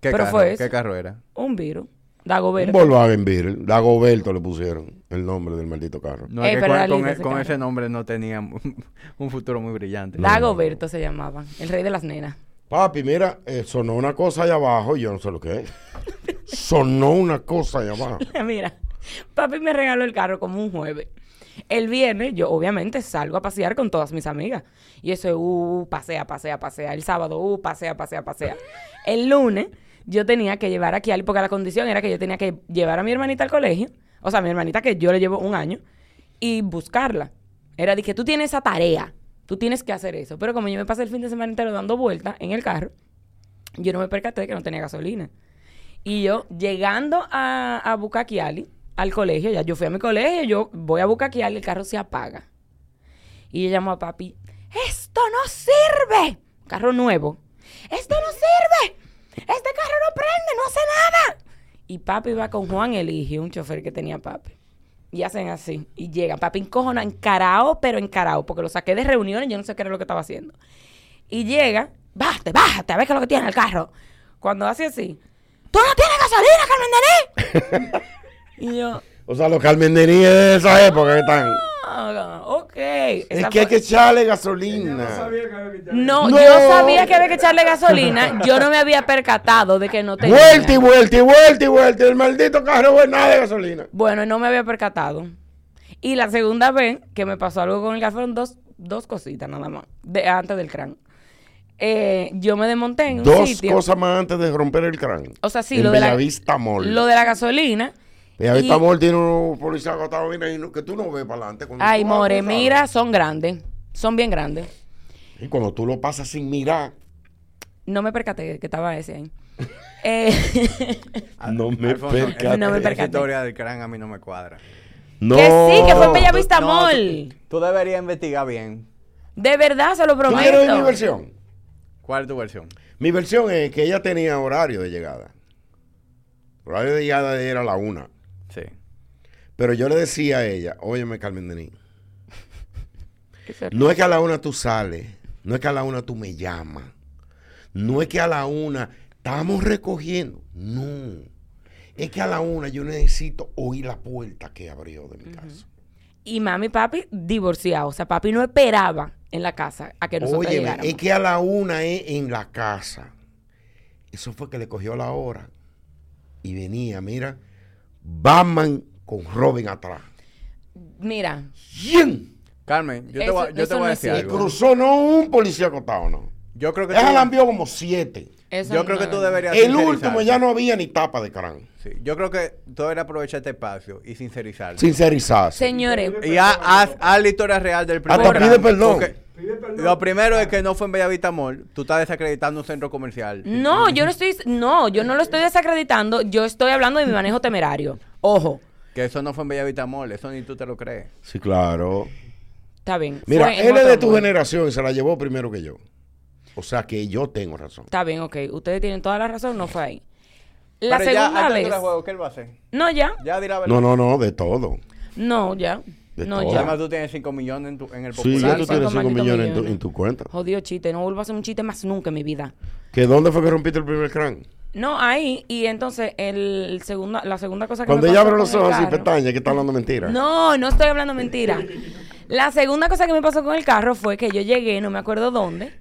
Speaker 1: ¿Qué,
Speaker 3: Pero
Speaker 1: carro,
Speaker 3: fue eso.
Speaker 1: ¿Qué carro era?
Speaker 3: Un virus.
Speaker 2: Un
Speaker 3: Dagoberto.
Speaker 2: Volkswagen Beetle. Dagoberto le pusieron el nombre del maldito carro.
Speaker 1: No,
Speaker 3: Eh,
Speaker 1: es que
Speaker 3: pero
Speaker 1: con,
Speaker 3: era
Speaker 1: con
Speaker 3: lindo ese
Speaker 1: con
Speaker 3: carro.
Speaker 1: ese nombre no tenía un futuro muy brillante.
Speaker 3: Dagoberto se llamaba. El rey de las nenas.
Speaker 2: Papi, mira, eh, sonó una cosa allá abajo y yo no sé lo que es. sonó una cosa allá abajo.
Speaker 3: Mira, papi me regaló el carro como un jueves. El viernes yo obviamente salgo a pasear con todas mis amigas. Y eso es, uh, pasea, pasea, pasea. El sábado, uh, pasea, pasea, pasea. El lunes yo tenía que llevar aquí al porque la condición era que yo tenía que llevar a mi hermanita al colegio. O sea, mi hermanita que yo le llevo un año. Y buscarla. Era que tú tienes esa tarea. Tú tienes que hacer eso. Pero como yo me pasé el fin de semana entero dando vueltas en el carro, yo no me percaté de que no tenía gasolina. Y yo, llegando a, a al colegio, ya yo fui a mi colegio, yo voy a Bucaquiali, el carro se apaga. Y yo llamo a papi, ¡esto no sirve! Carro nuevo. ¡Esto no sirve! ¡Este carro no prende, no hace nada! Y papi va con Juan Eligio, un chofer que tenía papi. Y hacen así. Y llegan. Papi encojona, encarao, pero encarao. Porque lo saqué de reuniones, yo no sé qué era lo que estaba haciendo. Y llega, bájate, bájate, a ver qué es lo que tiene el carro. Cuando hace así, ¡tú no tienes gasolina, Carmen Denis! y yo,
Speaker 2: O sea, los carmenderíes de esa época que están.
Speaker 3: Ah, ok.
Speaker 2: Es
Speaker 3: Esa
Speaker 2: que hay que echarle
Speaker 4: Ella no
Speaker 2: gasolina.
Speaker 4: sabía que había que echarle
Speaker 3: No,
Speaker 2: No.
Speaker 3: yo sabía que había que echarle gasolina. Yo no me había percatado de que no tenía.
Speaker 2: Vuelta y vuelta y vuelta y vuelta. El maldito carro no es nada de gasolina.
Speaker 3: Bueno, no me había percatado. Y la segunda vez que me pasó algo con el carro fueron dos, dos cositas nada más, de, antes del crán. Eh, yo me desmonté en un
Speaker 2: Dos
Speaker 3: sitio.
Speaker 2: cosas más antes de romper el cráneo.
Speaker 3: O sea, sí,
Speaker 2: en
Speaker 3: lo de la-
Speaker 2: Mall.
Speaker 3: Lo de la gasolina. Y-
Speaker 2: Mall tiene unos policías acostados bien ahí, no- que tú no ves para adelante. Cuando
Speaker 3: Ay,
Speaker 2: vas,
Speaker 3: more, mira, son grandes. Son bien grandes.
Speaker 2: Y cuando tú lo pasas sin mirar,
Speaker 3: No me percaté que estaba ese ahí. Eh,
Speaker 2: no me
Speaker 1: Alfonso,
Speaker 2: percaté.
Speaker 3: No me
Speaker 1: esa
Speaker 3: percaté.
Speaker 1: historia del crán a mí no me cuadra.
Speaker 2: No.
Speaker 3: Que sí, que fue en Bellavista
Speaker 1: No,
Speaker 3: Mall.
Speaker 1: tú, tú deberías investigar bien.
Speaker 3: De verdad, se lo
Speaker 2: ¿Tú quieres oír mi
Speaker 3: prometo.
Speaker 2: versión?
Speaker 1: ¿Cuál es tu versión?
Speaker 2: Mi versión es que ella tenía horario de llegada. Horario de llegada de ella era la una. Pero yo le decía a ella, óyeme Carmen
Speaker 3: se-
Speaker 2: no es que a la una tú sales, no es que a la una tú me llamas, no es que a la una estamos recogiendo, no. Es que a la una yo necesito oír la puerta que abrió de mi casa.
Speaker 3: Y mami y papi divorciados. O sea, papi no esperaba en la casa a que nosotros
Speaker 2: Óyeme,
Speaker 3: llegáramos.
Speaker 2: es que a la una es en la casa. Eso fue que le cogió la hora. Y venía, mira, Batman con Robin atrás.
Speaker 3: Mira,
Speaker 2: ¿Quién?
Speaker 1: Carmen, yo te voy, a- yo te
Speaker 3: eso
Speaker 1: voy
Speaker 3: no
Speaker 1: a
Speaker 3: es
Speaker 1: decir algo.
Speaker 2: Cruzó no un policía acostado, no.
Speaker 1: Yo creo que
Speaker 2: Ella la envió como siete.
Speaker 3: eso
Speaker 1: yo
Speaker 3: no
Speaker 1: creo que tú deberías
Speaker 2: El último ya no había ni tapa de crán.
Speaker 1: Sí, yo creo que tú deberías aprovechar este espacio y sincerizarte.
Speaker 2: Sincerizarse.
Speaker 3: Señores,
Speaker 1: Y haz, la historia real del primer
Speaker 2: Hasta
Speaker 1: crán,
Speaker 2: pide perdón.
Speaker 1: porque
Speaker 4: Pide perdón.
Speaker 1: Lo primero es que no fue en Bellavista Mall. Tú estás desacreditando un centro comercial.
Speaker 3: no, yo no estoy, no, yo no lo estoy desacreditando. Yo estoy hablando de mi manejo temerario. Ojo,
Speaker 1: Que eso no fue en Bellavista Mall. Eso ni tú te lo crees.
Speaker 2: Sí, claro.
Speaker 3: está bien.
Speaker 2: Mira, él es de tu
Speaker 3: mall.
Speaker 2: generación y se la llevó primero que yo. O sea que yo tengo razón.
Speaker 3: Está bien, ok. Ustedes tienen toda la razón, no fue ahí. La
Speaker 1: Pero ya,
Speaker 3: segunda
Speaker 1: a esta
Speaker 3: vez.
Speaker 1: juego, ¿qué él va a hacer?
Speaker 3: No, ya.
Speaker 1: Ya dirá verdad.
Speaker 2: No, no, no, de todo.
Speaker 3: No, ya.
Speaker 2: De
Speaker 3: no,
Speaker 2: todo.
Speaker 3: ya.
Speaker 1: Además, tú tienes 5 millones en, tu, en el
Speaker 2: Sí,
Speaker 1: popular.
Speaker 2: ya tú tienes 5
Speaker 3: malditos
Speaker 2: millones en tu, en tu cuenta.
Speaker 3: Jodido chiste. No vuelvo a hacer un chiste más nunca en mi vida.
Speaker 2: ¿Que dónde fue que rompiste el primer crán?
Speaker 3: No, ahí. Y entonces, el segunda, la segunda cosa que
Speaker 2: Cuando
Speaker 3: me
Speaker 2: ella
Speaker 3: pasó
Speaker 2: abre los
Speaker 3: con el
Speaker 2: ojos y
Speaker 3: carro-
Speaker 2: pestañas, que está hablando mentira.
Speaker 3: No, no estoy hablando mentira. La segunda cosa que me pasó con el carro fue que yo llegué, no me acuerdo dónde,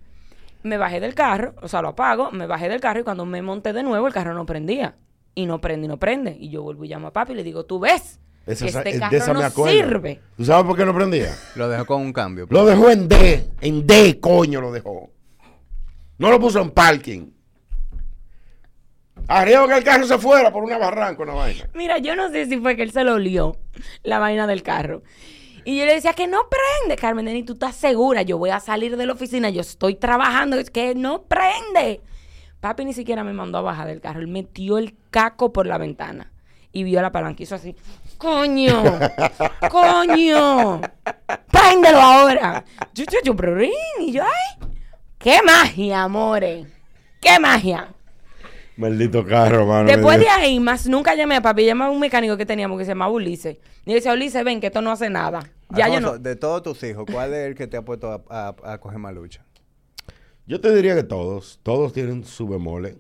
Speaker 3: me bajé del carro, o sea, lo apago, me bajé del carro y cuando me monté de nuevo el carro no prendía. Y no prende y no prende. Y yo vuelvo y llamo a papi y le digo, tú ves
Speaker 2: Esa-
Speaker 3: que este
Speaker 2: de
Speaker 3: carro
Speaker 2: esa
Speaker 3: no
Speaker 2: acuerdo.
Speaker 3: sirve.
Speaker 2: ¿Tú sabes por qué no prendía?
Speaker 1: Lo dejó con un cambio.
Speaker 2: Lo dejó en D. En D, coño, lo dejó. No lo puso en parking. Arriba que el carro se fuera por una barranca, una vaina.
Speaker 3: Mira, yo no sé si fue que él se lo olió, la vaina del carro. Y yo le decía que no prende, Carmen Denis, tú estás segura, yo voy a salir de la oficina, yo estoy trabajando, es que no prende. Papi ni siquiera me mandó a bajar del carro, él metió el caco por la ventana y vio la palanca hizo así, coño, coño, préndelo ahora. Yo, yo, yo, y yo, ay, qué magia, amores, qué magia.
Speaker 2: Maldito carro, mano.
Speaker 3: Después de ahí, más nunca llamé a papi, llamé a un mecánico que teníamos que se llamaba Ulises. Y yo decía, Ulises, ven, que esto no hace nada. Ya yo no.
Speaker 1: De todos tus hijos, ¿cuál es el que te ha puesto a, a- a coger más lucha?
Speaker 2: Yo te diría que todos, todos tienen su bemoles.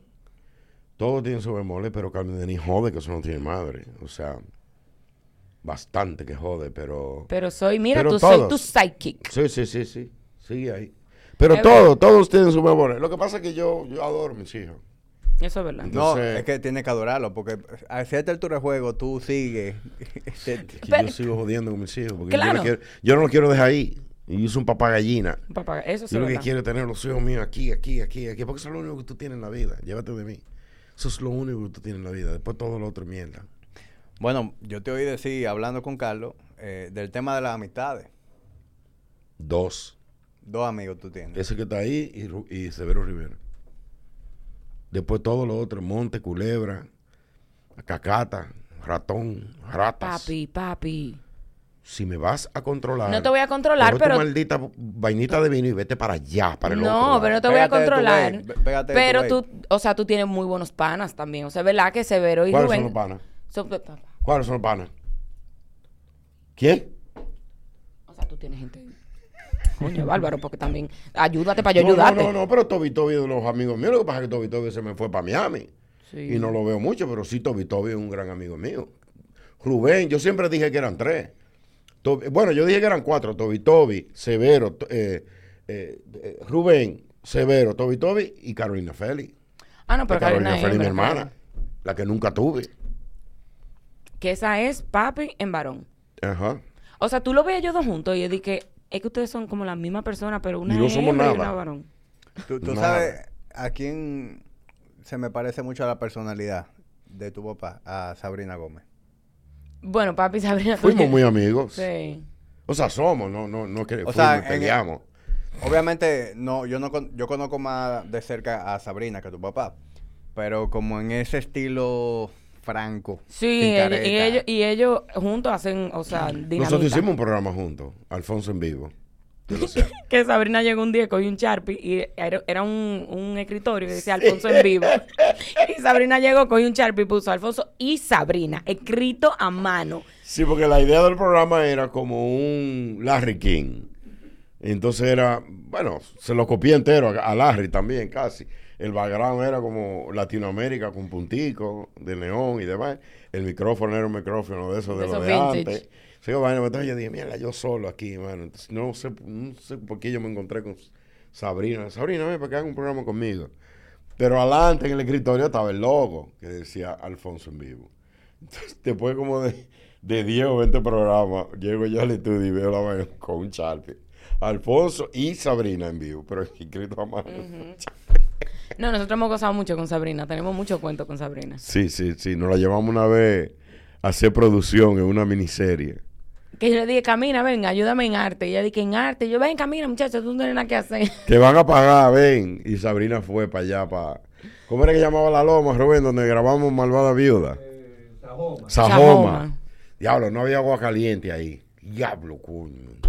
Speaker 2: Todos tienen su bemoles, pero Carmen Denis jode que eso no tiene madre. O sea, bastante que jode, pero...
Speaker 3: Pero soy, mira,
Speaker 2: Pero
Speaker 3: tú soy
Speaker 2: todos.
Speaker 3: tu psychic.
Speaker 2: Sí, sí, sí, sí. Sigue ahí. Pero
Speaker 3: Es
Speaker 2: todo, todos tienen su memoria. Lo que pasa es que yo, yo adoro a mis hijos.
Speaker 3: Eso es verdad.
Speaker 1: No, es que tienes que adorarlo, porque a cierta altura de juego tú sigues. Te-
Speaker 2: Que yo sigo jodiendo con mis hijos. Porque yo, no quiero, yo no los quiero dejar ahí. Y yo soy un papá gallina.
Speaker 3: Papá, eso
Speaker 2: Yo
Speaker 3: es
Speaker 2: lo que quiero es tener los hijos míos aquí, aquí, aquí, aquí. Porque eso es lo único que tú tienes en la vida. Llévate de mí. Eso es lo único que tú tienes en la vida. Después todo lo otro es mierda.
Speaker 1: Bueno, yo te oí decir, hablando con Carlos, eh, del tema de las amistades.
Speaker 2: Dos.
Speaker 1: Dos amigos tú tienes.
Speaker 2: Ese que está ahí y, y Severo Rivera. Después todo lo otro, Monte, Culebra, Cacata, Ratón, Ratas.
Speaker 3: Papi, papi.
Speaker 2: Si me vas a controlar.
Speaker 3: No te voy a controlar, pero-
Speaker 2: Tu maldita vainita de vino y vete para allá, para el otro.
Speaker 3: No,
Speaker 2: lado.
Speaker 3: pero no te voy a
Speaker 1: tu
Speaker 3: controlar.
Speaker 1: pégate de tu
Speaker 3: Pero
Speaker 1: ley.
Speaker 3: tú, o sea, tú tienes muy buenos panas también. O sea, ¿verdad que Severo y
Speaker 2: ¿Cuáles
Speaker 3: Rubén?
Speaker 2: son los panas?
Speaker 3: son-.
Speaker 2: ¿Cuáles son los panas? ¿Quién?
Speaker 3: O sea, tú tienes gente. Coño, bárbaro, porque también. Ayúdate para yo
Speaker 2: no,
Speaker 3: ayudarte.
Speaker 2: no, no, no, pero Toby Toby es de los amigos míos. Lo que pasa es que Toby Toby se me fue para Miami.
Speaker 3: Sí.
Speaker 2: Y no lo veo mucho, pero sí, Toby Toby es un gran amigo mío. Rubén, yo siempre dije que eran tres. Toby- bueno, yo dije que eran cuatro. Toby Toby, Severo, eh, eh, eh, Rubén, Severo, Toby Toby y Carolina Félix.
Speaker 3: Ah, no, pero
Speaker 2: Carolina
Speaker 3: Carolina
Speaker 2: Félix, mi hermana, la que nunca tuve.
Speaker 3: Que esa es papi en varón.
Speaker 2: Ajá.
Speaker 3: O sea, tú lo ves ellos dos juntos y yo dije, es que ustedes son como la misma persona, pero una
Speaker 2: Y no
Speaker 3: es
Speaker 2: somos
Speaker 3: y
Speaker 2: nada.
Speaker 3: una varón.
Speaker 1: Tú, tú
Speaker 2: Nada.
Speaker 1: sabes a quién se me parece mucho a la personalidad de tu papá, a Sabrina Gómez.
Speaker 3: Bueno, papi y Sabrina.
Speaker 2: Fuimos muy amigos.
Speaker 3: Sí.
Speaker 2: O sea, somos, no, no, no que
Speaker 1: O sea, el-
Speaker 2: peleamos.
Speaker 1: Obviamente, no, yo no con- yo conozco más de cerca a Sabrina que a tu papá. Pero como en ese estilo franco.
Speaker 3: Sí, ellos- y, ellos, y ellos juntos hacen, o sea, dinamita.
Speaker 2: Nosotros hicimos un programa juntos, Alfonso en vivo.
Speaker 3: Que Sabrina llegó un día, cogió un Sharpie y era, era un, un escritorio que decía Alfonso en vivo. y Sabrina llegó, cogió un Sharpie y puso Alfonso y Sabrina, escrito a mano.
Speaker 2: Sí, porque la idea del programa era como un Larry King. Entonces era, bueno, se lo copié entero a, a Larry también, casi. El background era como Latinoamérica con puntico de neón y demás. El micrófono era un micrófono de esos de, los de antes. Sí, bueno, entonces yo dije, mierda, yo solo aquí, mano. Entonces, no sé, no sé por qué yo me encontré con Sabrina. Sabrina, ven para que haga un programa conmigo. Pero adelante en el escritorio estaba el logo que decía Alfonso en vivo. Entonces, después como de, de 10 o 20 programas, llego yo al estudio y veo la vaina con un Sharpie. Alfonso y Sabrina en vivo, pero escrito a mano.
Speaker 3: No, nosotros hemos gozado mucho con Sabrina, tenemos mucho cuento con Sabrina.
Speaker 2: Sí, sí, sí. Nos la llevamos una vez a hacer producción en una miniserie.
Speaker 3: Que yo le dije, camina, ven, ayúdame en arte. Y ella dije, en arte. Yo, ven, camina, muchachos, tú no tienes nada que hacer.
Speaker 2: Que van a pagar, ven. Y Sabrina fue para allá, para... ¿Cómo era que llamaba la loma, Rubén, donde grabamos Malvada Viuda?
Speaker 4: Eh, Sajoma.
Speaker 2: Sajoma.
Speaker 3: Sajoma.
Speaker 2: Diablo, no había agua caliente ahí. Diablo, coño.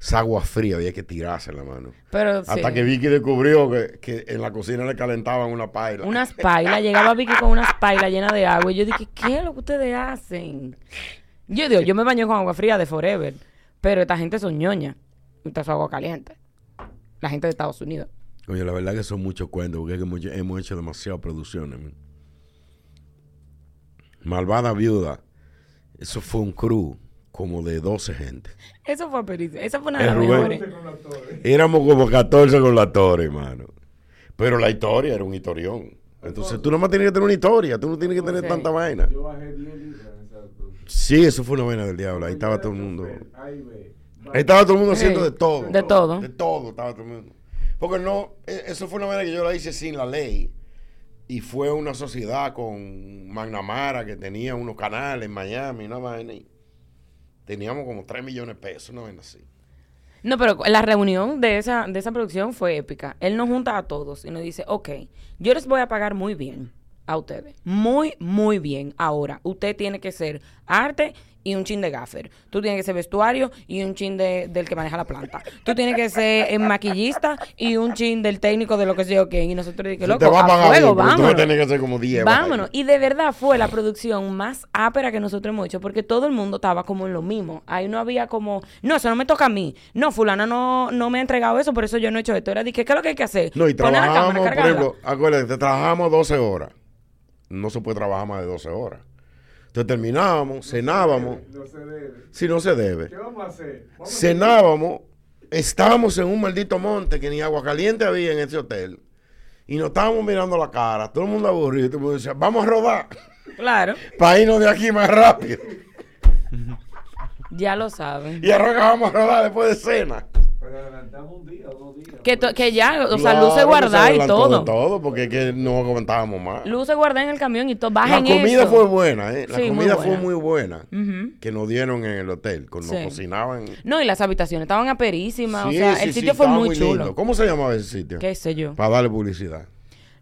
Speaker 2: Esa agua fría había que tirarse en la mano.
Speaker 3: Pero sí.
Speaker 2: Hasta que Vicky descubrió que, que en la cocina le calentaban una paila.
Speaker 3: Unas pailas, llegaba Vicky con unas pailas llenas de agua. Y yo dije, ¿qué es lo que ustedes hacen? Yo digo, yo me baño con agua fría de Forever. Pero esta gente son ñoña. Esta es agua caliente. La gente de Estados Unidos.
Speaker 2: Oye, la verdad que son muchos cuentos, porque es que hemos, hemos hecho demasiadas producciones. man. Malvada Viuda. Eso fue un crew como de 12 gente.
Speaker 3: Eso fue pericia. Esa fue una de las
Speaker 2: Rubén.
Speaker 3: mejores.
Speaker 4: Con la torre.
Speaker 2: Éramos como 14 con la torre, hermano. Pero la historia era un historión. Entonces tú nomás tienes que tener una historia, tú no tienes que tener tanta vaina.
Speaker 4: Yo bajé 10 libras en esa producción.
Speaker 2: Sí, eso fue una vaina del diablo. Ahí estaba todo el mundo.
Speaker 4: Ahí ve.
Speaker 2: Ahí estaba todo el mundo haciendo de todo.
Speaker 3: De todo.
Speaker 2: De todo estaba todo el mundo. Porque no, e- eso fue una vaina que yo la hice sin la ley. Y fue una sociedad con McNamara que tenía unos canales en Miami, una vaina. y teníamos como 3 millones de pesos, una vaina así.
Speaker 3: No, pero la reunión de esa, de esa producción fue épica. Él nos junta a todos y nos dice, ok, yo les voy a pagar muy bien a ustedes. Muy, muy bien. Ahora, usted tiene que ser arte y un chin de gaffer. Tú tienes que ser vestuario y un chin de, del que maneja la planta. Tú tienes que ser eh, maquillista y un chin del técnico de lo que sé yo qué. Y nosotros
Speaker 2: Si
Speaker 3: loco,
Speaker 2: te va a
Speaker 3: a
Speaker 2: pagar
Speaker 3: fuego,
Speaker 2: bien, tú
Speaker 3: vámonos.
Speaker 2: que hacer como 10.
Speaker 3: Vámonos. Y de verdad fue la producción más ápera que nosotros hemos hecho porque todo el mundo estaba como en lo mismo. Ahí no había como, no, eso no me toca a mí. No, fulana no, no me ha entregado eso, por eso yo no he hecho esto. Era que, ¿qué es lo que hay que hacer?
Speaker 2: No, y
Speaker 3: Poner la cámara,
Speaker 2: trabajamos, por ejemplo, acuérdate, trabajamos 12 horas. No se puede trabajar más de 12 horas. Entonces terminábamos, cenábamos.
Speaker 4: No se debe.
Speaker 2: Si no se debe.
Speaker 4: ¿Qué vamos a hacer? Vamos a
Speaker 2: Cenábamos estábamos en un maldito monte que ni agua caliente había en ese hotel. Y nos estábamos mirando la cara, todo el mundo aburrido. y Todo el mundo decía, vamos a rodar
Speaker 3: Claro,
Speaker 2: para irnos de aquí más rápido.
Speaker 3: ya lo saben.
Speaker 2: Y arrancábamos a rodar después de cena.
Speaker 4: Pero adelantamos un día o dos días.
Speaker 3: Que, to- que ya, o sea,
Speaker 2: Claro
Speaker 3: guardadas y todo.
Speaker 2: todo, porque es que no aguantábamos más.
Speaker 3: Luces guardadas en el camión y todo.
Speaker 2: La
Speaker 3: Bajen
Speaker 2: comida
Speaker 3: eso.
Speaker 2: fue buena, ¿eh? La
Speaker 3: Sí, muy
Speaker 2: comida fue muy buena. Que nos dieron en el hotel. Con,
Speaker 3: Sí.
Speaker 2: Nos cocinaban.
Speaker 3: No, y las habitaciones estaban aperísimas. o
Speaker 2: Sí,
Speaker 3: sea,
Speaker 2: sí,
Speaker 3: el
Speaker 2: sí,
Speaker 3: sitio fue muy chulo.
Speaker 2: lindo. ¿Cómo se llamaba ese sitio?
Speaker 3: Qué sé yo.
Speaker 2: Para darle publicidad.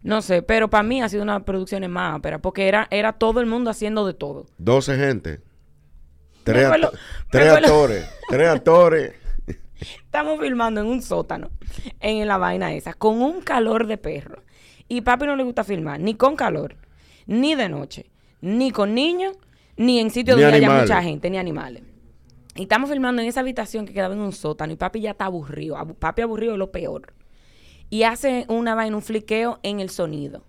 Speaker 3: No sé, pero para mí ha sido una producción más ápera, porque era, era todo el mundo haciendo de todo.
Speaker 2: 12 gente. Tres,
Speaker 3: Me acuerdo-
Speaker 2: acto-
Speaker 3: me
Speaker 2: tres actores. Tres actores.
Speaker 3: Estamos filmando en un sótano, en la vaina esa, con un calor de perro. Y papi no le gusta filmar, ni con calor, ni de noche, ni con niños, ni en sitios donde haya mucha gente, ni animales. Y estamos filmando en esa habitación que quedaba en un sótano y papi ya está aburrido. Abu- Papi aburrido es lo peor. Y hace una vaina, un fliqueo en el sonido.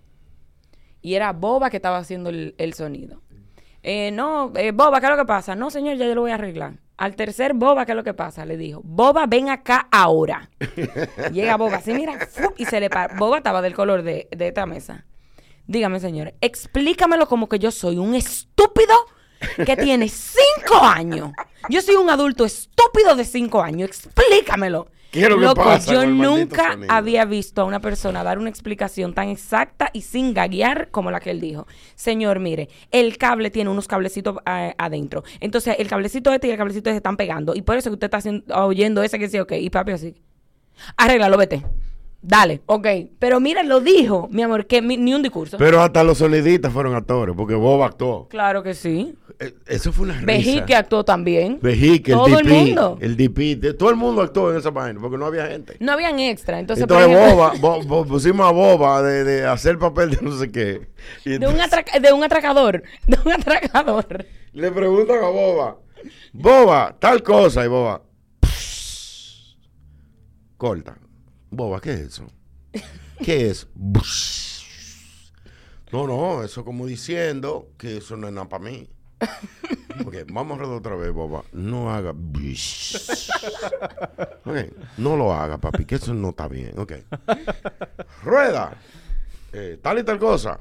Speaker 3: Y era Boba que estaba haciendo el, el sonido. Eh, no, eh, Boba, ¿qué es lo que pasa? No, señor, ya yo lo voy a arreglar. Al tercer Boba, ¿qué es lo que pasa? Le dijo, Boba, ven acá ahora. Llega Boba, así mira, y se le para. Boba estaba del color de, de esta mesa. Dígame, señor, explícamelo como que yo soy un estúpido que tiene cinco años. Yo soy un adulto estúpido de cinco años. Explícamelo.
Speaker 2: ¿Qué es lo que
Speaker 3: Loco,
Speaker 2: pasa
Speaker 3: yo nunca
Speaker 2: sonido?
Speaker 3: había visto a una persona dar una explicación tan exacta y sin gaguear como la que él dijo. Señor, mire, el cable tiene unos cablecitos eh, adentro. Entonces, el cablecito este y el cablecito este están pegando. Y por eso que usted está oyendo ese que sí, ok. Y papi así. Arréglalo, vete. Dale, ok. Pero mira, lo dijo, mi amor, que mi- ni un discurso.
Speaker 2: Pero hasta los sonidistas fueron actores, porque Bob actuó.
Speaker 3: claro que sí.
Speaker 2: Eh, Eso fue una risa.
Speaker 3: Vejique actuó también.
Speaker 2: Vejique, el
Speaker 3: Todo el
Speaker 2: DP.
Speaker 3: mundo.
Speaker 2: El DP. de- todo el mundo actuó en esa página, porque no había gente.
Speaker 3: No habían extra. Entonces, por
Speaker 2: Entonces,
Speaker 3: ejemplo,
Speaker 2: Boba, Bo- Bo- pusimos a Boba de, de hacer papel de no sé qué. Y
Speaker 3: de un,
Speaker 2: entonces
Speaker 3: atraca- de un atracador. De un atracador.
Speaker 2: le preguntan a Boba, Boba, tal cosa. Y Boba, corta. Boba, ¿qué es eso? ¿Qué es? No, no, eso como diciendo que eso no es nada para mí. Ok, vamos a otra vez, Boba. No haga. pss. Ok, no lo haga, papi, que eso no está bien. Ok. Rueda. Eh, tal y tal cosa.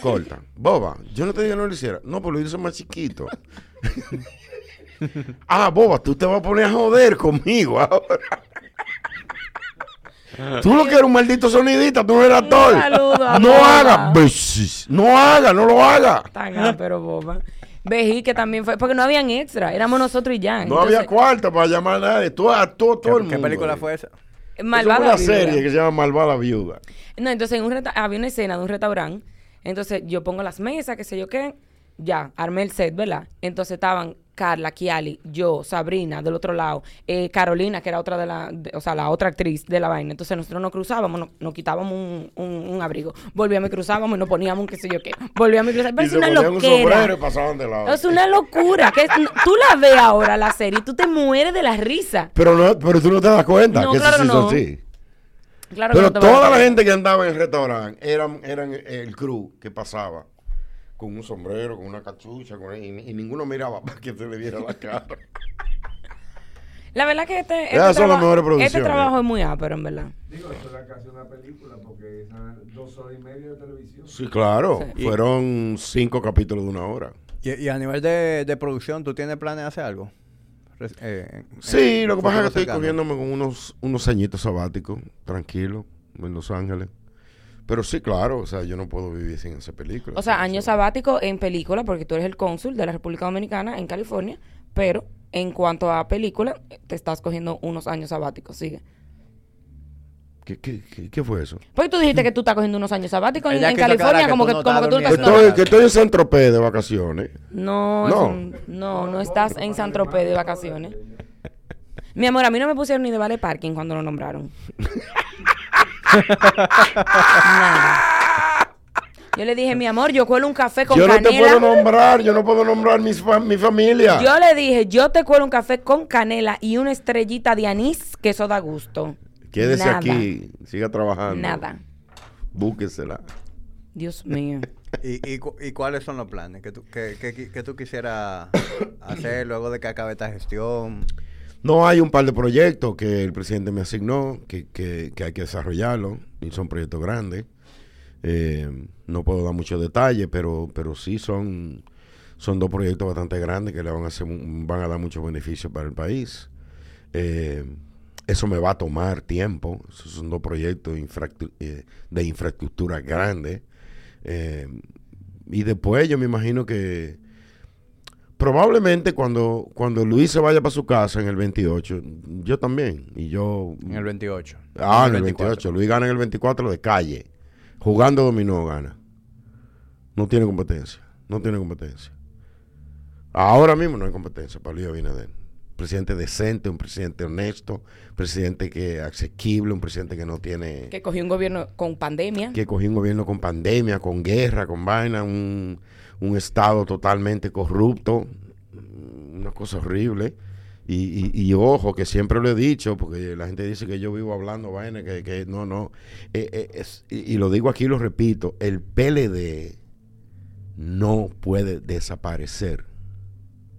Speaker 2: Corta. Boba, yo no te dije que no lo hiciera. No, pero lo hice más chiquito. ah, Boba, tú te vas a poner a joder conmigo ahora. Tú lo que eres un maldito sonidista, tú no eres actor.
Speaker 3: saludo a
Speaker 2: No
Speaker 3: Boba.
Speaker 2: haga. Pss. No haga, no lo haga.
Speaker 3: Tan pero boba. Vejique también fue, porque no habían extra, éramos nosotros y ya.
Speaker 2: No había cuarto para llamar a nadie. Tú actuó todo el
Speaker 1: ¿Qué,
Speaker 2: mundo.
Speaker 1: qué película fue esa?
Speaker 2: Eso
Speaker 3: Malvada
Speaker 2: fue una
Speaker 3: Viuda.
Speaker 2: serie que se llama Malvada Viuda.
Speaker 3: No, entonces en un resta- había una escena de un restaurante. Entonces yo pongo las mesas, qué sé yo qué. Ya, armé el set, ¿verdad? Entonces estaban Carla, Kiali, yo, Sabrina del otro lado, eh, Carolina, que era otra de la, de- o sea, la otra actriz de la vaina. Entonces nosotros nos cruzábamos, nos, nos quitábamos un, un- un abrigo, volvíamos y cruzábamos y nos poníamos un qué sé yo qué. Volvíamos y cruzábamos. Pero
Speaker 2: Y
Speaker 3: es una
Speaker 2: ponían un sombrero y
Speaker 3: loquera.
Speaker 2: pasaban de lado.
Speaker 3: Es una locura. Que es- tú la ves ahora, la serie, y tú te mueres de la risa.
Speaker 2: Pero, no, pero tú no te das cuenta
Speaker 3: No,
Speaker 2: que
Speaker 3: claro
Speaker 2: eso se
Speaker 3: que
Speaker 2: hizo
Speaker 3: no.
Speaker 2: así.
Speaker 3: Claro que
Speaker 2: Pero
Speaker 3: no a
Speaker 2: toda la gente que andaba en el restaurante eran, eran el crew que pasaba con un sombrero, con una cachucha, con, y, y ninguno miraba para que se le viera la cara.
Speaker 3: La verdad que este, este, traba- este trabajo es muy ápero, en verdad.
Speaker 4: Digo, eso era casi una película porque esas dos horas y media de televisión.
Speaker 2: Sí, claro.
Speaker 3: Sí.
Speaker 2: Fueron cinco capítulos de una hora.
Speaker 1: Y, y a nivel de, de producción, ¿tú tienes planes de hacer algo? Eh,
Speaker 2: Sí, lo que pasa es que estoy cogiéndome con unos, unos añitos sabáticos, tranquilo, en Los Ángeles. Pero sí, claro, o sea, yo no puedo vivir sin hacer películas.
Speaker 3: O sea, año sabático en película, porque tú eres el cónsul de la República Dominicana en California, pero en cuanto a película, te estás cogiendo unos años sabáticos, sigue.
Speaker 2: ¿Qué, qué, qué, qué fue eso?
Speaker 3: Porque tú dijiste que tú estás cogiendo unos años sabáticos en, California,
Speaker 1: que
Speaker 3: como
Speaker 1: tú
Speaker 3: que,
Speaker 1: no
Speaker 3: como que tú estás...
Speaker 2: Estoy, que estoy en San Tropez de vacaciones.
Speaker 3: No,
Speaker 2: no,
Speaker 3: no estás en San Tropez de vacaciones. Mi amor, a mí no me pusieron ni de vale parking cuando lo nombraron. Yo le dije, mi amor, yo cuelo un café con
Speaker 2: Yo no te
Speaker 3: canela.
Speaker 2: puedo nombrar, yo no puedo nombrar mis fa- mi familia.
Speaker 3: Yo le dije, yo te cuelo un café con canela y una estrellita de anís, que eso da gusto.
Speaker 2: Quédese
Speaker 3: Nada.
Speaker 2: aquí, siga trabajando.
Speaker 3: Nada.
Speaker 2: Búsquesela.
Speaker 3: Dios mío.
Speaker 1: ¿Y, y, cu- y cuáles son los planes que tú, que, que, que tú quisieras hacer luego de que acabe esta gestión?
Speaker 2: No hay un par de proyectos que el presidente me asignó, que, que, que hay que desarrollarlo, y son proyectos grandes. Eh, no puedo dar muchos detalles, pero, pero sí son, son dos proyectos bastante grandes que le van a, hacer, van a dar muchos beneficios para el país. Eh, eso me va a tomar tiempo. Esos son dos proyectos eh, de infraestructura grandes. Eh, y después yo me imagino que probablemente cuando, cuando Luis se vaya para su casa en el 28, yo también. Y yo.
Speaker 1: En el 28.
Speaker 2: Ah, en el, 28. Luis gana en el 24 de calle. Jugando dominó gana. No tiene competencia. No tiene competencia. Ahora mismo no hay competencia para Luis Abinader presidente decente, un presidente honesto, presidente que asequible, un presidente que no tiene...
Speaker 3: Que cogió un gobierno con pandemia.
Speaker 2: Que cogió un gobierno con pandemia, con guerra, con vaina, un, un Estado totalmente corrupto, una cosa horrible. Y, y, ojo, que siempre lo he dicho, porque la gente dice que yo vivo hablando vaina, que, que no, no. Eh, eh, y, y lo digo aquí, lo repito, el PLD no puede desaparecer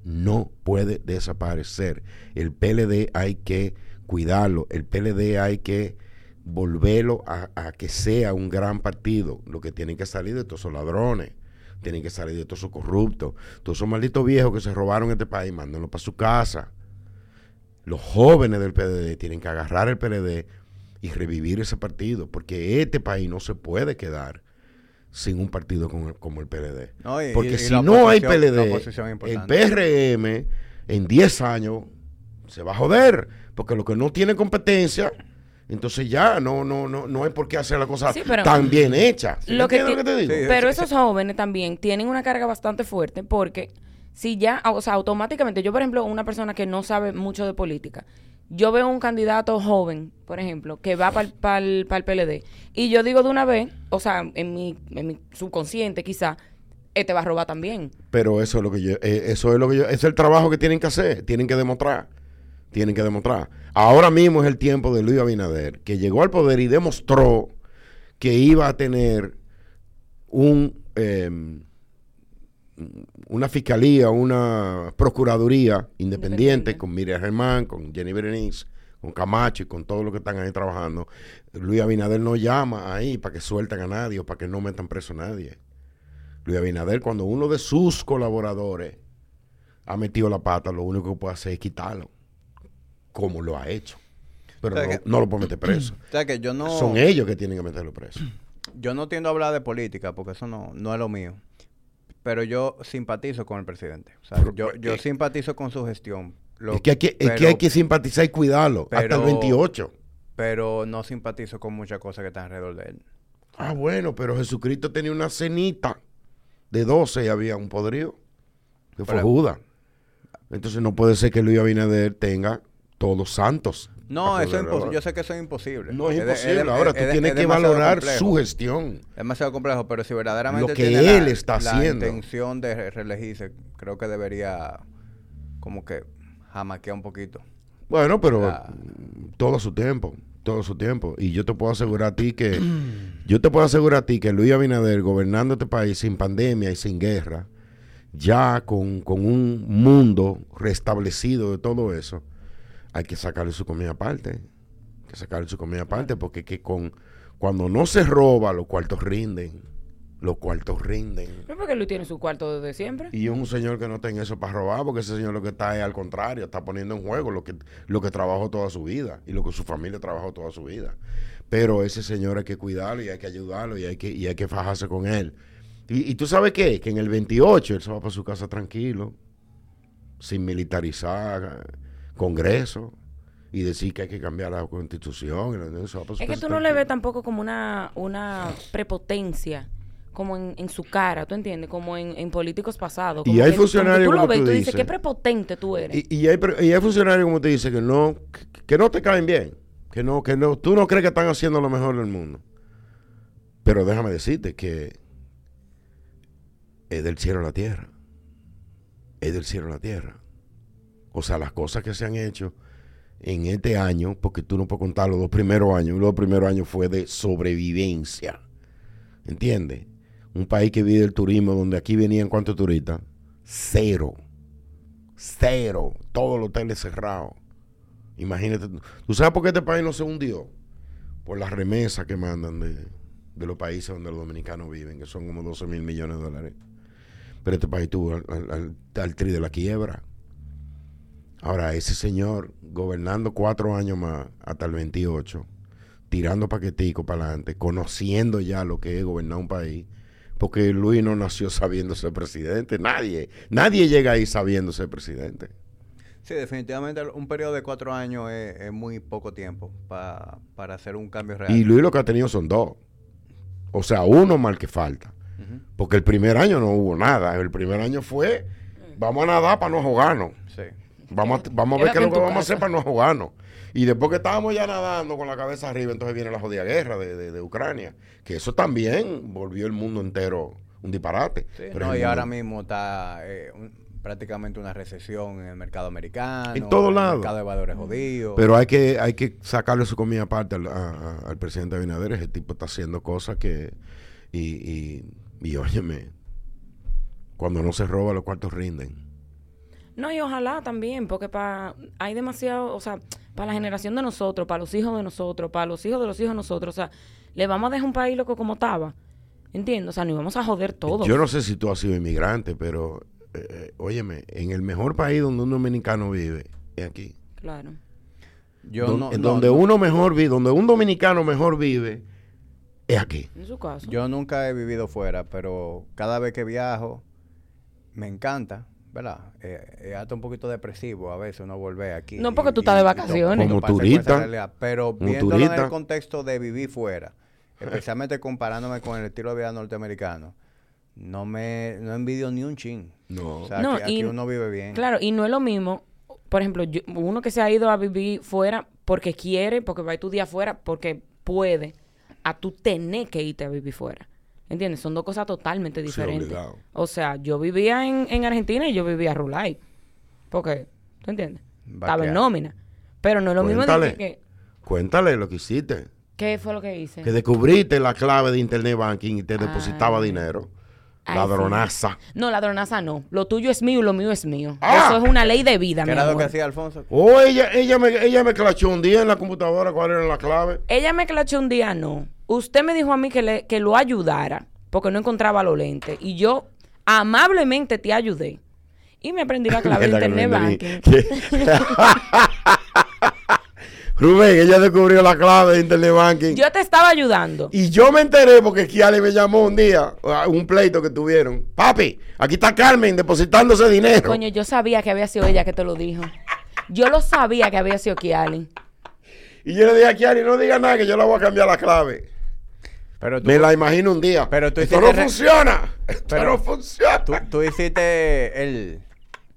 Speaker 2: no puede desaparecer. El PLD hay que cuidarlo, el PLD hay que volverlo a, que sea un gran partido. Lo que tienen que salir de todos esos ladrones, tienen que salir de todos esos corruptos, todos esos malditos viejos que se robaron este país, mándenlo para su casa. Los jóvenes del PLD tienen que agarrar el PLD y revivir ese partido, porque este país no se puede quedar sin un partido como, el PLD. Porque si no hay PLD, el PRM en 10 años se va a joder, porque lo que no tiene competencia, entonces ya no no no no hay por qué hacer la cosa tan bien hecha.
Speaker 3: lo, que te digo? pero esos jóvenes también tienen una carga bastante fuerte porque si ya, o sea, automáticamente, yo por ejemplo, una persona que no sabe mucho de política, yo veo un candidato joven, por ejemplo, que va para el PLD, y yo digo de una vez, o sea, en mi, en mi subconsciente quizá, este va a robar también.
Speaker 2: Pero eso es lo que yo, eh, eso es lo que yo, es el trabajo que tienen que hacer, tienen que demostrar, tienen que demostrar. Ahora mismo es el tiempo de Luis Abinader, que llegó al poder y demostró que iba a tener un em, una fiscalía, una procuraduría independiente, con Miriam Germán, con Jenny Berenice, con Camacho y con todos los que están ahí trabajando. Luis Abinader no llama ahí para que suelten a nadie o para que no metan preso a nadie. Luis Abinader, cuando uno de sus colaboradores ha metido la pata, lo único que puede hacer es quitarlo, como lo ha hecho. Pero no, lo puede meter preso.
Speaker 1: que yo no...
Speaker 2: Son ellos que tienen que meterlo preso.
Speaker 1: Yo no tiendo a hablar de política porque eso no, no es lo mío pero yo simpatizo con el presidente. O sea, yo, yo simpatizo con su gestión.
Speaker 2: es, que hay que, es que hay que simpatizar y cuidarlo hasta el 28.
Speaker 1: Pero no simpatizo con muchas cosas que están alrededor de él.
Speaker 2: Ah, bueno, pero Jesucristo tenía una cenita de 12 y había un podrido. Que fue Judas. Entonces no puede ser que Luis Abinader tenga todos santos.
Speaker 1: No, eso es imposible. Yo sé que eso es imposible.
Speaker 2: No es, imposible. Ahora tú tienes que valorar su gestión.
Speaker 1: Es demasiado complejo, pero si verdaderamente
Speaker 2: lo que él está haciendo.
Speaker 1: La intención de reelegirse, creo que debería como que jamaquear un poquito.
Speaker 2: Bueno, pero todo su tiempo, todo su tiempo. Y yo te puedo asegurar a ti que, yo te puedo asegurar a ti que Luis Abinader gobernando este país sin pandemia y sin guerra, ya con, con un mundo restablecido de todo eso, hay que sacarle su comida aparte. Hay que sacarle su comida aparte porque que con cuando no se roba, los cuartos rinden. Los cuartos rinden.
Speaker 3: ¿No porque Luis tiene su cuarto desde siempre?
Speaker 2: Y es un señor que no tiene eso para robar, porque ese señor lo que está es al contrario, está poniendo en juego lo que, lo que trabajó toda su vida y lo que su familia trabajó toda su vida. Pero ese señor hay que cuidarlo y hay que ayudarlo y hay que, y hay que fajarse con él. Y, y tú sabes qué? Que en el 28 él se va para su casa tranquilo, sin militarizar Congreso y decir que hay que cambiar la constitución.
Speaker 3: es que tú no le ves tampoco como una, una prepotencia como en, su cara, ¿tú entiendes? Como en, políticos pasados.
Speaker 2: y hay funcionarios
Speaker 3: como tú lo ves tú dices, qué prepotente tú eres.
Speaker 2: Y, hay, y hay funcionarios como te dice que no, que, no te caen bien, que no, que no, tú no crees que están haciendo lo mejor del mundo. Pero déjame decirte que es del cielo a la tierra. Es del cielo a la tierra. O sea, las cosas que se han hecho en este año, porque tú no puedes contar los dos primeros años, los dos primeros años fue de sobrevivencia. ¿Entiendes? Un país que vive del turismo, donde aquí venían cuántos turistas? Cero. Cero. Todos los hoteles cerrados. Imagínate. tú. ¿Tú sabes por qué este país no se hundió? Por las remesas que mandan de, de los países donde los dominicanos viven, que son como 12 mil millones de dólares. Pero este país tuvo al- al tri de la quiebra. Ahora, ese señor gobernando cuatro años más hasta el 28, tirando paquetico para adelante, conociendo ya lo que es gobernar un país, porque Luis no nació sabiendo ser presidente. Nadie, nadie llega ahí sabiendo ser presidente.
Speaker 1: Sí, definitivamente un periodo de cuatro años es, es muy poco tiempo pa- para hacer un cambio real.
Speaker 2: Y Luis lo que ha tenido son dos. O sea, uno mal que falta. Porque el primer año no hubo nada. El primer año fue, vamos a nadar para no ahogarnos.
Speaker 1: Sí.
Speaker 2: Vamos a, vamos a ver qué es lo
Speaker 3: en
Speaker 2: que vamos a hacer para no ahogarnos. Y después que estábamos ya nadando con la cabeza arriba, entonces viene la jodida guerra de, de- de Ucrania. Que eso también volvió el mundo entero un disparate.
Speaker 1: Sí,
Speaker 2: Pero
Speaker 1: no, y ahora mismo está eh, un- prácticamente una recesión en el mercado americano.
Speaker 2: En todos
Speaker 1: el
Speaker 2: lados.
Speaker 1: mercado de valores jodidos.
Speaker 2: Pero hay que, hay que sacarle su comida aparte al, a- al presidente Abinader. Ese tipo está haciendo cosas que. Y, y, y óyeme, cuando no se roba, los cuartos rinden.
Speaker 3: No, y ojalá también, porque pa, hay demasiado, o sea, para la generación de nosotros, para los hijos de nosotros, para los hijos de los hijos de nosotros, o sea, le vamos a dejar un país loco como estaba. ¿Entiendes? O sea, nos vamos a joder todo.
Speaker 2: Yo no sé si tú has sido inmigrante, pero. eh, eh, óyeme, en el mejor país donde un dominicano vive, es aquí.
Speaker 3: Claro.
Speaker 1: Yo
Speaker 2: Don-
Speaker 1: no,
Speaker 2: en
Speaker 1: no,
Speaker 2: donde
Speaker 1: no.
Speaker 2: uno mejor vive, donde un dominicano mejor vive, es aquí.
Speaker 3: En su caso.
Speaker 1: Yo nunca he vivido fuera, pero cada vez que viajo me encanta, ¿verdad? Eh, es hasta un poquito depresivo a veces uno vuelve aquí.
Speaker 3: No, porque
Speaker 1: y-
Speaker 3: tú estás de vacaciones.
Speaker 2: Como turista,
Speaker 1: realidad. Pero viéndolo en el contexto de vivir fuera, especialmente comparándome con el estilo de vida norteamericano, no me no envidio ni un chin.
Speaker 2: No.
Speaker 1: O sea,
Speaker 3: No,
Speaker 1: que aquí
Speaker 3: y-
Speaker 1: uno vive bien.
Speaker 3: Claro, y no es lo mismo, por ejemplo, yo- uno que se ha ido a vivir fuera porque quiere, porque va a estudiar fuera, porque puede, a tú tener que irte a vivir fuera. ¿Entiendes? Son dos cosas totalmente
Speaker 2: Sí,
Speaker 3: diferentes.
Speaker 2: obligado.
Speaker 3: o sea, yo vivía en, en Argentina y yo vivía Rulay. Porque, ¿tú entiendes? Estaba en nómina. Pero no es lo mismo de que-
Speaker 2: Cuéntale lo que hiciste.
Speaker 3: ¿Qué fue lo que hice?
Speaker 2: Que descubriste la clave de Internet Banking y te depositaba
Speaker 3: Ah.
Speaker 2: dinero. Ladronaza.
Speaker 3: No, ladronaza no. Lo tuyo es mío y lo mío es mío.
Speaker 2: Ah.
Speaker 3: Eso es una ley de vida,
Speaker 1: ¿Qué
Speaker 3: mi
Speaker 1: era lo
Speaker 3: amor.
Speaker 1: que hacía Alfonso?
Speaker 2: Oh, ella, ella, me, ella me clachó un día en la computadora cuál era la clave.
Speaker 3: Ella me clachó un día, no. Usted me dijo a mí que, le, que lo ayudara porque no encontraba los lentes. Y yo amablemente te ayudé. Y me aprendí la clave de Internet Banking.
Speaker 2: Rubén, ella descubrió la clave de Internet Banking.
Speaker 3: Yo te estaba ayudando.
Speaker 2: Y yo me enteré porque Kiali me llamó un día, a un pleito que tuvieron. Papi, aquí está Carmen depositándose dinero.
Speaker 3: Coño, yo sabía que había sido ella que te lo dijo. Yo lo sabía que había sido Kiali.
Speaker 2: Y yo le dije a Kiali, no diga nada que yo le voy a cambiar la clave.
Speaker 1: Pero tú,
Speaker 2: Me la imagino un día.
Speaker 1: Pero tú
Speaker 2: Esto no
Speaker 1: re-
Speaker 2: funciona. Esto
Speaker 1: Pero
Speaker 2: no funciona.
Speaker 1: tú, tú hiciste el,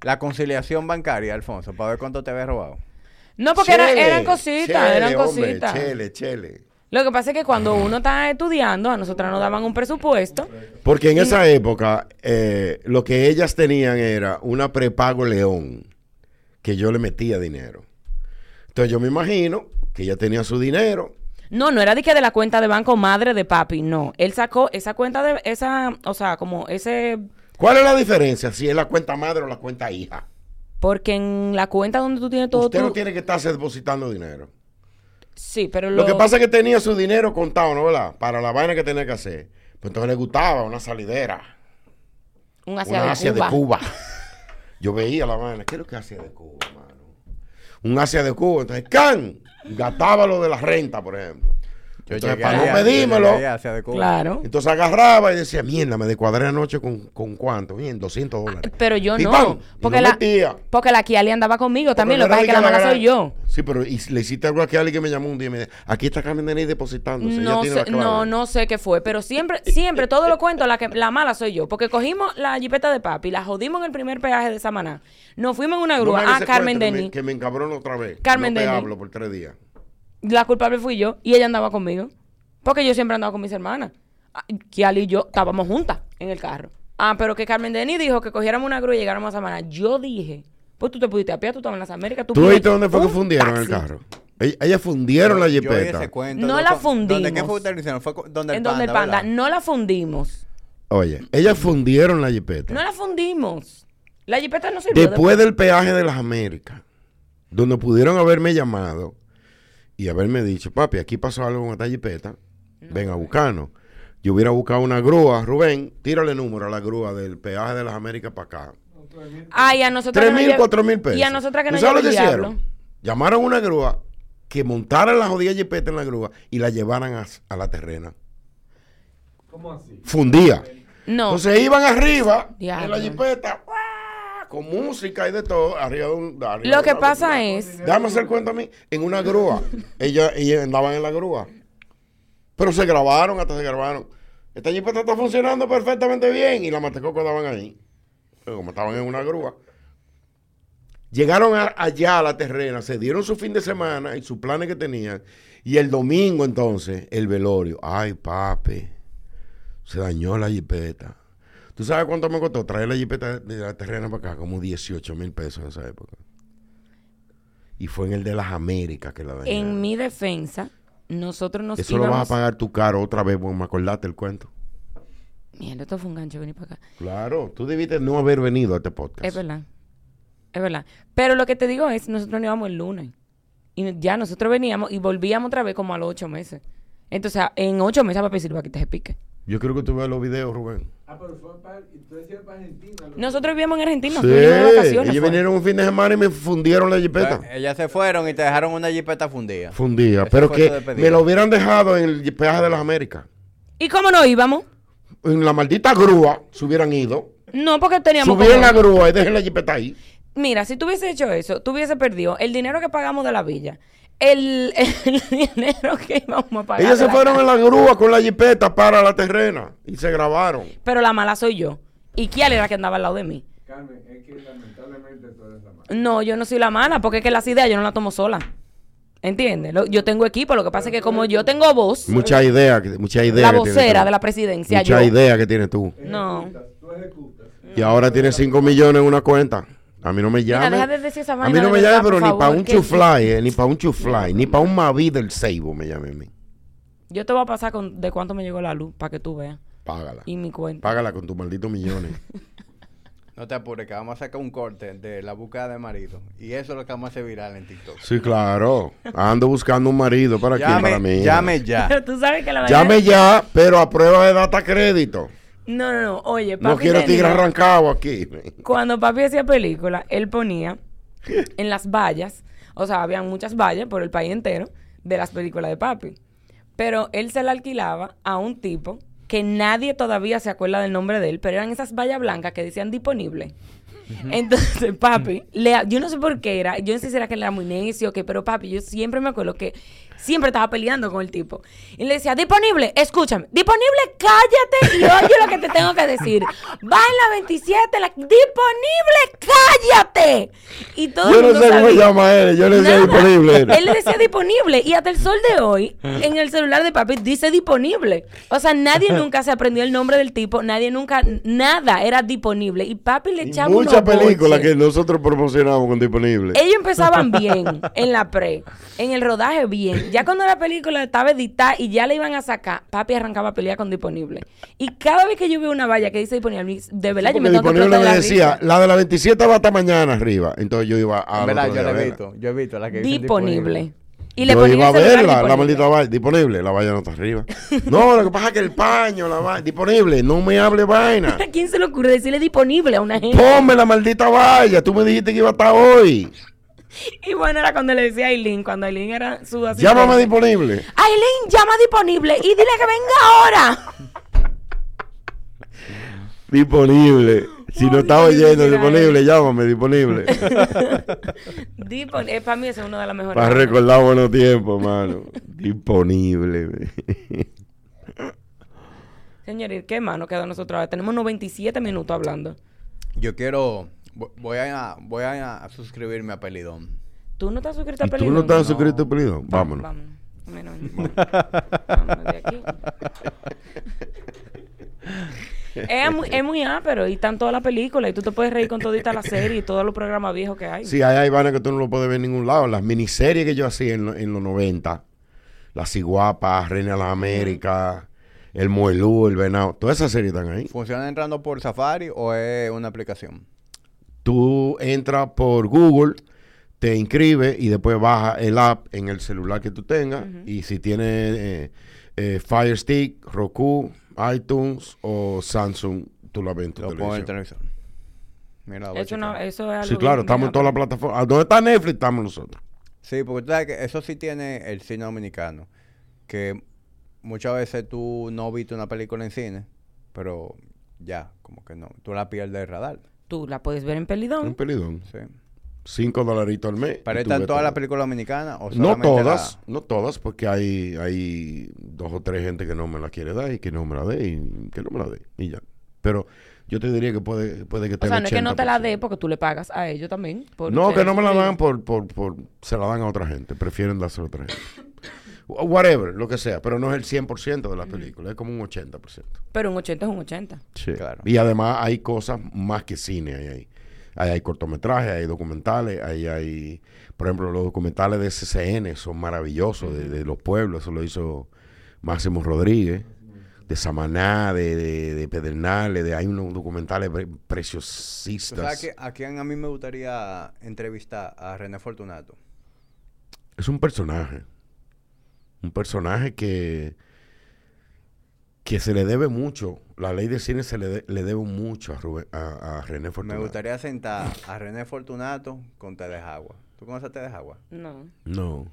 Speaker 1: la conciliación bancaria, Alfonso, para ver cuánto te había robado.
Speaker 3: No, porque era- eran cositas,
Speaker 2: chele,
Speaker 3: eran
Speaker 2: hombre,
Speaker 3: cositas.
Speaker 2: Chele, chele.
Speaker 3: Lo que pasa es que cuando uno está estudiando, a nosotras nos daban un presupuesto.
Speaker 2: Porque en esa época eh, lo que ellas tenían era una prepago león que yo le metía dinero. Entonces yo me imagino que ella tenía su dinero.
Speaker 3: No, no era de que de la cuenta de banco madre de papi, no. Él sacó esa cuenta de esa, o sea, como ese
Speaker 2: ¿Cuál es la diferencia si es la cuenta madre o la cuenta hija?
Speaker 3: Porque en la cuenta donde tú tienes todo
Speaker 2: Usted
Speaker 3: tu-
Speaker 2: no tiene que estarse depositando dinero.
Speaker 3: Sí, pero
Speaker 2: Lo,
Speaker 3: lo,
Speaker 2: que pasa es que tenía su dinero contado, ¿no? ¿Verdad? Para la vaina que tenía que hacer. Pues entonces le gustaba una salidera.
Speaker 3: un Asia,
Speaker 2: una
Speaker 3: de,
Speaker 2: Asia
Speaker 3: Cuba.
Speaker 2: de Cuba. Yo veía la vaina. ¿Qué es lo que Asia de Cuba, mano? Un Asia de Cuba. Entonces, ¡can! Gastaba lo de la renta, por ejemplo.
Speaker 1: Yo
Speaker 2: Entonces, para no
Speaker 1: allá, yo
Speaker 2: pedímelo.
Speaker 1: allá.
Speaker 3: Claro.
Speaker 2: Entonces agarraba y decía, mierda, me descuadré anoche con, con cuánto. Bien, 200 dólares.
Speaker 3: Pero yo
Speaker 2: Y
Speaker 3: no, porque la
Speaker 2: metía.
Speaker 3: porque la Kiali andaba conmigo también, lo que pasa es que
Speaker 2: no
Speaker 3: la mala soy yo.
Speaker 2: Sí, pero y le hiciste algo aquí a alguien que me llamó un día y me dijo, aquí está Carmen Denis depositándose.
Speaker 3: No
Speaker 2: tiene
Speaker 3: sé,
Speaker 2: la clave".
Speaker 3: no, no sé qué fue, pero siempre, siempre, todo lo cuento, la que la mala soy yo, porque cogimos la jipeta de papi, la jodimos en el primer peaje de Samaná, nos fuimos en una
Speaker 2: No
Speaker 3: grúa, ah,
Speaker 2: ese
Speaker 3: Carmen
Speaker 2: cuento, que me-
Speaker 3: Denis,
Speaker 2: Que me encabrono otra vez.
Speaker 3: Carmen
Speaker 2: no te
Speaker 3: Denis.
Speaker 2: hablo por tres días.
Speaker 3: La culpable fui yo, y ella andaba conmigo, porque yo siempre andaba con mis hermanas, Ah, Kiali y yo estábamos juntas en el carro, ah, pero que Carmen Denis dijo que cogiéramos una grúa y llegáramos a Samaná, yo dije, pues tú te pudiste a pie, tú estabas en las Américas, tú
Speaker 2: ¿Tú
Speaker 3: pides
Speaker 2: viste dónde fue que
Speaker 3: un
Speaker 2: fundieron el carro? Ell- Ellas fundieron la
Speaker 1: Yo
Speaker 2: jipeta.
Speaker 1: cuento.
Speaker 3: No
Speaker 1: ¿dó-
Speaker 3: la
Speaker 1: ¿Dónde
Speaker 3: fundimos.
Speaker 1: qué fue? Fue donde el
Speaker 3: En donde el
Speaker 1: panda,
Speaker 3: no la fundimos,
Speaker 2: Oye, ellas fundieron la jipeta.
Speaker 3: no la fundimos, la jipeta no sirvió.
Speaker 2: Después del peaje de las Américas. donde pudieron haberme llamado y haberme dicho, papi, aquí pasó algo con esta jipeta, ven a buscarnos. Yo hubiera buscado una grúa, Rubén, tírale número a la grúa del peaje de las Américas para acá.
Speaker 3: Ay, a nosotros
Speaker 2: Tres
Speaker 3: que nos
Speaker 2: mil,
Speaker 3: lle-
Speaker 2: cuatro mil pesos.
Speaker 3: Y a nosotras que
Speaker 2: ¿Tú
Speaker 3: nos
Speaker 2: sabes lo que hicieron? Llamaron una grúa que montara la jodida jipeta en la grúa y la llevaran a, a la terrena.
Speaker 4: ¿Cómo así?
Speaker 2: Fundía.
Speaker 3: No.
Speaker 2: Entonces iban arriba
Speaker 3: Diablo.
Speaker 2: en la jipeta, ¡guau! Con música y de todo, arriba de un... arriba
Speaker 3: Lo que
Speaker 2: una-
Speaker 3: pasa es,
Speaker 2: Déjame hacer cuenta a mí. En una grúa. Ellos, ellos andaban en la grúa. Pero se grabaron, hasta se grabaron. Esta jipeta está funcionando perfectamente bien. Y la matecoco estaban ahí. Pero como estaban en una grúa. Llegaron a- allá a la terrena, se dieron su fin de semana y sus planes que tenían. Y el domingo entonces, el velorio. Ay, papi, se dañó la jipeta. ¿Tú sabes cuánto me costó traer la jipeta de la terrena para acá? Como 18 mil pesos en esa época. Y fue en el de las Américas que la dañaron.
Speaker 3: en mi defensa, nosotros nos
Speaker 2: Eso lo vas a pagar tu caro otra vez, porque me acordaste el cuento.
Speaker 3: Mierda, esto fue un gancho venir para acá.
Speaker 2: Claro, tú debiste no haber venido a este podcast.
Speaker 3: Es verdad. Es verdad. Pero lo que te digo es, nosotros no íbamos el lunes. Y ya nosotros veníamos y volvíamos otra vez como a los ocho meses. Entonces, en ocho meses papi sirva que te pique.
Speaker 2: Yo creo que tú veas los videos, Rubén.
Speaker 4: Ah, pero fue para. Entonces era para Argentina. lo-
Speaker 3: Nosotros vivíamos en Argentina,
Speaker 2: sí,
Speaker 3: vacaciones.
Speaker 2: ellos
Speaker 3: fue.
Speaker 2: vinieron un fin de semana y me fundieron la jipeta.
Speaker 1: Pues, ellas se fueron y te dejaron una jipeta fundida.
Speaker 2: Fundía.
Speaker 1: Eso
Speaker 2: Pero que me lo hubieran dejado en el peaje de las Américas.
Speaker 3: ¿Y cómo no íbamos?
Speaker 2: En la maldita grúa se hubieran ido.
Speaker 3: No, porque teníamos...
Speaker 2: Subieron
Speaker 3: como-
Speaker 2: la grúa y dejen la jipeta ahí.
Speaker 3: Mira, si tú hubiese hecho eso, tú hubiese perdido el dinero que pagamos de la villa, el, el dinero que íbamos a pagar.
Speaker 2: Ellos se fueron
Speaker 3: casa.
Speaker 2: en la grúa con la jipeta para la terrena y se grabaron.
Speaker 3: Pero la mala soy yo. ¿Y quién era que andaba al lado de mí?
Speaker 4: Carmen, es que lamentablemente tú eres la mala.
Speaker 3: No, yo no soy la mala, porque es que las ideas yo no las tomo sola. ¿Entiendes? Lo- Yo tengo equipo, lo que pasa es que como yo tengo voz,
Speaker 2: Mucha idea, que- mucha idea.
Speaker 3: la vocera
Speaker 2: tú.
Speaker 3: de la presidencia,
Speaker 2: Mucha
Speaker 3: yo.
Speaker 2: idea que tienes tú.
Speaker 3: No.
Speaker 4: Ejecutas, Tú ejecutas.
Speaker 2: Y ahora tienes 5 millones en una cuenta. A mí no me llame.
Speaker 3: deja de decir esa
Speaker 2: a mí no me llame, pero ni para un chufly, eh, ni para un chufly, ni para un Mavi del Seibo me llame a mí.
Speaker 3: Yo te voy a pasar con de cuánto me llegó la luz para que tú veas.
Speaker 2: Págala.
Speaker 3: Y mi cuenta.
Speaker 2: Págala con tus malditos millones.
Speaker 1: No te apures, que vamos a sacar un corte de la búsqueda de marido. Y eso es lo que vamos a hacer viral en TikTok.
Speaker 2: Sí, claro. Ando buscando un marido para aquí, para
Speaker 1: Llame,
Speaker 2: mí.
Speaker 1: llame ya.
Speaker 3: Pero tú sabes que la
Speaker 2: Llame ya, pero a prueba de data crédito.
Speaker 3: No, no, no. Oye, papi
Speaker 2: No quiero tigre arrancado aquí.
Speaker 3: Cuando papi hacía película, él ponía en las vallas, o sea, habían muchas vallas por el país entero de las películas de papi. Pero él se la alquilaba a un tipo que nadie todavía se acuerda del nombre de él, pero eran esas vallas blancas que decían disponible. Entonces, papi, le- yo no sé por qué era, yo no sé si era que él era muy necio o qué, pero papi, yo siempre me acuerdo que siempre estaba peleando con el tipo. Y le decía, disponible, escúchame, disponible, cállate y oye lo que te tengo que decir. Va en la 27, la, disponible, cállate. Y todo
Speaker 2: Yo no sé cómo se llama él. Yo le decía
Speaker 3: Nada.
Speaker 2: disponible.
Speaker 3: Él le decía disponible. Y hasta el sol de hoy, en el celular de papi, dice disponible. O sea, nadie nunca se aprendió el nombre del tipo. Nadie nunca, nada era disponible. Y papi le echaba
Speaker 2: Muchas películas que nosotros promocionamos con disponible.
Speaker 3: Ellos empezaban bien en la pre, en el rodaje bien. Ya cuando la película estaba editada y ya la iban a sacar, papi arrancaba a pelear con disponible. Y cada vez que yo veo una valla que dice disponible, de verdad yo
Speaker 2: Porque
Speaker 3: me tengo que
Speaker 2: disponible
Speaker 3: explotar
Speaker 2: me
Speaker 3: la
Speaker 2: decía,
Speaker 3: risa.
Speaker 2: la de la 27 va hasta mañana arriba. Entonces yo iba a.
Speaker 1: Verdad, yo la he visto. Yo he visto la que dicen
Speaker 3: disponible. Y le
Speaker 2: yo iba a verla, la
Speaker 3: disponible.
Speaker 2: maldita valla, disponible, la valla no está arriba. No, lo que pasa es que el paño, la valla, disponible, no me hable vaina.
Speaker 3: ¿A quién se le ocurre decirle disponible a una gente?
Speaker 2: Ponme la maldita valla, tú me dijiste que iba a estar hoy.
Speaker 3: Y bueno, era cuando le decía a Aileen, cuando Aileen era su asistente.
Speaker 2: Llámame disponible.
Speaker 3: Aileen, llama disponible y dile que venga ahora.
Speaker 2: Disponible. Si no está oyendo, disponible, llámame, disponible.
Speaker 3: Dispon eh, para mí ese es uno de las mejores.
Speaker 2: Para recordar buenos tiempos, hermano. Disponible.
Speaker 3: Señores, ¿qué más nos queda a nosotros ahora? Tenemos 97 minutos hablando.
Speaker 1: Yo quiero. Vo- Voy a, voy a suscribirme a Pelidón.
Speaker 3: ¿Tú no estás suscrito a
Speaker 2: ¿Y tú
Speaker 3: Pelidón?
Speaker 2: no estás
Speaker 1: No.
Speaker 2: suscrito a Pelidón? Vámonos.
Speaker 3: Vámonos. Vámonos, vámonos de aquí. es, muy, es muy ápero y están todas las películas y tú te puedes reír con todita la serie y todos los programas viejos que hay.
Speaker 2: Sí, hay, hay vainas que tú no lo puedes ver en ningún lado. Las miniseries que yo hacía en, lo- en los 90, Las Iguapas, Reina de las Américas, El Muelú, El Venado, todas esas series están ahí.
Speaker 1: ¿Funciona entrando por Safari o es una aplicación?
Speaker 2: Tú entras por Google, te inscribe y después baja el app en el celular que tú tengas. Y si tienes eh, eh, Fire Stick, Roku, iTunes o Samsung, tú la ves en tu
Speaker 1: Lo pongo en el
Speaker 2: televisión.
Speaker 1: televisor. Mira,
Speaker 3: Eso, no,
Speaker 1: checar.
Speaker 3: eso es algo
Speaker 2: Sí, claro, estamos en todas las plataformas. ¿Dónde está Netflix? Estamos nosotros.
Speaker 1: Sí, porque tú sabes que eso sí tiene el cine dominicano. Que muchas veces tú no viste una película en cine, pero ya, como que no. Tú la pierdes del radar.
Speaker 3: Tú la puedes ver en Pelidón.
Speaker 2: pelidón.
Speaker 1: Sí.
Speaker 2: Cinco dolaritos al mes.
Speaker 1: ¿Pero están todas las películas dominicanas o
Speaker 2: No todas,
Speaker 1: la-
Speaker 2: no todas, porque hay, hay dos o tres gente que no me la quiere dar y que no me la dé y que no me la dé y ya. Pero yo te diría que puede, puede que
Speaker 3: O
Speaker 2: te
Speaker 3: sea, no es que no te la dé porque tú le pagas a ellos también. por
Speaker 2: No, que no me la dan por, por, por, se la dan a otra gente, prefieren dársela a otra gente. Wh- Whatever, lo que sea, pero no es el 100% de la película, es como un 80%.
Speaker 3: Pero un 80 es un 80.
Speaker 2: Sí.
Speaker 1: Claro.
Speaker 2: Y además hay cosas más que cine ahí. Ahí, ahí hay cortometrajes, hay documentales, ahí hay, por ejemplo, los documentales de SCN son maravillosos, de, de los pueblos, eso lo hizo Máximo Rodríguez, de Samaná, de, de, de Pedernales, de, hay unos documentales pre-
Speaker 1: ¿Tú
Speaker 2: preciosistas.
Speaker 1: sabes que a quién a mí me gustaría entrevistar? A René Fortunato.
Speaker 2: Es un personaje. Un personaje que, que se le debe mucho. La ley de cine se le, de- le debe mucho a, Rubén- a, a René
Speaker 1: Me
Speaker 2: Fortunato.
Speaker 1: gustaría sentar a René Fortunato con Tedejagua. ¿Tú conoces a Tedejagua?
Speaker 3: No.
Speaker 2: No.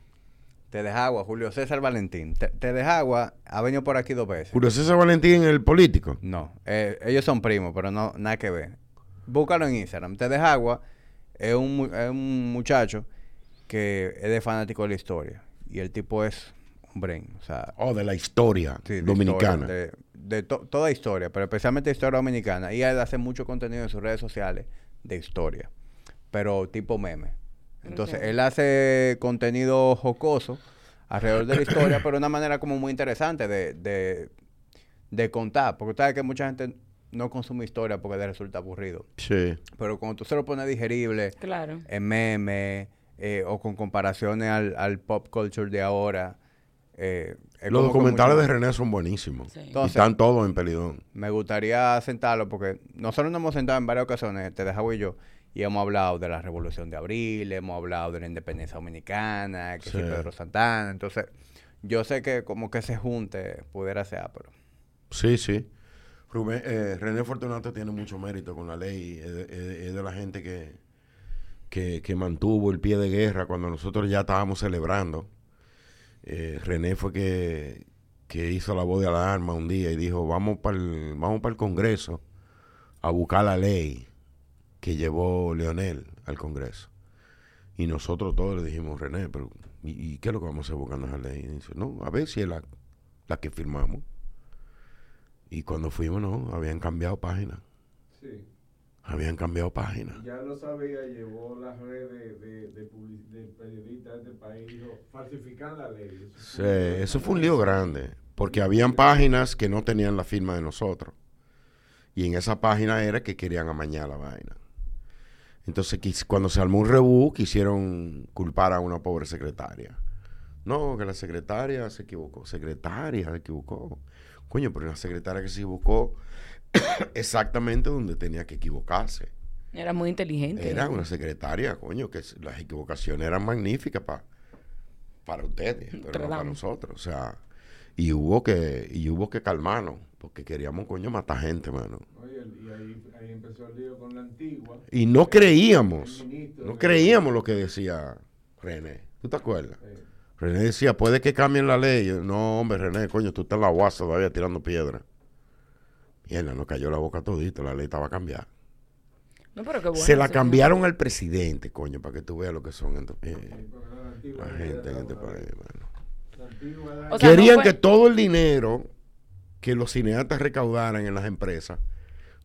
Speaker 1: Tedejagua, Julio César Valentín. Te- Tedejagua ha venido por aquí dos veces.
Speaker 2: Julio César Valentín, el político.
Speaker 1: No, eh, ellos son primos, pero no nada que ver. Búscalo en Instagram. Tedejagua es un, es un muchacho que es de fanático de la historia. Y el tipo es O sea,
Speaker 2: Oh, de la historia
Speaker 1: sí, de
Speaker 2: dominicana.
Speaker 1: historia, de de to- toda historia, pero especialmente historia dominicana. Y él hace mucho contenido en sus redes sociales de historia, pero tipo meme. Entonces, él hace contenido jocoso alrededor de la historia, pero de una manera como muy interesante de, de, de contar. Porque sabes que mucha gente no consume historia porque le resulta aburrido.
Speaker 2: Sí.
Speaker 1: Pero cuando tú se lo pones digerible,
Speaker 3: Claro.
Speaker 1: en meme, eh, o con comparaciones al, al pop culture de ahora. Eh, es
Speaker 2: Los documentales
Speaker 1: mucho
Speaker 2: de René son buenísimos.
Speaker 3: Sí.
Speaker 2: y están todos en Pelidón.
Speaker 1: Me gustaría sentarlo porque nosotros nos hemos sentado en varias ocasiones, te dejo y yo, y hemos hablado de la Revolución de Abril, hemos hablado de la independencia dominicana, que
Speaker 2: Sí.
Speaker 1: Pedro Santana. Entonces, yo sé que como que se junte pudiera ser, pero
Speaker 2: Sí, sí. Rubén- eh, René Fortunato tiene mucho mérito con la ley. Es de, es de- es de la gente que, que, que mantuvo el pie de guerra cuando nosotros ya estábamos celebrando. Eh, René fue que, que hizo la voz de alarma un día y dijo, vamos para el, vamos el Congreso a buscar la ley que llevó Leonel al Congreso. Y nosotros todos le dijimos, René, pero ¿y, y qué es lo que vamos a hacer buscando esa ley? Y dice, no, a ver si es la, la que firmamos. Y cuando fuimos, no, habían cambiado página.
Speaker 4: Sí.
Speaker 2: Habían cambiado página.
Speaker 4: Ya lo sabía, llevó las redes de, de, public- de periodistas de este país, dijo, falsifican la ley. Eso
Speaker 2: Sí,
Speaker 4: fue-
Speaker 2: eso fue un lío grande, porque habían páginas que no tenían la firma de nosotros. Y en esa página era que querían amañar la vaina. Entonces, cuando se armó un rebú, quisieron culpar a una pobre secretaria. No, que la secretaria se equivocó. Secretaria se equivocó. Coño, pero una secretaria que se equivocó exactamente donde tenía que equivocarse.
Speaker 3: Era muy inteligente.
Speaker 2: Era una secretaria, coño, que las equivocaciones eran magníficas pa- para ustedes, pero no para nosotros. O sea, y hubo que, y hubo que calmarnos, porque queríamos, coño, matar gente, mano.
Speaker 4: Oye, y ahí, ahí empezó el lío con la antigua.
Speaker 2: Y no creíamos,
Speaker 4: ministro
Speaker 2: no creíamos lo que decía René. ¿Tú te acuerdas?
Speaker 4: Eh,
Speaker 2: René decía, puede que cambien la ley. Yo, no, hombre, René, coño, tú estás en la guasa todavía tirando piedra. Mierda, nos cayó la boca todito, la ley estaba a cambiar.
Speaker 3: No, pero qué bueno.
Speaker 2: Se la cambiaron al presidente, coño, para que tú veas lo que son eh,
Speaker 4: la
Speaker 2: gente en este país,
Speaker 3: O sea,
Speaker 2: Querían
Speaker 3: no fue-
Speaker 2: que todo el dinero que los cineastas recaudaran en las empresas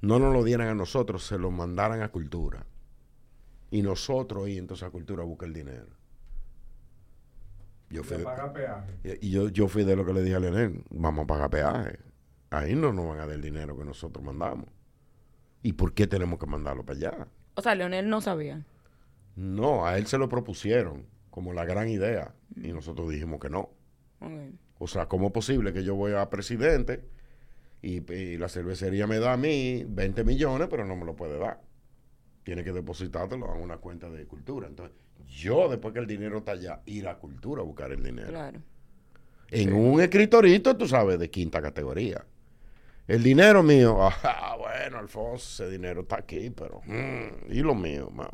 Speaker 2: no nos lo dieran a nosotros, se lo mandaran a cultura. Y nosotros, y entonces a cultura busca el dinero. Yo fui, de, y yo, yo fui de lo que le dije a Leonel, vamos a pagar peaje. Ahí no nos van a dar el dinero que nosotros mandamos. ¿Y por qué tenemos que mandarlo para allá?
Speaker 3: O sea, Leonel no sabía.
Speaker 2: No, a él se lo propusieron como la gran idea y nosotros dijimos que no. O sea, ¿cómo es posible que yo voy a presidente y, y la cervecería me da a mí 20 millones, pero no me lo puede dar? tiene que depositártelo a una cuenta de cultura. Entonces, yo, después que el dinero está allá, ir a cultura a buscar el dinero.
Speaker 3: Claro.
Speaker 2: En un escritorito, tú sabes, de quinta categoría. El dinero mío, ah, bueno, Alfonso, ese dinero está aquí, pero. mm, y lo mío, mami.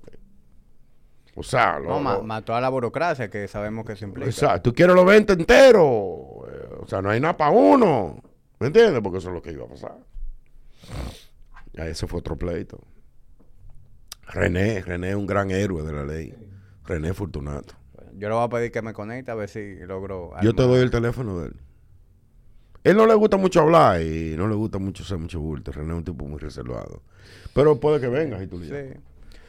Speaker 2: O sea, lo,
Speaker 1: No, ma-
Speaker 2: lo-
Speaker 1: mató a la burocracia que sabemos que eso implica.
Speaker 2: Exacto. Tú quieres los 20 enteros. Eh, O sea, no hay nada para uno. ¿Me entiendes? Porque eso es lo que iba a pasar. Ya ese fue otro pleito. René, René es un gran héroe de la ley. René Fortunato.
Speaker 1: Yo le voy a pedir que me conecte a ver si logro.
Speaker 2: Yo te
Speaker 1: armar-
Speaker 2: doy el teléfono de él. Él no le gusta mucho hablar y no le gusta mucho hacer mucho bulto. René es un tipo muy reservado. Pero puede que vengas y tú le.
Speaker 1: Sí.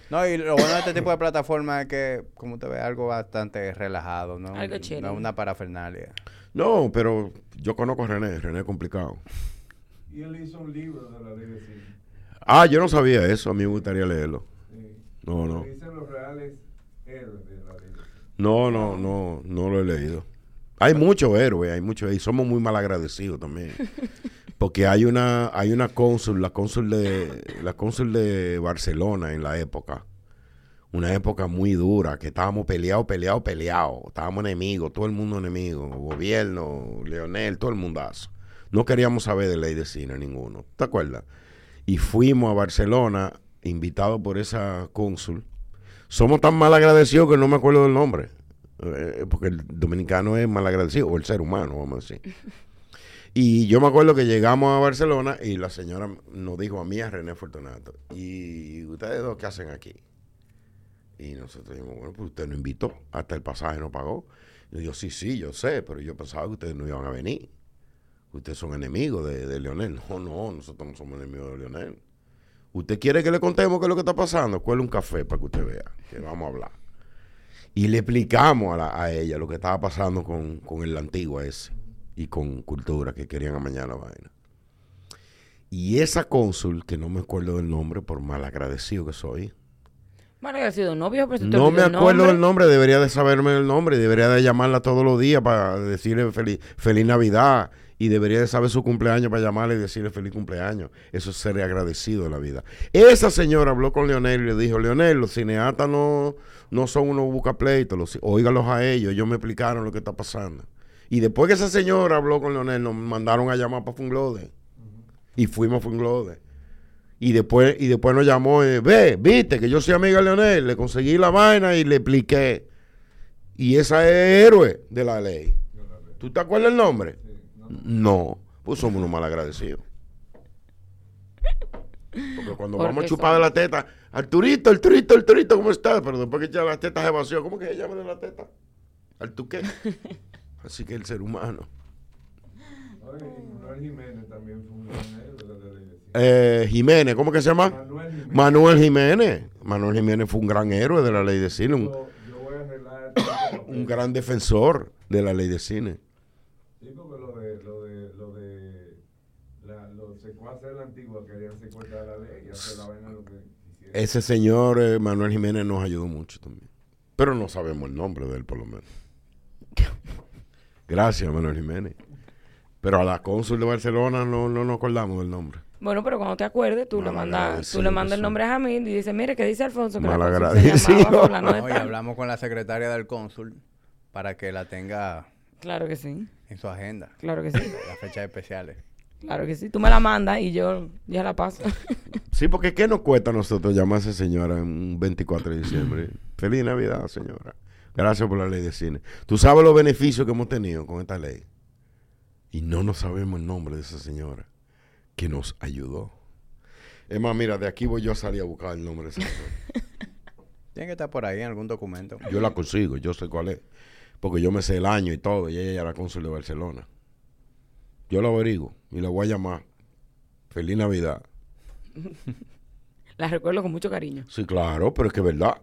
Speaker 1: No, y lo bueno de este tipo de plataforma es que, como te ve, algo bastante relajado, ¿no?
Speaker 3: Algo chévere.
Speaker 1: No una parafernalia.
Speaker 2: No, pero yo conozco a René. René es complicado.
Speaker 4: Y él hizo un libro de la cine.
Speaker 2: Ah, yo no sabía eso. A mí me gustaría leerlo.
Speaker 4: Sí.
Speaker 2: No, no.
Speaker 4: Dicen los reales héroes de la.
Speaker 2: No, no, no, no lo he leído. Hay muchos héroes, hay muchos, y somos muy mal agradecidos también. Porque hay una, hay una cónsul, la cónsul de, la cónsul de Barcelona en la época. Una época muy dura, que estábamos peleados, peleados, peleados. Estábamos enemigos, todo el mundo enemigo. Gobierno, Leonel, todo el mundazo. No queríamos saber de ley de cine ninguno. ¿Te acuerdas? Y fuimos a Barcelona, invitados por esa cónsul. Somos tan mal agradecidos que no me acuerdo del nombre. Eh, porque el dominicano es mal agradecido, o el ser humano, vamos a decir. Y yo me acuerdo que llegamos a Barcelona y la señora nos dijo a mí, a René Fortunato, ¿y ustedes dos qué hacen aquí? Y nosotros dijimos, bueno, pues usted nos invitó, hasta el pasaje no pagó. Y yo, sí, sí, yo sé, pero yo pensaba que ustedes no iban a venir. Ustedes son enemigos de, de Leonel. No, no, nosotros no somos enemigos de Leonel. ¿Usted quiere que le contemos qué es lo que está pasando? Cuele un café para que usted vea, que vamos a hablar. Y le explicamos a, la- a ella lo que estaba pasando con, con el antiguo ese y con cultura que querían amañar la vaina. Y esa cónsul, que no me acuerdo del nombre por mal agradecido que soy,
Speaker 3: Mal agradecido, no viejo, pero
Speaker 2: no me acuerdo del nombre, debería de saberme el nombre, debería de llamarla todos los días para decirle feliz, feliz Navidad y debería de saber su cumpleaños para llamarle y decirle feliz cumpleaños. Eso es ser agradecido de la vida. Esa señora habló con Leonel y le dijo, Leonel, los cineastas no, no son unos buscapleitos, los, óigalos a ellos, ellos me explicaron lo que está pasando. Y después que esa señora habló con Leonel, nos mandaron a llamar para Funglode. Y fuimos a Funglode. Y después, y después nos llamó, eh, ve, viste que yo soy amiga de Leonel, le conseguí la vaina y le expliqué. Y esa es héroe de la ley.
Speaker 4: Yo la leo.
Speaker 2: ¿Tú te acuerdas el nombre?
Speaker 4: Sí, no,
Speaker 2: pues somos unos mal agradecidos. Porque cuando
Speaker 3: Porque
Speaker 2: vamos a chupar de la teta, Arturito, Arturito, Arturito, ¿cómo estás? Pero después que echa las tetas se vació, ¿cómo que se llama de la teta? Artuqué. Así que el ser humano.
Speaker 4: Manuel Jiménez también fue un gran héroe de la ley de cine.
Speaker 2: Eh, Jiménez, ¿cómo que se llama?
Speaker 4: Manuel Jiménez.
Speaker 2: Manuel Jiménez. Manuel Jiménez fue un gran héroe de la ley de cine, un,
Speaker 4: Yo, yo voy a
Speaker 2: un gran defensor de la ley de cine.
Speaker 4: Sí, porque lo de, lo de, lo de la, los secuaces de la antigua querían secuestrar la ley y hacer la vaina lo que quisieran.
Speaker 2: Ese señor eh, Manuel Jiménez nos ayudó mucho también. Pero no sabemos el nombre de él, por lo menos. Gracias, Manuel Jiménez. Pero a la cónsul de Barcelona no, no nos acordamos del nombre.
Speaker 3: Bueno, pero cuando te acuerdes, tú le mandas, tú le mandas el nombre a Jamil y dices, mire, ¿qué dice Alfonso? Que
Speaker 2: Mal agradecido.
Speaker 1: No, y
Speaker 3: tal".
Speaker 1: hablamos con la secretaria del cónsul para que la tenga
Speaker 3: Claro que sí,
Speaker 1: en su agenda,
Speaker 3: claro que sí,
Speaker 1: las fechas especiales.
Speaker 3: Claro que sí. Tú me la mandas y yo ya la paso.
Speaker 2: Sí, porque ¿qué nos cuesta a nosotros llamar a esa señora en un 24 de diciembre? Feliz Navidad, señora. Gracias por la ley de cine. Tú sabes los beneficios que hemos tenido con esta ley. Y no nos sabemos el nombre de esa señora que nos ayudó. Es más, mira, de aquí voy yo a salir a buscar el nombre de esa señora.
Speaker 1: Tiene que estar por ahí en algún documento.
Speaker 2: Yo la consigo, yo sé cuál es. Porque yo me sé el año y todo, y ella era cónsul de Barcelona. Yo la averiguo y la voy a llamar. Feliz Navidad.
Speaker 3: La recuerdo con mucho cariño.
Speaker 2: Sí, claro, pero es que es verdad.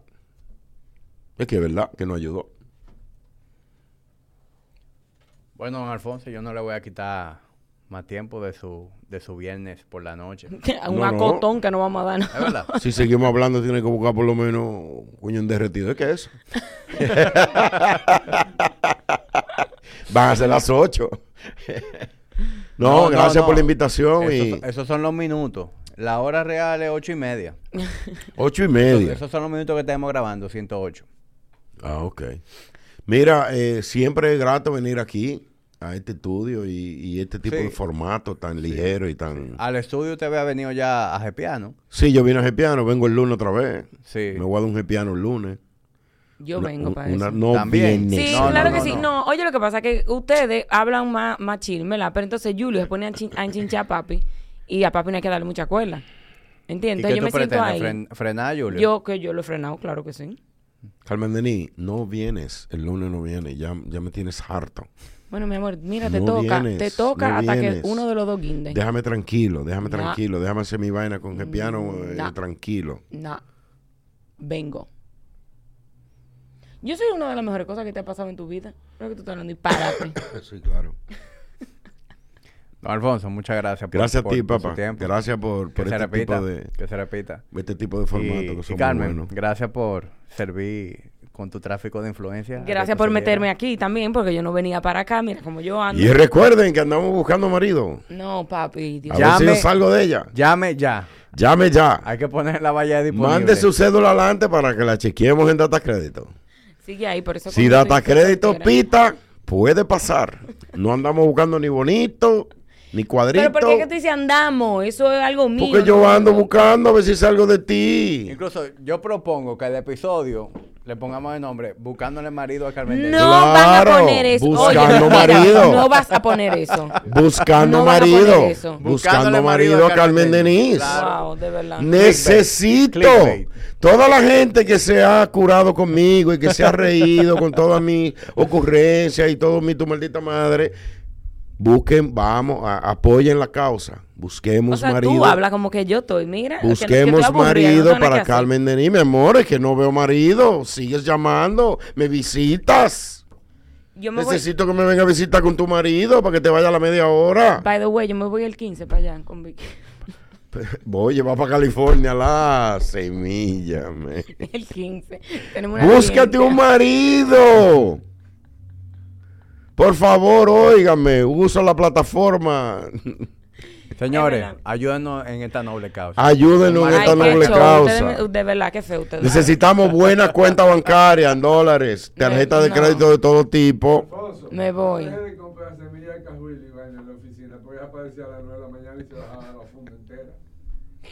Speaker 2: Es que es verdad que nos ayudó.
Speaker 1: Bueno, don Alfonso, yo no le voy a quitar más tiempo de su, de su viernes por la noche.
Speaker 3: Un
Speaker 2: No, no.
Speaker 3: acotón que no vamos a dar.
Speaker 1: ¿Es verdad?
Speaker 2: Si seguimos hablando, tiene que buscar por lo menos cuño en derretido. ¿Es que eso? Van a ser las 8. No,
Speaker 1: No,
Speaker 2: gracias
Speaker 1: no.
Speaker 2: por la invitación.
Speaker 1: Esos,
Speaker 2: y
Speaker 1: son- esos son los minutos. La hora real es ocho y media.
Speaker 2: Ocho y media.
Speaker 1: Esos son los minutos que estamos grabando, 108.
Speaker 2: Ah, ok. Mira, eh, siempre es grato venir aquí a este estudio y, y este tipo
Speaker 1: Sí.
Speaker 2: de formato tan ligero y tan...
Speaker 1: Al estudio usted había venido ya a Gepiano.
Speaker 2: Sí, yo vine a Gepiano, vengo el lunes otra vez.
Speaker 1: Sí.
Speaker 2: Me voy a dar un Gepiano el lunes.
Speaker 3: Yo
Speaker 2: Una-
Speaker 3: vengo para
Speaker 2: una-
Speaker 3: eso.
Speaker 2: No
Speaker 1: También.
Speaker 2: vienes.
Speaker 3: Sí,
Speaker 1: No, no,
Speaker 3: claro que
Speaker 1: no,
Speaker 3: sí.
Speaker 1: no.
Speaker 3: Oye, lo que pasa es que ustedes hablan más, más chill, ¿verdad? Pero entonces Julio se pone a, chin- a enchinchar a papi y a papi no hay que darle mucha cuerda.
Speaker 1: ¿Y
Speaker 3: ¿Entiendes?
Speaker 1: qué
Speaker 3: Yo
Speaker 1: tú
Speaker 3: me siento ahí.
Speaker 1: Fren- ¿Frenar, Julio?
Speaker 3: Yo que yo lo he frenado, claro que sí.
Speaker 2: Carmen Denis, no vienes. El lunes no vienes. Ya, ya me tienes harto.
Speaker 3: Bueno, mi amor, mira, te
Speaker 2: No
Speaker 3: toca,
Speaker 2: vienes,
Speaker 3: te toca
Speaker 2: no
Speaker 3: hasta
Speaker 2: vienes.
Speaker 3: que uno de los dos guinde.
Speaker 2: Déjame tranquilo, déjame tranquilo. Déjame hacer mi vaina con Gepiano eh,
Speaker 3: No.
Speaker 2: tranquilo.
Speaker 3: No, vengo. Yo soy una de las mejores cosas que te ha pasado en tu vida. Creo que tú estás hablando disparate.
Speaker 2: Sí, claro.
Speaker 1: Don Alfonso, muchas gracias. por-
Speaker 2: Gracias a
Speaker 1: por-
Speaker 2: ti,
Speaker 1: por su
Speaker 2: papá.
Speaker 1: tiempo.
Speaker 2: Gracias por, por este
Speaker 1: repita.
Speaker 2: tipo de
Speaker 1: Que se repita.
Speaker 2: este tipo de formato
Speaker 1: Y,
Speaker 2: que
Speaker 1: y
Speaker 2: son muy
Speaker 1: Carmen,
Speaker 2: buenos.
Speaker 1: gracias por servir con tu tráfico de influencia.
Speaker 3: Gracias por meterme aquí también, porque yo no venía para acá. Mira como yo ando.
Speaker 2: Y recuerden que andamos buscando marido.
Speaker 3: No, papi, Dios.
Speaker 2: A
Speaker 1: Ya.
Speaker 2: ver si
Speaker 1: Llame-
Speaker 2: yo salgo de ella.
Speaker 1: Llame ya.
Speaker 2: Llame ya.
Speaker 1: Hay que poner la valla disponible.
Speaker 2: Mande su cédula adelante para que la chequeemos en Data Crédito.
Speaker 3: Sigue ahí, por eso.
Speaker 2: Si Data Crédito pita, puede pasar. No andamos buscando ni bonito, ni cuadrito.
Speaker 3: Pero ¿por qué que tú dices andamos? Eso es algo mío.
Speaker 2: Porque yo ando buscando a ver si salgo de ti.
Speaker 1: Incluso yo propongo que el episodio le pongamos el nombre Buscándole marido a Carmen Denis.
Speaker 3: No van a
Speaker 2: Claro,
Speaker 3: poner eso.
Speaker 2: buscando
Speaker 3: Oye,
Speaker 2: marido.
Speaker 3: No vas a poner eso.
Speaker 2: Buscando
Speaker 3: No
Speaker 2: marido.
Speaker 3: eso.
Speaker 2: Buscando marido a Carmen Denis.
Speaker 1: Claro.
Speaker 3: Wow, de verdad.
Speaker 2: Necesito
Speaker 1: Clickbait.
Speaker 2: toda la gente que se ha curado conmigo y que se ha reído con todas mis ocurrencias y todo mi tu maldita madre. Busquen, vamos, a- apoyen la causa. Busquemos
Speaker 3: O sea,
Speaker 2: marido.
Speaker 3: tú hablas como que yo estoy. Mira. que- que
Speaker 2: Busquemos
Speaker 3: no
Speaker 2: marido para. Carmen Denis. Mi amor, es que no veo marido. Sigues llamando. Me visitas.
Speaker 3: Yo me voy.
Speaker 2: Necesito que me venga a visitar con tu marido para que te vaya a la media hora.
Speaker 3: By the way, yo me voy el 15 para allá con Vicky.
Speaker 2: Voy a llevar para California la semilla. me.
Speaker 3: El 15. Tenemos una
Speaker 2: Búscate un marido. Por favor, óigame, usa la plataforma.
Speaker 1: Señores, ayúdenos en esta noble causa.
Speaker 2: Ayúdenos en esta noble causa.
Speaker 3: Ustedes de verdad, qué feo ustedes.
Speaker 2: Necesitamos buena cuenta bancaria en dólares, tarjeta de
Speaker 3: No.
Speaker 2: crédito de todo tipo.
Speaker 3: Me voy.
Speaker 4: Deje de comprar semilla de cajuil y vaina en la oficina, porque ya aparecía a las 9 de la mañana y se bajaba la funda entera.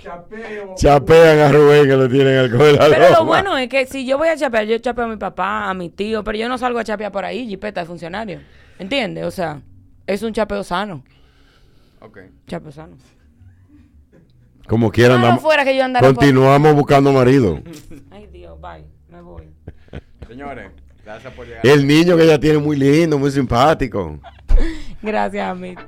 Speaker 4: Chapeo.
Speaker 2: Chapean a Rubén que lo tienen al coger la
Speaker 3: Pero lo bueno es que si yo voy a chapear, yo chapeo a mi papá, a mi tío, pero yo no salgo a chapear por ahí, jipeta de funcionario. ¿Entiendes? O sea, es un chapeo sano.
Speaker 1: Ok.
Speaker 3: Chapeo sano.
Speaker 2: Como quieran,
Speaker 3: No, fuera que yo andara por-
Speaker 2: continuamos buscando marido.
Speaker 3: Ay, Dios, bye. Me voy.
Speaker 1: Señores, gracias por llegar.
Speaker 2: El niño que ella tiene muy lindo, muy simpático.
Speaker 3: Gracias, Amit.